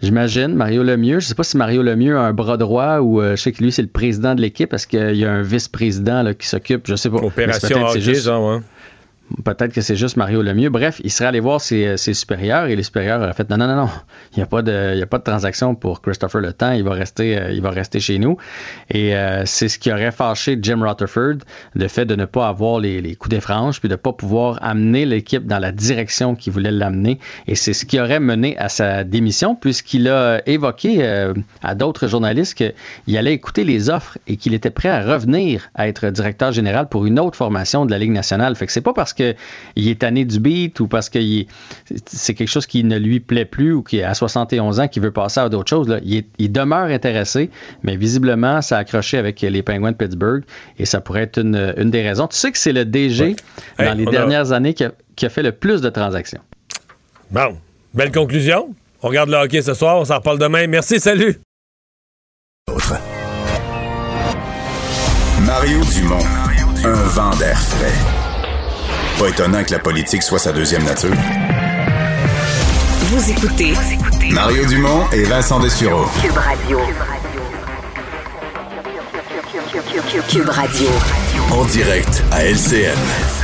J'imagine. Mario Lemieux. Je ne sais pas si Mario Lemieux a un bras droit ou euh, je sais que lui, c'est le président de l'équipe parce qu'il y a un vice-président qui s'occupe, je sais pas. Opération hockey, genre, ouais. Peut-être que c'est juste Mario le mieux. Bref, il serait allé voir ses, supérieurs et les supérieurs auraient fait non, non, non, non. Il n'y a, pas de, a pas de transaction pour Christopher Le Temps. Il va rester, euh, il va rester chez nous. Et euh, c'est ce qui aurait fâché Jim Rutherford, le fait de ne pas avoir les, les coups des franges puis de ne pas pouvoir amener l'équipe dans la direction qu'il voulait l'amener. Et c'est ce qui aurait mené à sa démission, puisqu'il a évoqué euh, à d'autres journalistes qu'il allait écouter les offres et qu'il était prêt à revenir à être directeur général pour une autre formation de la Ligue nationale. Fait que c'est pas parce que qu'il est tanné du beat ou parce que c'est quelque chose qui ne lui plaît plus ou qui à 71 ans qui veut passer à d'autres choses. Il, demeure intéressé, mais visiblement, ça a accroché avec les Penguins de Pittsburgh et ça pourrait être une, des raisons. Tu sais que c'est le DG dans les dernières années qui a, fait le plus de transactions. Bon, belle conclusion. On regarde le hockey ce soir, on s'en reparle demain. Merci, salut. Mario Dumont, un vent d'air frais. Pas étonnant que la politique soit sa deuxième nature. Vous écoutez Mario Dumont et Vincent Dessureau. Cube Radio. Cube Radio. En direct à LCN.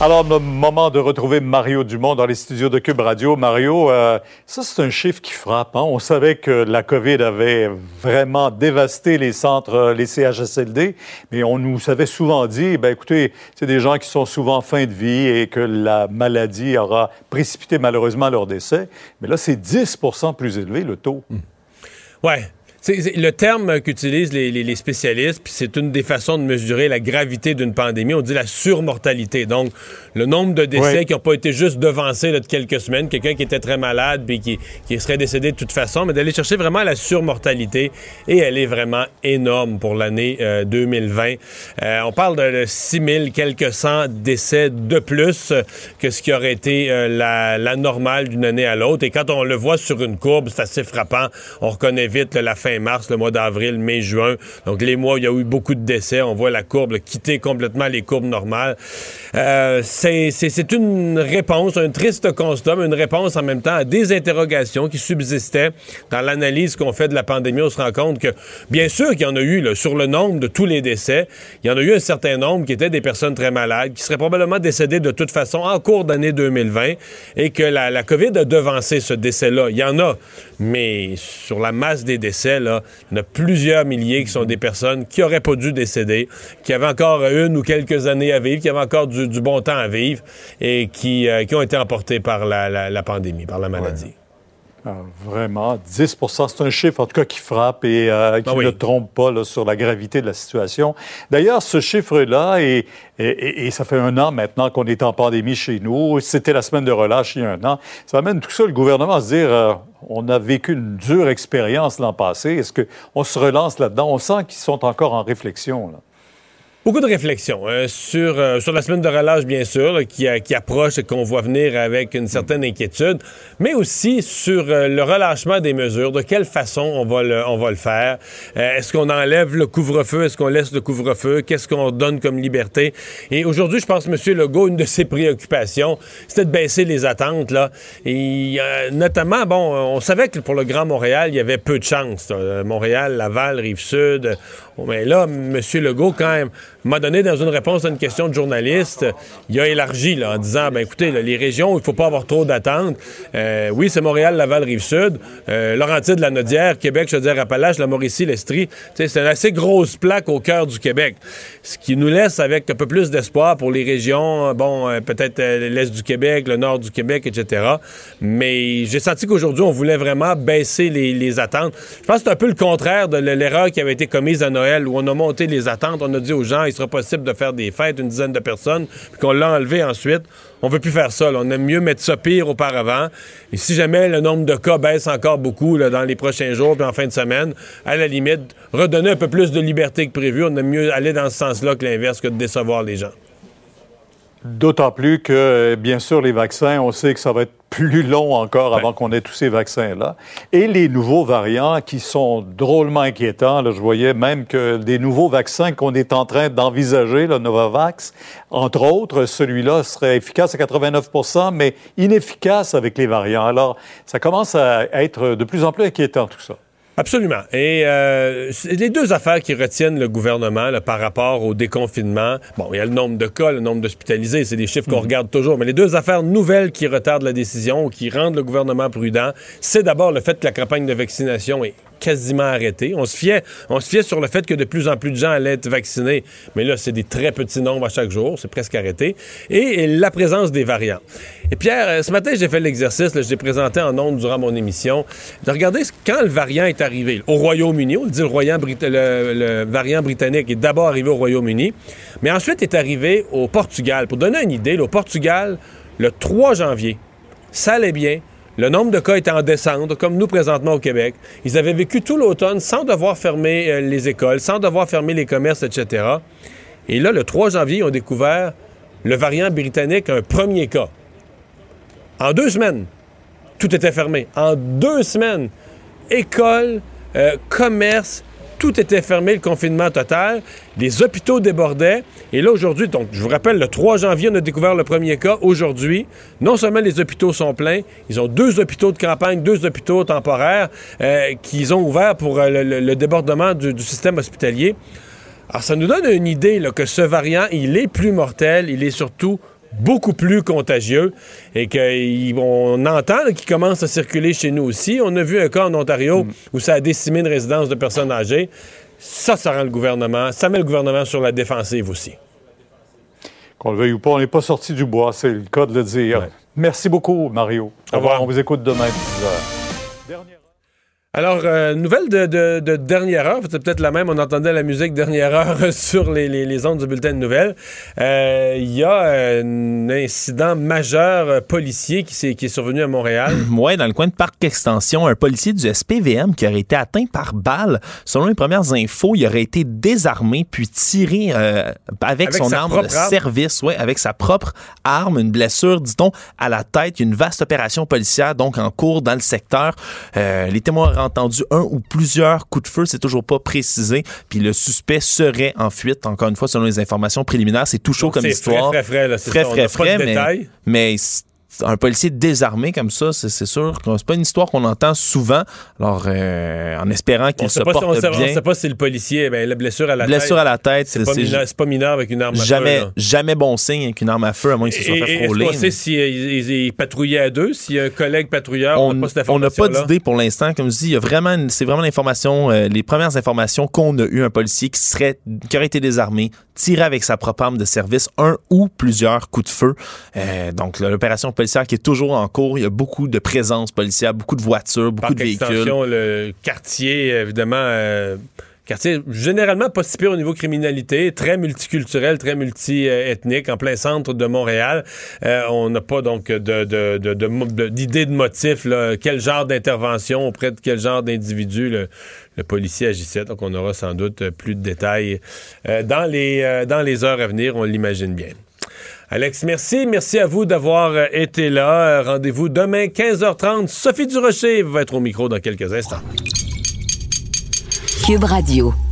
Alors, moment de retrouver Mario Dumont dans les studios de Cube Radio. Mario, euh, ça, c'est un chiffre qui frappe. Hein? On savait que la COVID avait vraiment dévasté les centres, euh, les CHSLD, mais on nous avait souvent dit, ben écoutez, c'est des gens qui sont souvent en fin de vie et que la maladie aura précipité malheureusement leur décès. Mais là, c'est 10% plus élevé, le taux. Ouais, c'est le terme qu'utilisent les, spécialistes, puis c'est une des façons de mesurer la gravité d'une pandémie. On dit la surmortalité. Donc, le nombre de décès qui n'ont pas été juste devancés de quelques semaines, quelqu'un qui était très malade puis qui, serait décédé de toute façon, mais d'aller chercher vraiment la surmortalité. Et elle est vraiment énorme pour l'année 2020. Euh, euh, on parle de 6 000 quelques cent décès de plus que ce qui aurait été euh, la, la, normale d'une année à l'autre. Et quand on le voit sur une courbe, c'est assez frappant. On reconnaît vite la fin mars, le mois d'avril, mai, juin. Donc les mois où il y a eu beaucoup de décès, on voit la courbe quitter complètement les courbes normales. Euh, c'est une réponse, un triste constat, mais une réponse en même temps à des interrogations qui subsistaient dans l'analyse qu'on fait de la pandémie. On se rend compte que, bien sûr qu'il y en a eu, sur le nombre de tous les décès, il y en a eu un certain nombre qui étaient des personnes très malades, qui seraient probablement décédées de toute façon en cours d'année 2020 et que la, la COVID a devancé ce décès-là. Il y en a, mais sur la masse des décès, là, il y en a plusieurs milliers qui sont des personnes qui auraient pas dû décéder, qui avaient encore une ou quelques années à vivre, qui avaient encore du, bon temps à vivre et qui, euh, qui ont été emportés par la, la- la pandémie, par la maladie. Ah, vraiment, 10% c'est un chiffre en tout cas qui frappe et euh, qui Ah oui. ne trompe pas là, sur la gravité de la situation. D'ailleurs, ce chiffre-là, et, et- et- et ça fait un an maintenant qu'on est en pandémie chez nous, c'était la semaine de relâche il y a un an, ça amène tout ça le gouvernement à se dire, euh, on a vécu une dure expérience l'an passé, est-ce qu'on se relance là-dedans? On sent qu'ils sont encore en réflexion. Là. Beaucoup de réflexions euh, sur, euh, sur la semaine de relâche, bien sûr, qui, euh, qui approche et qu'on voit venir avec une certaine inquiétude, mais aussi sur euh, le relâchement des mesures, de quelle façon on va le, on va le faire? Est-ce qu'on enlève le couvre-feu? Est-ce qu'on laisse le couvre-feu? Qu'est-ce qu'on donne comme liberté? Et aujourd'hui, je pense M. Legault, une de ses préoccupations, c'était de baisser les attentes. Là. Et notamment, bon, on savait que pour le Grand Montréal, il y avait peu de chance. là. Montréal, Laval, Rive-Sud. Mais là, M. Legault, quand même, m'a donné dans une réponse à une question de journaliste, il a élargi en disant, ben écoutez, les régions, il faut pas avoir trop d'attentes. Euh, oui, c'est Montréal, Laval, Rive-Sud, euh, Laurentide, la Nodière, Québec, Chaudière-Appalaches, la Mauricie, l'Estrie. C'est une assez grosse plaque au cœur du Québec. Ce qui nous laisse avec un peu plus d'espoir pour les régions, bon, euh, peut-être euh, l'Est du Québec, le Nord du Québec, etc. Mais j'ai senti qu'aujourd'hui, on voulait vraiment baisser les, les attentes. Je pense que c'est un peu le contraire de l'erreur qui avait été commise à Noël, où on a monté les attentes, on a dit aux gens, il sera possible de faire des fêtes, une dizaine de personnes, puis qu'on l'a enlevé ensuite. On veut plus faire ça. On aime mieux mettre ça pire auparavant. Et si jamais le nombre de cas baisse encore beaucoup dans les prochains jours puis en fin de semaine, à la limite, redonner un peu plus de liberté que prévu. On aime mieux aller dans ce sens-là que l'inverse, que de décevoir les gens. D'autant plus que, bien sûr, les vaccins, on sait que ça va être plus long encore avant qu'on ait tous ces vaccins-là. Et les nouveaux variants qui sont drôlement inquiétants. Là, je voyais même que des nouveaux vaccins qu'on est en train d'envisager, le Novavax, entre autres, celui-là serait efficace à 89% mais inefficace avec les variants. Alors, ça commence à être de plus en plus inquiétant, tout ça. Absolument. Et euh, les deux affaires qui retiennent le gouvernement là, par rapport au déconfinement. Bon, il y a le nombre de cas, le nombre d'hospitalisés, c'est des chiffres qu'on regarde toujours. Mais les deux affaires nouvelles qui retardent la décision ou qui rendent le gouvernement prudent, c'est d'abord le fait que la campagne de vaccination est quasiment arrêtée. On se fiait, sur le fait que de plus en plus de gens allaient être vaccinés, mais là, c'est des très petits nombres à chaque jour, c'est presque arrêté. Et, la présence des variants. Et Pierre, euh, ce matin, j'ai fait l'exercice, je l'ai présenté en ondes durant mon émission, de regarder quand le variant est arrivé. Au Royaume-Uni, on le dit, le, royaume le- variant britannique est d'abord arrivé au Royaume-Uni, mais ensuite est arrivé au Portugal. Pour donner une idée, au Portugal, le 3 janvier, ça allait bien. Le nombre de cas était en descente, comme nous présentement au Québec. Ils avaient vécu tout l'automne sans devoir fermer euh, les écoles, sans devoir fermer les commerces, etc. Et là, le 3 janvier, ils ont découvert le variant britannique, un premier cas. En deux semaines, tout était fermé. En deux semaines, écoles, euh, commerce, tout était fermé, le confinement total. Les hôpitaux débordaient. Et là, aujourd'hui, donc, je vous rappelle, le 3 janvier, on a découvert le premier cas. Aujourd'hui, non seulement les hôpitaux sont pleins, ils ont deux hôpitaux de campagne, deux hôpitaux temporaires euh, qu'ils ont ouverts pour euh, le, débordement du, système hospitalier. Alors, ça nous donne une idée que ce variant, il est plus mortel, il est surtout beaucoup plus contagieux et qu'on entend qu'il commence à circuler chez nous aussi. On a vu un cas en Ontario où ça a décimé une résidence de personnes âgées. Ça, ça rend le gouvernement, ça met le gouvernement sur la défensive aussi. Qu'on le veuille ou pas, on n'est pas sorti du bois, c'est le cas de le dire. Merci beaucoup, Mario. Au revoir. On vous écoute demain, 10 heures. Alors, euh, nouvelle de, de- de dernière heure, c'est peut-être la même, on entendait la musique dernière heure sur les, les, les ondes du bulletin de nouvelles. Euh, Il y a euh, un incident majeur policier qui, s'est- qui est survenu à Montréal. Ouais, dans le coin de Parc Extension, un policier du SPVM qui aurait été atteint par balle. Selon les premières infos, il aurait été désarmé puis tiré euh, avec, Avec son arme de service, ouais, avec sa propre arme, une blessure, dit-on, à la tête. Une vaste opération policière donc en cours dans le secteur. Les témoins entendu un ou plusieurs coups de feu, c'est toujours pas précisé. Puis le suspect serait en fuite. Encore une fois, selon les informations préliminaires, c'est tout chaud Donc, comme histoire. frais, frais, frais, là, c'est Frais, mais, un policier désarmé comme ça, c'est sûr que c'est pas une histoire qu'on entend souvent. Alors, euh, en espérant qu'il se pas, porte on sait, on bien. sait pas si le policier, ben, la blessure à la Blessure tête. à la tête, c'est pas, mineur, pas mineur avec une arme à feu, Jamais, là. jamais bon signe avec une arme à feu, à moins qu'il se soit fait et Est-ce frôler. qu'on sait s'il il, il patrouillait à deux, s'il y a un collègue patrouilleur, on n'a pas d'idée pour l'instant. Comme je dis, il y a vraiment, c'est vraiment l'information, euh, les premières informations qu'on a eues, un policier qui serait, qui aurait été désarmé, tiré avec sa propre arme de service, un ou plusieurs coups de feu. Euh, donc, l'opération policière qui est toujours en cours. Il y a beaucoup de présence policière, beaucoup de voitures, beaucoup Par de véhicules. le quartier, évidemment, euh, quartier généralement pas si pire au niveau criminalité, très multiculturel, très multi-ethnique, en plein centre de Montréal. Euh, on n'a pas donc d'idée de motif, quel genre d'intervention auprès de quel genre d'individu le, policier agissait. Donc, on aura sans doute plus de détails euh, dans, les, euh, dans les heures à venir, on l'imagine bien. Alex, merci. Merci à vous d'avoir été là. Rendez-vous demain, 15h30. Sophie Durocher va être au micro dans quelques instants. Cube Radio.